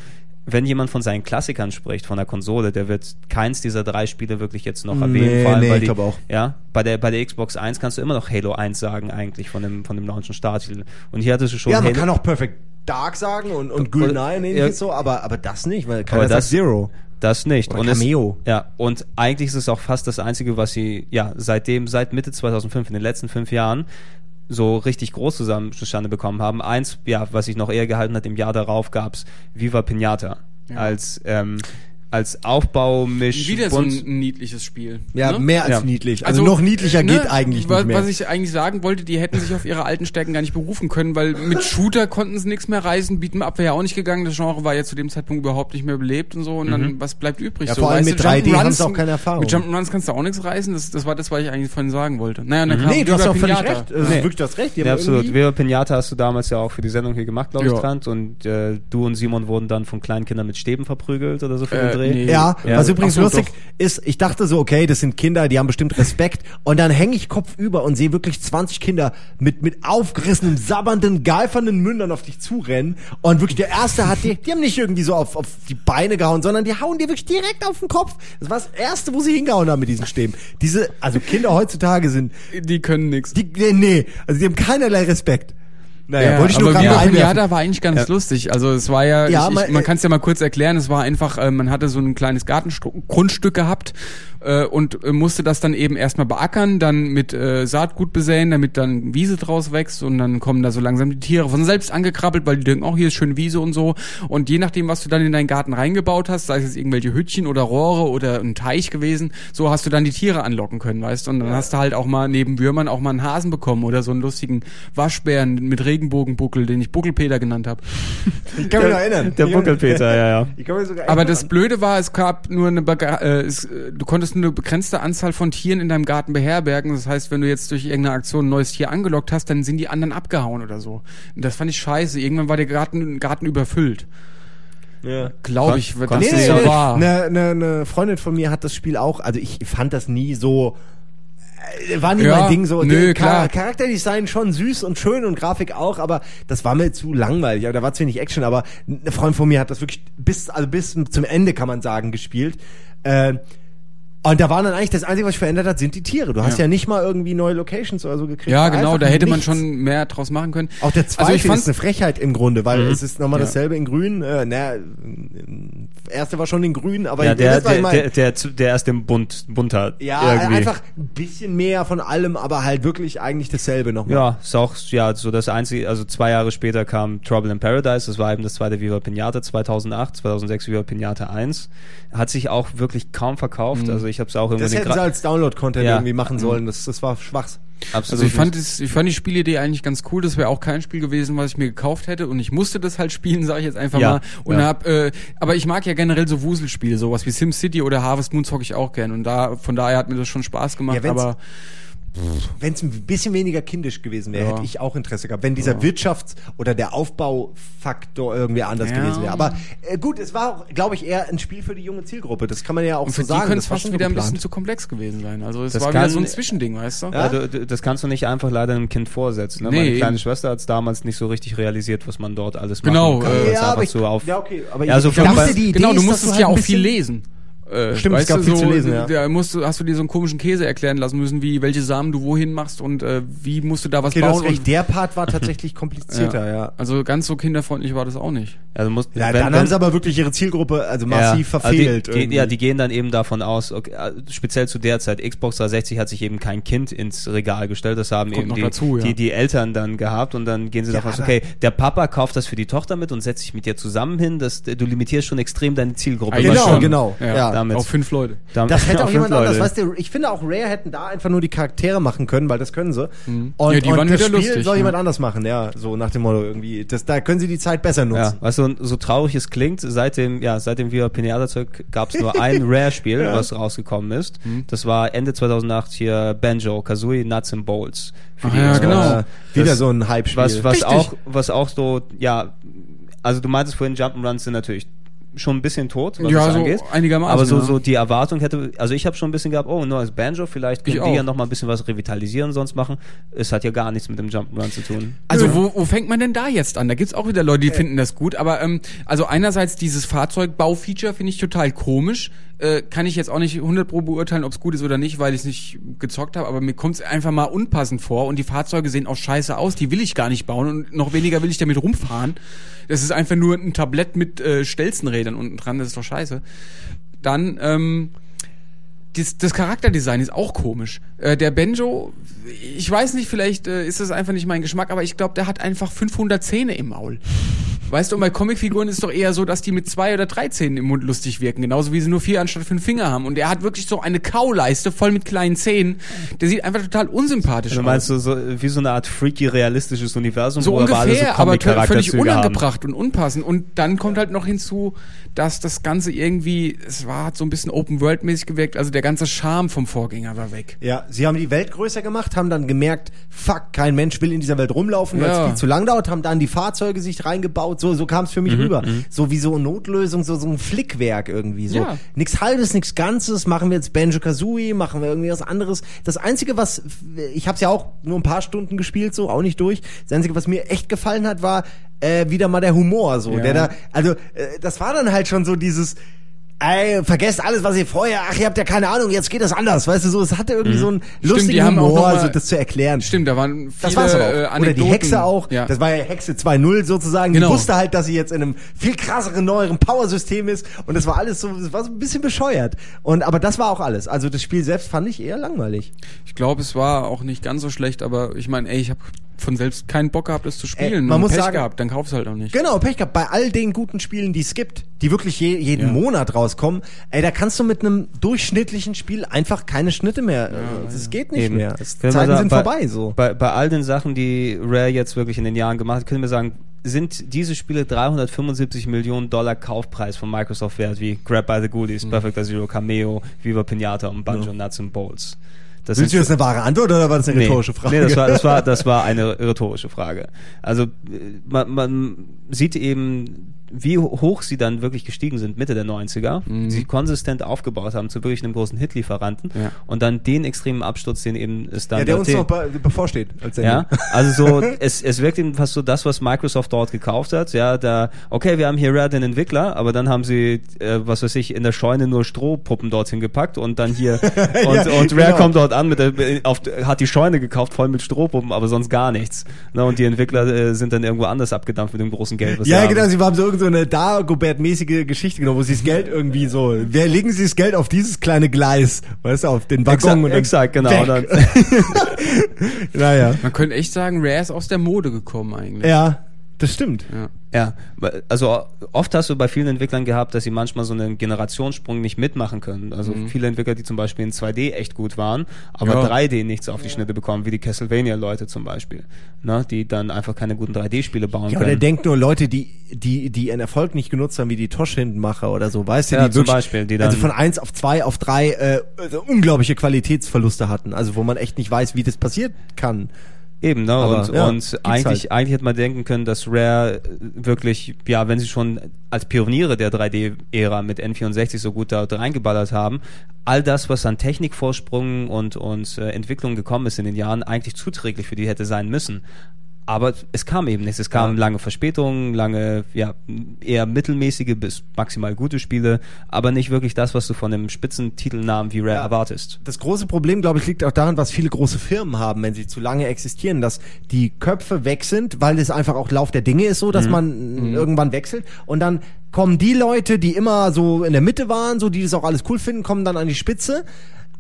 wenn jemand von seinen Klassikern spricht, von der Konsole, der wird keins dieser drei Spiele wirklich jetzt noch erwähnen. Nee, vor allem, nee, weil ich die, glaub auch. Ja, bei der, bei der Xbox 1 kannst du immer noch Halo 1 sagen, eigentlich, von dem, von dem launchen Starttitel. Und hier hattest du schon Ja, man Halo, kann auch Perfect Dark sagen und, und Goldeneye und Ja. ähnliches so, aber, aber das nicht, weil keiner Aber sagt das- Zero. Das nicht. Oder und Cameo. Es, ja, und eigentlich ist es auch fast das Einzige, was sie, ja, seitdem, seit Mitte 2005, in den letzten fünf Jahren, so richtig groß zusammen zustande bekommen haben. Eins, ja, was sich noch eher gehalten hat, im Jahr darauf gab's Viva Pinata. Ja. Als, ähm, als Aufbaumisch. Wieder so ein niedliches Spiel. Ja, ne? mehr als Ja. niedlich. Also, noch niedlicher ne, geht eigentlich nicht mehr. Was ich eigentlich sagen wollte, die hätten sich auf ihre alten Stärken gar nicht berufen können, weil mit Shooter konnten sie nichts mehr reißen, Up wäre ja auch nicht gegangen, das Genre war ja zu dem Zeitpunkt überhaupt nicht mehr belebt und so und dann, was bleibt übrig? Mhm. Ja, so, vor allem weißt mit du, 3D Jump'n'Runs- haben sie auch keine Erfahrung. Mit Jump'n'Runs kannst du auch nichts reißen, das, das war das, was ich eigentlich vorhin sagen wollte. Naja, dann kam nee, du hast auch völlig Pinata. recht. Also Nee. Wirklich, du hast recht. Die Ja, haben absolut. Viva Pinata hast du damals ja auch für die Sendung hier gemacht, glaube ich. Trant. Und äh, du und Simon wurden dann von kleinen Kindern mit Stäben verprügelt oder so für Äh, Dreh. nee. Ja, Ja. was übrigens so, lustig doch. ist, ich dachte so, okay, das sind Kinder, die haben bestimmt Respekt. Und dann hänge ich kopfüber und sehe wirklich 20 Kinder mit, mit aufgerissenen, sabbernden, geifernden Mündern auf dich zurennen. Und wirklich der erste hat die, die haben nicht irgendwie so auf, auf die Beine gehauen, sondern die hauen dir wirklich direkt auf den Kopf. Das war das erste, wo sie hingehauen haben mit diesen Stäben. Diese, also Kinder heutzutage sind, Die können nichts. die, nee, nee, also die haben keinerlei Respekt. Naja, Ja, wollte ich nur aber gerade einwerfen. Pinata war eigentlich ganz lustig. Also es war ja, Ja, ich, ich, man kann es ja mal kurz erklären, es war einfach, äh, man hatte so ein kleines Gartengrundstück gehabt äh, und äh, musste das dann eben erstmal beackern, dann mit äh, Saatgut besäen, damit dann Wiese draus wächst und dann kommen da so langsam die Tiere von selbst angekrabbelt, weil die denken, oh, hier ist schön Wiese und so. Und je nachdem, was du dann in deinen Garten reingebaut hast, sei es jetzt irgendwelche Hütchen oder Rohre oder ein Teich gewesen, so hast du dann die Tiere anlocken können, weißt du? Und dann hast du halt auch mal neben Würmern auch mal einen Hasen bekommen oder so einen lustigen Waschbären mit Regenbogenbuckel, den ich Buckelpeter genannt habe. Ich kann mich noch erinnern. Der Buckelpeter, ja, ja. Ich kann mich sogar Aber das Blöde war, es gab nur eine, Bega- äh, es, äh, du konntest eine begrenzte Anzahl von Tieren in deinem Garten beherbergen. Das heißt, wenn du jetzt durch irgendeine Aktion ein neues Tier angelockt hast, dann sind die anderen abgehauen oder so. Und das fand ich scheiße. Irgendwann war der Garten, Garten überfüllt. Ja. Glaube ich, wird das Nee, so nee, war. Eine, eine, eine Freundin von mir hat das Spiel auch, also ich fand das nie so, äh, war nie Ja, mein Ding so. nö, klar. Charakterdesign schon süß und schön und Grafik auch, aber das war mir zu langweilig. Aber da war zu wenig Action, aber eine Freundin von mir hat das wirklich bis, also bis zum Ende kann man sagen, gespielt. Äh, und da waren dann eigentlich das Einzige, was sich verändert hat, sind die Tiere. Du hast ja, Ja. nicht mal irgendwie neue Locations oder so gekriegt. Ja, genau, da hätte man nichts. schon mehr draus machen können. Auch der zweite also ich fand, ist eine Frechheit im Grunde, weil es ist nochmal Ja. dasselbe in grün. Äh, na, erste war schon in grün, aber Ja, der, der, der, der, der erst im Bunt, bunter Ja, irgendwie. einfach ein bisschen mehr von allem, aber halt wirklich eigentlich dasselbe nochmal. Ja, ist auch ja so das einzige, also zwei Jahre später kam Trouble in Paradise, das war eben das zweite Viva Pinata 2008, 2006 Viva Pinata 1. Hat sich auch wirklich kaum verkauft, also ich habe es auch Das irgendwie hätten sie als Download-Content Ja. irgendwie machen sollen. Das, das war schwachs. absolut Also ich fand, es, ich fand die Spielidee eigentlich ganz cool. Das wäre auch kein Spiel gewesen, was ich mir gekauft hätte. Und ich musste das halt spielen, sage ich jetzt einfach Ja, mal. Und ja. hab, äh, aber ich mag ja generell so Wuselspiele, sowas wie SimCity oder Harvest Moon zocke ich auch gern. Und da, von daher hat mir das schon Spaß gemacht. Ja, aber Wenn es ein bisschen weniger kindisch gewesen wäre, Ja. hätte ich auch Interesse gehabt. Wenn dieser Wirtschafts- oder der Aufbaufaktor irgendwie anders Ja. gewesen wäre. Aber äh, gut, es war auch, glaube ich, eher ein Spiel für die junge Zielgruppe. Das kann man ja auch und so für die sagen. könnte Das es war fast schon wieder ein geplant. bisschen zu komplex gewesen sein. Also es Das war wieder so ein Zwischending, weißt du? Ja, du, du, das kannst du nicht einfach leider einem Kind vorsetzen. Ne? Nee, Meine eben. kleine Schwester hat es damals nicht so richtig realisiert, was man dort alles Genau, machen kann. äh, weil es ja, aber ich, so auf, ja, okay, aber Ja, ich, so ich dachte, die Idee genau, du musstest halt ja ein auch viel lesen. Äh, Stimmt, es gab du, viel so, zu lesen, ja. Da musst du, hast du dir so einen komischen Käse erklären lassen müssen, wie welche Samen du wohin machst und äh, wie musst du da was Okay, du bauen. hast recht, der Part war tatsächlich komplizierter, ja. Also ganz so kinderfreundlich war das auch nicht. Also musst, Ja, wenn- dann wenn- haben sie aber wirklich ihre Zielgruppe also massiv Ja, verfehlt. Also die, die, ja, die gehen dann eben davon aus, okay, äh, speziell zu der Zeit, Xbox 360 hat sich eben kein Kind ins Regal gestellt, das haben Kommt eben die, dazu, ja. die, die Eltern dann gehabt und dann gehen sie Ja, davon aus, okay, der Papa kauft das für die Tochter mit und setzt sich mit dir zusammen hin, das, du limitierst schon extrem deine Zielgruppe. Genau, genau. Ja, Ja. damit. Auf fünf Leute. damit- Das hätte auch jemand fünf anders, Leute. weißt du, ich finde auch Rare hätten da einfach nur die Charaktere machen können, weil das können sie. Und, Ja, die und waren das wieder Spiel lustig, soll ja. jemand anders machen, ja, so nach dem Motto irgendwie. Das, da können sie die Zeit besser Ja, nutzen. weißt du, so traurig es klingt, seit dem, ja, seit dem Viva Pinata Zeug gab es nur ein Rare-Spiel, was rausgekommen ist. Mhm. Das war Ende 2008 hier Banjo, Kazooie, Nuts and Bolts. Für Ach ja, Xbox. genau. Äh, wieder Das- so ein Hype-Spiel. Was, was Richtig. auch, was auch so, ja, also du meintest vorhin, Jump'n'Runs sind natürlich schon ein bisschen tot, was Ja, das so angeht. einigermaßen, Aber so, ja. so die Erwartung hätte, also ich habe schon ein bisschen gehabt, oh, ein neues Banjo, vielleicht können Ich die ja auch. noch mal ein bisschen was revitalisieren, sonst machen. Es hat ja gar nichts mit dem Jump'n'Run zu tun. Also wo, wo fängt man denn da jetzt an? Da gibt's auch wieder Leute, die finden das gut. Aber ähm, also einerseits dieses Fahrzeugbau-Feature finde ich total komisch. Äh, kann ich jetzt auch nicht 100 pro beurteilen, ob es gut ist oder nicht, weil ich es nicht gezockt habe. Aber mir kommt es einfach mal unpassend vor. Und die Fahrzeuge sehen auch scheiße aus. Die will ich gar nicht bauen. Und noch weniger will ich damit rumfahren. Das ist einfach nur ein Tablett mit äh, Stelzenrädern unten dran. Das ist doch scheiße. Dann... Ähm, das, das Charakterdesign ist auch komisch. Äh, der Benjo, ich weiß nicht, vielleicht äh, ist das einfach nicht mein Geschmack, aber ich glaube, der hat einfach 500 Zähne im Maul. Weißt du, bei Comicfiguren ist es doch eher so, dass die mit zwei oder drei Zähnen im Mund lustig wirken, genauso wie sie nur vier anstatt fünf Finger haben. Und er hat wirklich so eine Kauleiste voll mit kleinen Zähnen. Der sieht einfach total unsympathisch Also aus. meinst du, so, wie so eine Art freaky realistisches Universum, so wo aber alle ungefähr, so aber völlig Comic-Charakterzüge haben? unangebracht und unpassend. Und dann kommt halt noch hinzu, dass das Ganze irgendwie, es war hat so ein bisschen Open-World-mäßig gewirkt, also der ganze Charme vom Vorgänger war weg. Ja, sie haben die Welt größer gemacht, haben dann gemerkt, fuck, kein Mensch will in dieser Welt rumlaufen, weil es Ja. viel zu lang dauert, haben dann die Fahrzeuge sich reingebaut, so, so kam es für mich rüber. So wie so eine Notlösung, so, so ein Flickwerk irgendwie. So Ja. nichts halbes, nichts Ganzes, machen wir jetzt Banjo Kazooie, machen wir irgendwie was anderes. Das Einzige, was, ich habe es ja auch nur ein paar Stunden gespielt, so, auch nicht durch. Das Einzige, was mir echt gefallen hat, war äh, wieder mal der Humor, so, Ja. der da, also äh, das war dann halt schon so dieses, Ey, vergesst alles, was ihr vorher, ach, ihr habt ja keine Ahnung, jetzt geht das anders, weißt du, so, es hatte irgendwie so einen lustigen Mhm. auch Humor, mal- so das zu erklären. Stimmt, da waren viele Das war's aber auch. äh, Oder die Anekdoten. Hexe auch. Ja. Das war ja Hexe 2.0 sozusagen. Genau. Die wusste halt, dass sie jetzt in einem viel krasseren, neueren Power-System ist. Und das war alles so, das war so ein bisschen bescheuert. Und, aber das war auch alles. Also das Spiel selbst fand ich eher langweilig. Ich glaube, es war auch nicht ganz so schlecht, aber ich meine, ey, ich habe von selbst keinen Bock gehabt, es zu spielen. man und muss Pech sagen- gehabt, dann kauf's halt auch nicht. Genau, Pech gehabt. Bei all den guten Spielen, die es gibt, die wirklich je, jeden Ja. Monat rauskommen, ey, da kannst du mit einem durchschnittlichen Spiel einfach keine Schnitte mehr. äh, das geht nicht Eben. mehr. Das mal Zeiten sagen, sind bei, vorbei so. Bei, bei all den Sachen, die Rare jetzt wirklich in den Jahren gemacht hat, können wir sagen, sind diese Spiele 375 Millionen Dollar Kaufpreis von Microsoft wert, wie Grab by the Goodies, Mhm. Perfect Zero, Cameo, Viva Pinata und Banjo Nuts and Bolts. Das Sind sind das eine wahre Antwort oder war das eine rhetorische Frage? Nee, das war, das war, das war eine rhetorische Frage. Also äh, man, man sieht eben, wie hoch sie dann wirklich gestiegen sind, Mitte der 90er, Mhm. sie konsistent aufgebaut haben zu wirklich einem großen Hitlieferanten Ja. und dann den extremen Absturz, den eben es dann ja, der uns noch be bevorsteht als ja, also so, es, es wirkt eben fast so das, was Microsoft dort gekauft hat. Ja, da, okay, wir haben hier Rare den Entwickler, aber dann haben sie, äh, was weiß ich, in der Scheune nur Strohpuppen dorthin gepackt und dann hier, und, Ja, und Rare genau. kommt dort an, mit der, auf, hat die Scheune gekauft, voll mit Strohpuppen, aber sonst gar nichts. Na, und die Entwickler äh, sind dann irgendwo anders abgedampft mit dem großen Geld, was Ja, genau, haben. sie haben so irgendeine Dagobert-mäßige Geschichte genommen, wo sie das Geld irgendwie so, wer legen sie das Geld auf dieses kleine Gleis, weißt du, auf den Waggon Exakt, und dann exakt, genau. dann, naja. Man könnte echt sagen, Rare ist aus der Mode gekommen eigentlich. Ja, das stimmt. Ja. Ja, also oft hast du bei vielen Entwicklern gehabt, dass sie manchmal so einen Generationssprung nicht mitmachen können. Also viele Entwickler, die zum Beispiel in 2D echt gut waren, aber Ja. 3D nichts auf die Schnitte bekommen, wie die Castlevania-Leute zum Beispiel, ne, die dann einfach keine guten 3D-Spiele bauen Ja, aber der können. denkt nur Leute, die, die, die ihren Erfolg nicht genutzt haben, wie die Tosh-Hindenmacher oder so, weißt du, Ja, die zum wirklich, Beispiel, die dann- also von eins auf zwei auf drei äh, also unglaubliche Qualitätsverluste hatten, also wo man echt nicht weiß, wie das passiert kann. Eben, ne? Aber, und, ja, und eigentlich, halt. eigentlich hätte man denken können, dass Rare äh, wirklich, ja, wenn sie schon als Pioniere der 3D-Ära mit N64 so gut da reingeballert haben, all das, was an Technikvorsprung und, und äh, Entwicklung gekommen ist in den Jahren, eigentlich zuträglich für die hätte sein müssen. Aber es kam eben nichts. Es kamen lange Verspätungen, lange, ja, eher mittelmäßige bis maximal gute Spiele, aber nicht wirklich das, was du von einem Spitzentitelnamen wie Rare Ja. erwartest. Das große Problem, glaube ich, liegt auch daran, was viele große Firmen haben, wenn sie zu lange existieren, dass die Köpfe weg sind, weil es einfach auch Lauf der Dinge ist so, dass Mhm. man irgendwann wechselt und dann kommen die Leute, die immer so in der Mitte waren, so die das auch alles cool finden, kommen dann an die Spitze.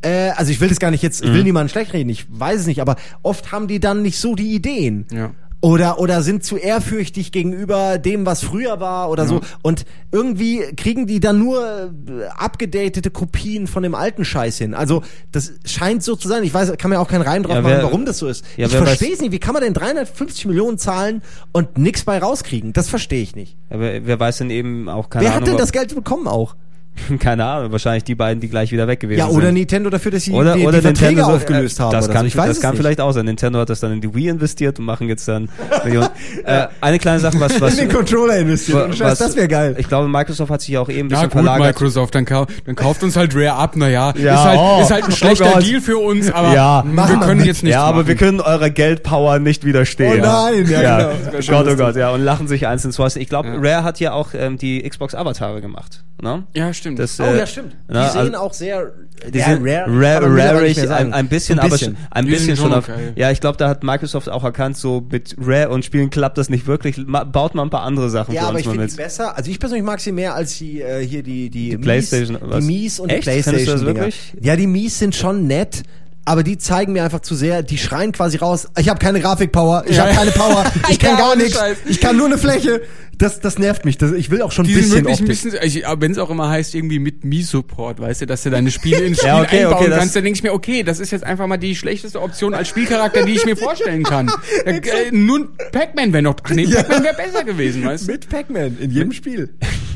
Äh, also ich will das gar nicht jetzt, ich Mhm. will niemanden schlecht reden, ich weiß es nicht, aber oft haben die dann nicht so die Ideen. Ja. Oder, oder sind zu ehrfürchtig gegenüber dem, was früher war oder so. Und irgendwie kriegen die dann nur äh, abgedatete Kopien von dem alten Scheiß hin. Also, das scheint so zu sein. Ich weiß, kann mir auch keinen Reim drauf Ja, machen, wer- warum das so ist. Ja, ich verstehe es nicht. Wie kann man denn 350 Millionen zahlen und nix bei rauskriegen? Das verstehe ich nicht. Aber wer weiß denn eben auch keine Wer Ahnung. hat denn das Geld bekommen auch? Keine Ahnung, wahrscheinlich die beiden, die gleich wieder weg gewesen Ja, sind. oder Nintendo dafür, dass sie oder, die, oder die Verträge Nintendo aufgelöst äh, haben. Das oder kann, so. Ich weiß das kann nicht. vielleicht auch sein. Nintendo hat das dann in die Wii investiert und machen jetzt dann Millionen. äh, eine kleine Sache, was, was, In den Controller investiert. wa- Ohne Scheiß, was das wäre geil. Ich glaube, Microsoft hat sich auch eben ein Ja bisschen gut, verlagert. Microsoft, dann, kau dann kauft uns halt Rare ab, naja, Ja, ist, halt, oh. ist halt ein Oh schlechter Gott. Deal für uns, aber Ja, wir können jetzt nichts ja, aber machen. wir können eurer Geldpower nicht widerstehen. Oh nein, ja, genau. Wär schon Gott, oh. Gott, ja, und lachen sich eins ins. Ich glaube, Ja. Rare hat ja auch ähm, die Xbox Avatare gemacht. Ne? Ja, stimmt. Das, Oh äh, ja, stimmt. Die na, sehen also- auch sehr Die sind rare, rare, man sagen. ein, ein bisschen, So ein aber bisschen. schon, ein Die bisschen schon auf. okay. Ja, ich glaube, da hat Microsoft auch erkannt, so mit Rare und Spielen klappt das nicht wirklich. Ma, baut mal ein paar andere Sachen Ja, für aber uns ich finde die besser. Also ich persönlich mag sie mehr als die äh, hier die die, Die PlayStation, Mies, was? die Mies und Echt? die Findest du das PlayStation. Wirklich? Ja, die Mies sind schon nett. Aber die zeigen mir einfach zu sehr, die schreien quasi raus, ich habe keine Grafikpower, ich Ja. habe keine Power, ich kann gar nichts, ich kann nur eine Fläche. Das, das nervt mich. Das, ich will auch schon ein die sind bisschen wirklich ein Optik. bisschen, ich- aber wenn es auch immer heißt, irgendwie mit Mi-Support, weißt du, dass du deine Spiele ins Spiel Ja, okay, einbauen okay, kannst, dann denke ich mir, okay, das ist jetzt einfach mal die schlechteste Option als Spielcharakter, die ich mir vorstellen kann. Äh, nun, Pac-Man wäre noch, ach nee, Pac-Man wäre besser gewesen, weißt du? Mit Pac-Man in jedem Spiel.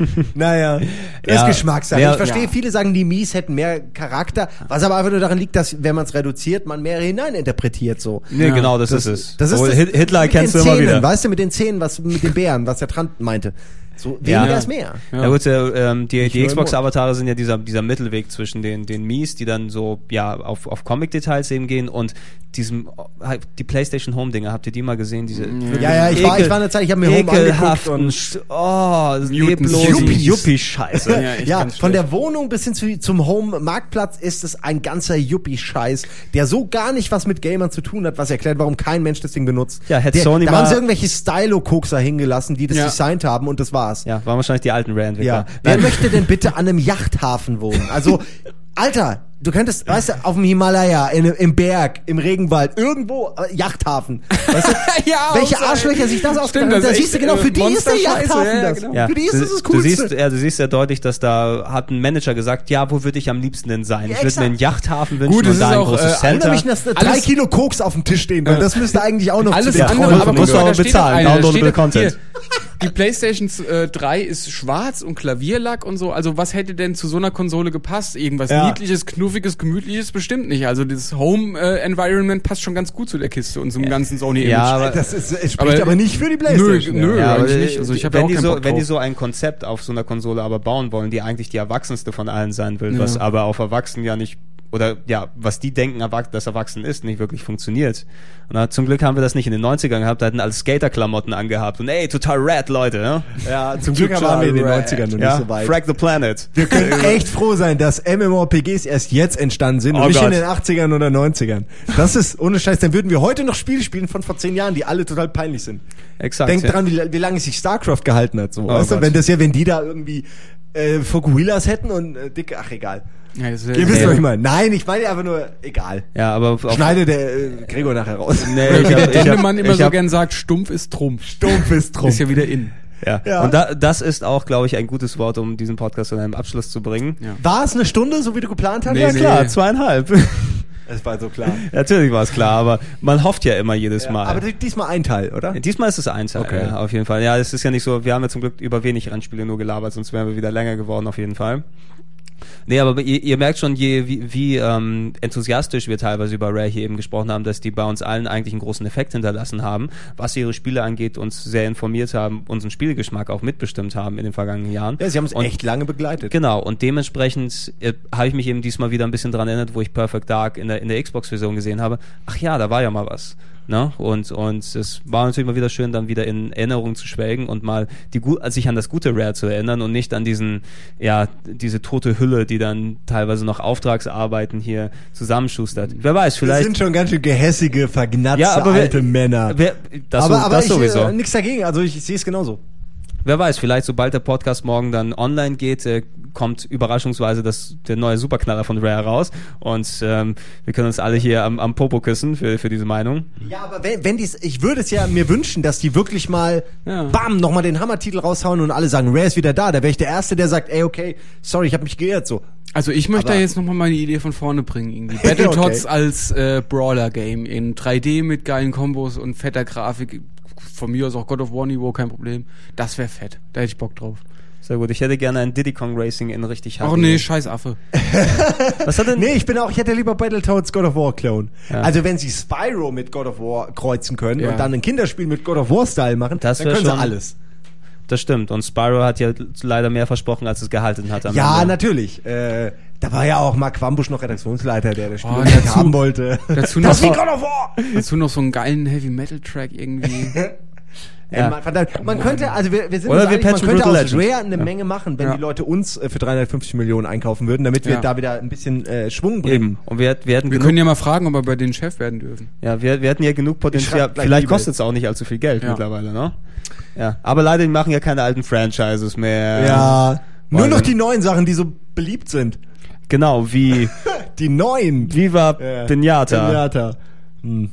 naja, das Ja, ist Geschmackssache. ich verstehe, ja. viele sagen, die Mies hätten mehr Charakter, was aber einfach nur daran liegt, dass, wenn man es reduziert, man mehr hineininterpretiert so. Nee, Ja. genau, das, Das, ist es. das ist Oh, das, Hit- Hitler kennst du immer Zähnen, wieder. Weißt du, mit den Zähnen, was mit den Bären, was der Trant meinte. So, weniger Ja. ist mehr. Ja, gut, äh, ähm, die, die Xbox-Avatare sind ja dieser, dieser Mittelweg zwischen den, den Mies, die dann so, ja, auf, auf Comic-Details eben gehen und diesem, halt, die PlayStation Home-Dinger, habt ihr die mal gesehen? Diese, Ja, ja, ich war, ich war in der Zeit, ich habe mir Home angeguckt und oh, Mutants. leblose Yuppies. Yuppie-Scheiße. Ja, ja, von der. Wohnung bis hin zu, zum Home-Marktplatz ist es ein ganzer Yuppie-Scheiß, der so gar nicht was mit Gamern zu tun hat, was erklärt, warum kein Mensch das Ding benutzt. Ja, hätte der, Sony da mal- haben sie irgendwelche Stylo-Kokser hingelassen, die das Ja. designt haben und das war's. Ja, waren wahrscheinlich die alten Rare-Entwickler. Ja. Wer möchte denn bitte an einem Yachthafen wohnen? Also, Alter, du könntest, weißt du, auf dem Himalaya, in, im Berg, im Regenwald, irgendwo, äh, Yachthafen. Weißt du, Ja, welche und so, Arschlöcher sich das ausgedacht haben. das Da ist siehst du echt, genau, für äh, die ist der Yachthafen ja, das. genau. Ja, Für die ist du, das das du Coolste. siehst, ja, du siehst ja deutlich, dass da hat ein Manager gesagt, ja, wo würde ich am liebsten denn sein? Ja, ich würde mir einen. Yachthafen wünschen Gut, es und da ist ein auch, großes äh, Center. mich, dass da drei Alles- Kilo Koks auf dem Tisch stehen, weil das müsste eigentlich auch noch Alles zu der andere, aber musst du aber bezahlen, downloadable Content. Die Playstation äh, 3 ist schwarz und Klavierlack und so. Also was hätte denn zu so einer Konsole gepasst? Irgendwas Ja. niedliches, knuffiges, gemütliches bestimmt nicht. Also dieses Home äh, Environment passt schon ganz gut zu der Kiste und zum ganzen Sony Image. Ja, aber- Das ist, es spricht aber, Aber- nicht für die Playstation. Nö, nö. Ja, eigentlich nicht. Also ich hab wenn ja auch die so, wenn die so ein Konzept auf so einer Konsole aber bauen wollen, die eigentlich die erwachsenste von allen sein will, Ja. was aber auf Erwachsenen ja nicht oder ja, was die denken, dass Erwachsen ist, nicht wirklich funktioniert. Und na, zum Glück haben wir das nicht in den 90ern gehabt, da hatten alle Skaterklamotten angehabt und ey, total rad, Leute. Ja, Ja, zum Glück waren wir in den 90ern noch ja nicht so weit. Frag the Planet. Wir können echt froh sein, dass MMORPGs erst jetzt entstanden sind und Oh nicht Gott. in den 80ern oder 90ern. Das ist ohne Scheiß, dann würden wir heute noch Spiele spielen von vor zehn Jahren, die alle total peinlich sind. Exakt. Denk ja. dran, wie, wie lange sich StarCraft gehalten hat. So, weißt du, wenn das ja, wenn die da irgendwie äh, Fokuhilas hätten und äh, dicke, ach egal. Ja, Ihr ja- wisst, ja. was ich meine. Nein, ich meine einfach nur, egal. Ja, aber auf, Schneide der äh, Gregor nachher raus. Nee, ich wie hab- der Dendemann immer so hab- gern sagt, stumpf ist Trumpf. Stumpf ist drum. Ist ja wieder in. Ja. Ja. Und da, das ist auch, glaube ich, ein gutes Wort, um diesen Podcast zu einem Abschluss zu bringen. Ja. War es eine Stunde, so wie du geplant hast? Nee, Ja nee. klar, zweieinhalb. Es war so klar. Natürlich war es klar, aber man hofft ja immer jedes Mal. Aber diesmal ein Teil, oder? Diesmal ist es ein Teil, Okay. ja, auf jeden Fall. Ja, es ist ja nicht so, wir haben ja zum Glück über wenig Rennspiele nur gelabert, sonst wären wir wieder länger geworden, auf jeden Fall. Nee, aber ihr, ihr merkt schon, je, wie, wie ähm, enthusiastisch wir teilweise über Rare hier eben gesprochen haben, dass die bei uns allen eigentlich einen großen Effekt hinterlassen haben, was ihre Spiele angeht, uns sehr informiert haben, unseren Spielgeschmack auch mitbestimmt haben in den vergangenen Jahren. Ja, sie haben es echt lange begleitet. Genau, und dementsprechend äh, habe ich mich eben diesmal wieder ein bisschen dran erinnert, wo ich Perfect Dark in der, in der Xbox-Version gesehen habe. Ach ja, da war ja mal was. Ne? Und, und es war natürlich mal wieder schön, dann wieder in Erinnerung zu schwelgen und mal die, sich an das gute Rare zu erinnern und nicht an diesen, ja, diese tote Hülle, die dann teilweise noch Auftragsarbeiten hier zusammenschustert. Wer weiß, vielleicht. sind schon ganz schön gehässige, vergnatzte Ja, aber wer- alte Männer. Wer, das, aber so, aber das ich, sowieso. Äh, nichts dagegen, also ich, ich sehe es genauso. Wer weiß, vielleicht sobald der Podcast morgen dann online geht, äh, kommt überraschungsweise das, der neue Superknaller von Rare raus und ähm, wir können uns alle hier am, am Popo küssen für, für diese Meinung. Ja, aber wenn, wenn dies, ich würde es ja mir wünschen, dass die wirklich mal, Ja. bam, nochmal den Hammertitel raushauen und alle sagen, Rare ist wieder da. Da wäre ich der Erste, der sagt, ey, okay, sorry, ich habe mich geirrt, so. Also ich möchte Aber- da jetzt nochmal meine Idee von vorne bringen. Irgendwie. Battletoads Okay. als äh, Brawler-Game in 3D mit geilen Kombos und fetter Grafik. Von mir aus auch God of War Niveau, kein Problem. Das wäre fett. Da hätte ich Bock drauf. Sehr gut. Ich hätte gerne ein Diddy Kong Racing in richtig Ach HD. nee, scheiß Affe. Was hat denn? Nee, ich bin auch, ich hätte lieber Battletoads God of War Clone. Ja. Also wenn sie Spyro mit God of War kreuzen können Ja. und dann ein Kinderspiel mit God of War Style machen, Das dann können sie schon- alles. Das stimmt. Und Spyro hat ja leider mehr versprochen, als es gehalten hat. Am Ja, Ende. natürlich. Äh, da war ja auch Mark Wambusch noch Redaktionsleiter, der das Spiel Oh, dazu- haben wollte. dazu das noch- God of War! Dazu noch so einen geilen Heavy-Metal-Track irgendwie. Ja. man, könnte, also wir, wir sind Oder uns wir einig, man könnte aus Legend. Rare eine Menge machen, wenn Ja. die Leute uns äh, für 350 Millionen einkaufen würden, damit wir Ja. da wieder ein bisschen äh, Schwung bringen. Eben. Und wir, wir hätten Wir können ja mal fragen, ob wir bei denen Chef werden dürfen. ja, wir, wir hätten ja genug Potenzial. Vielleicht kostet es auch nicht allzu viel Geld Ja. mittlerweile, ne? Ja. Aber leider, die machen ja keine alten Franchises mehr. Ja. Nur noch die neuen Sachen, die so beliebt sind. Genau, wie Die neuen. Viva Ja. Pinata. Pinata. Hm.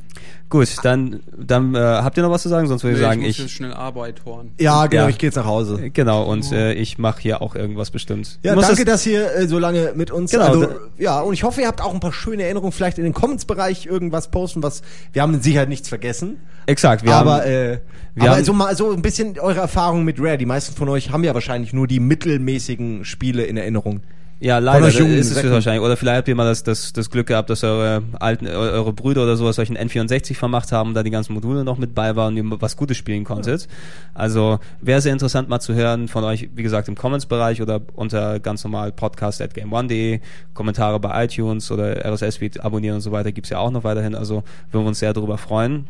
Gut, dann, dann äh, habt ihr noch was zu sagen? Sonst würde ich Nee, sagen, muss ich. jetzt schnell Arbeit horn. Ja, genau, Ja. ich gehe jetzt nach Hause. Genau, und äh, ich mache hier auch irgendwas bestimmt. Ja, danke, das- dass ihr äh, so lange mit uns. Genau, also, ja, und ich hoffe, ihr habt auch ein paar schöne Erinnerungen. Vielleicht in den Comments-Bereich irgendwas posten, was wir haben mit Sicherheit nichts vergessen. Exakt, wir aber haben, äh, wir aber haben- so mal so ein bisschen eure Erfahrungen mit Rare. Die meisten von euch haben ja wahrscheinlich nur die mittelmäßigen Spiele in Erinnerung. Ja, leider ist es wahrscheinlich. Oder vielleicht habt ihr mal das, das, das Glück gehabt, dass eure alten, eu- eure Brüder oder sowas euch einen N64 vermacht haben, da die ganzen Module noch mit bei waren und ihr was Gutes spielen konntet. Also wäre sehr interessant mal zu hören von euch, wie gesagt, im Comments-Bereich oder unter ganz normal podcast at game1.de, Kommentare bei iTunes oder RSS-Feed abonnieren und so weiter gibt's ja auch noch weiterhin. Also würden wir uns sehr darüber freuen.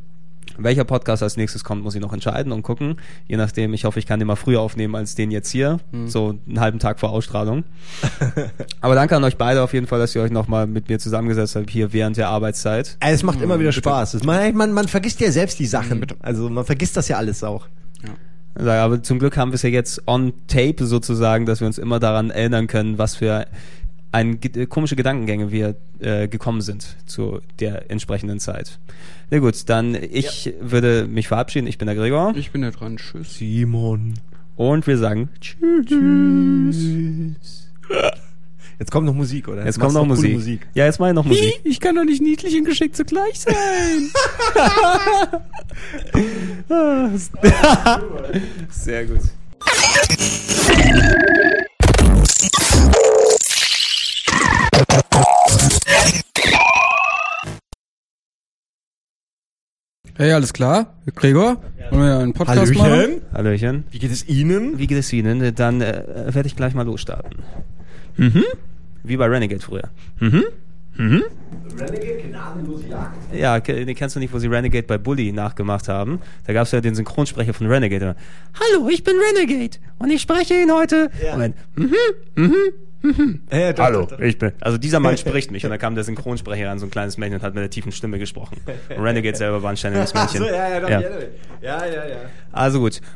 Welcher Podcast als nächstes kommt, muss ich noch entscheiden und gucken. Je nachdem, ich hoffe, ich kann den mal früher aufnehmen als den jetzt hier. So einen halben Tag vor Ausstrahlung. Aber danke an euch beide auf jeden Fall, dass ihr euch nochmal mit mir zusammengesetzt habt, hier während der Arbeitszeit. Es macht immer wieder Spaß. Man, man, man vergisst ja selbst die Sachen. Also man vergisst das ja alles auch. Ja, Aber zum Glück haben wir es ja jetzt on tape sozusagen, dass wir uns immer daran erinnern können, was für ein äh, komische Gedankengänge wir äh, gekommen sind zu der entsprechenden Zeit. Na gut, dann ich würde mich verabschieden. Ich bin der Gregor Ich bin da dran. Tschüss. Simon. und wir sagen Tschüss. Jetzt kommt noch Musik, oder? Jetzt machst kommt noch du coole Musik. Ja, jetzt mal noch Musik. Ich kann doch nicht niedlich und geschickt zugleich sein. Sehr gut. Hey, alles klar? Gregor? Wollen wir einen Podcast machen? Hallöchen. Hallöchen. Wie geht es Ihnen? Wie geht es Ihnen? Dann äh, werde ich gleich mal losstarten. Mhm. Wie bei Renegade früher. Mhm. Mhm. Ja, ke- den kennst du nicht, wo sie Renegade bei Bully nachgemacht haben. Da gab es ja den Synchronsprecher von Renegade. Hallo, ich bin Renegade und ich spreche ihn heute. Moment. Mhm, mhm, mhm. Äh, doch, Hallo, doch, doch. ich bin. Also dieser Mann spricht mich und dann kam der Synchronsprecher an, so ein kleines Mädchen und hat mit einer tiefen Stimme gesprochen. Und Renegade selber war ein ständiges Mädchen. Ach so, ja, ja, doch, ja. ja, ja, ja. Also gut.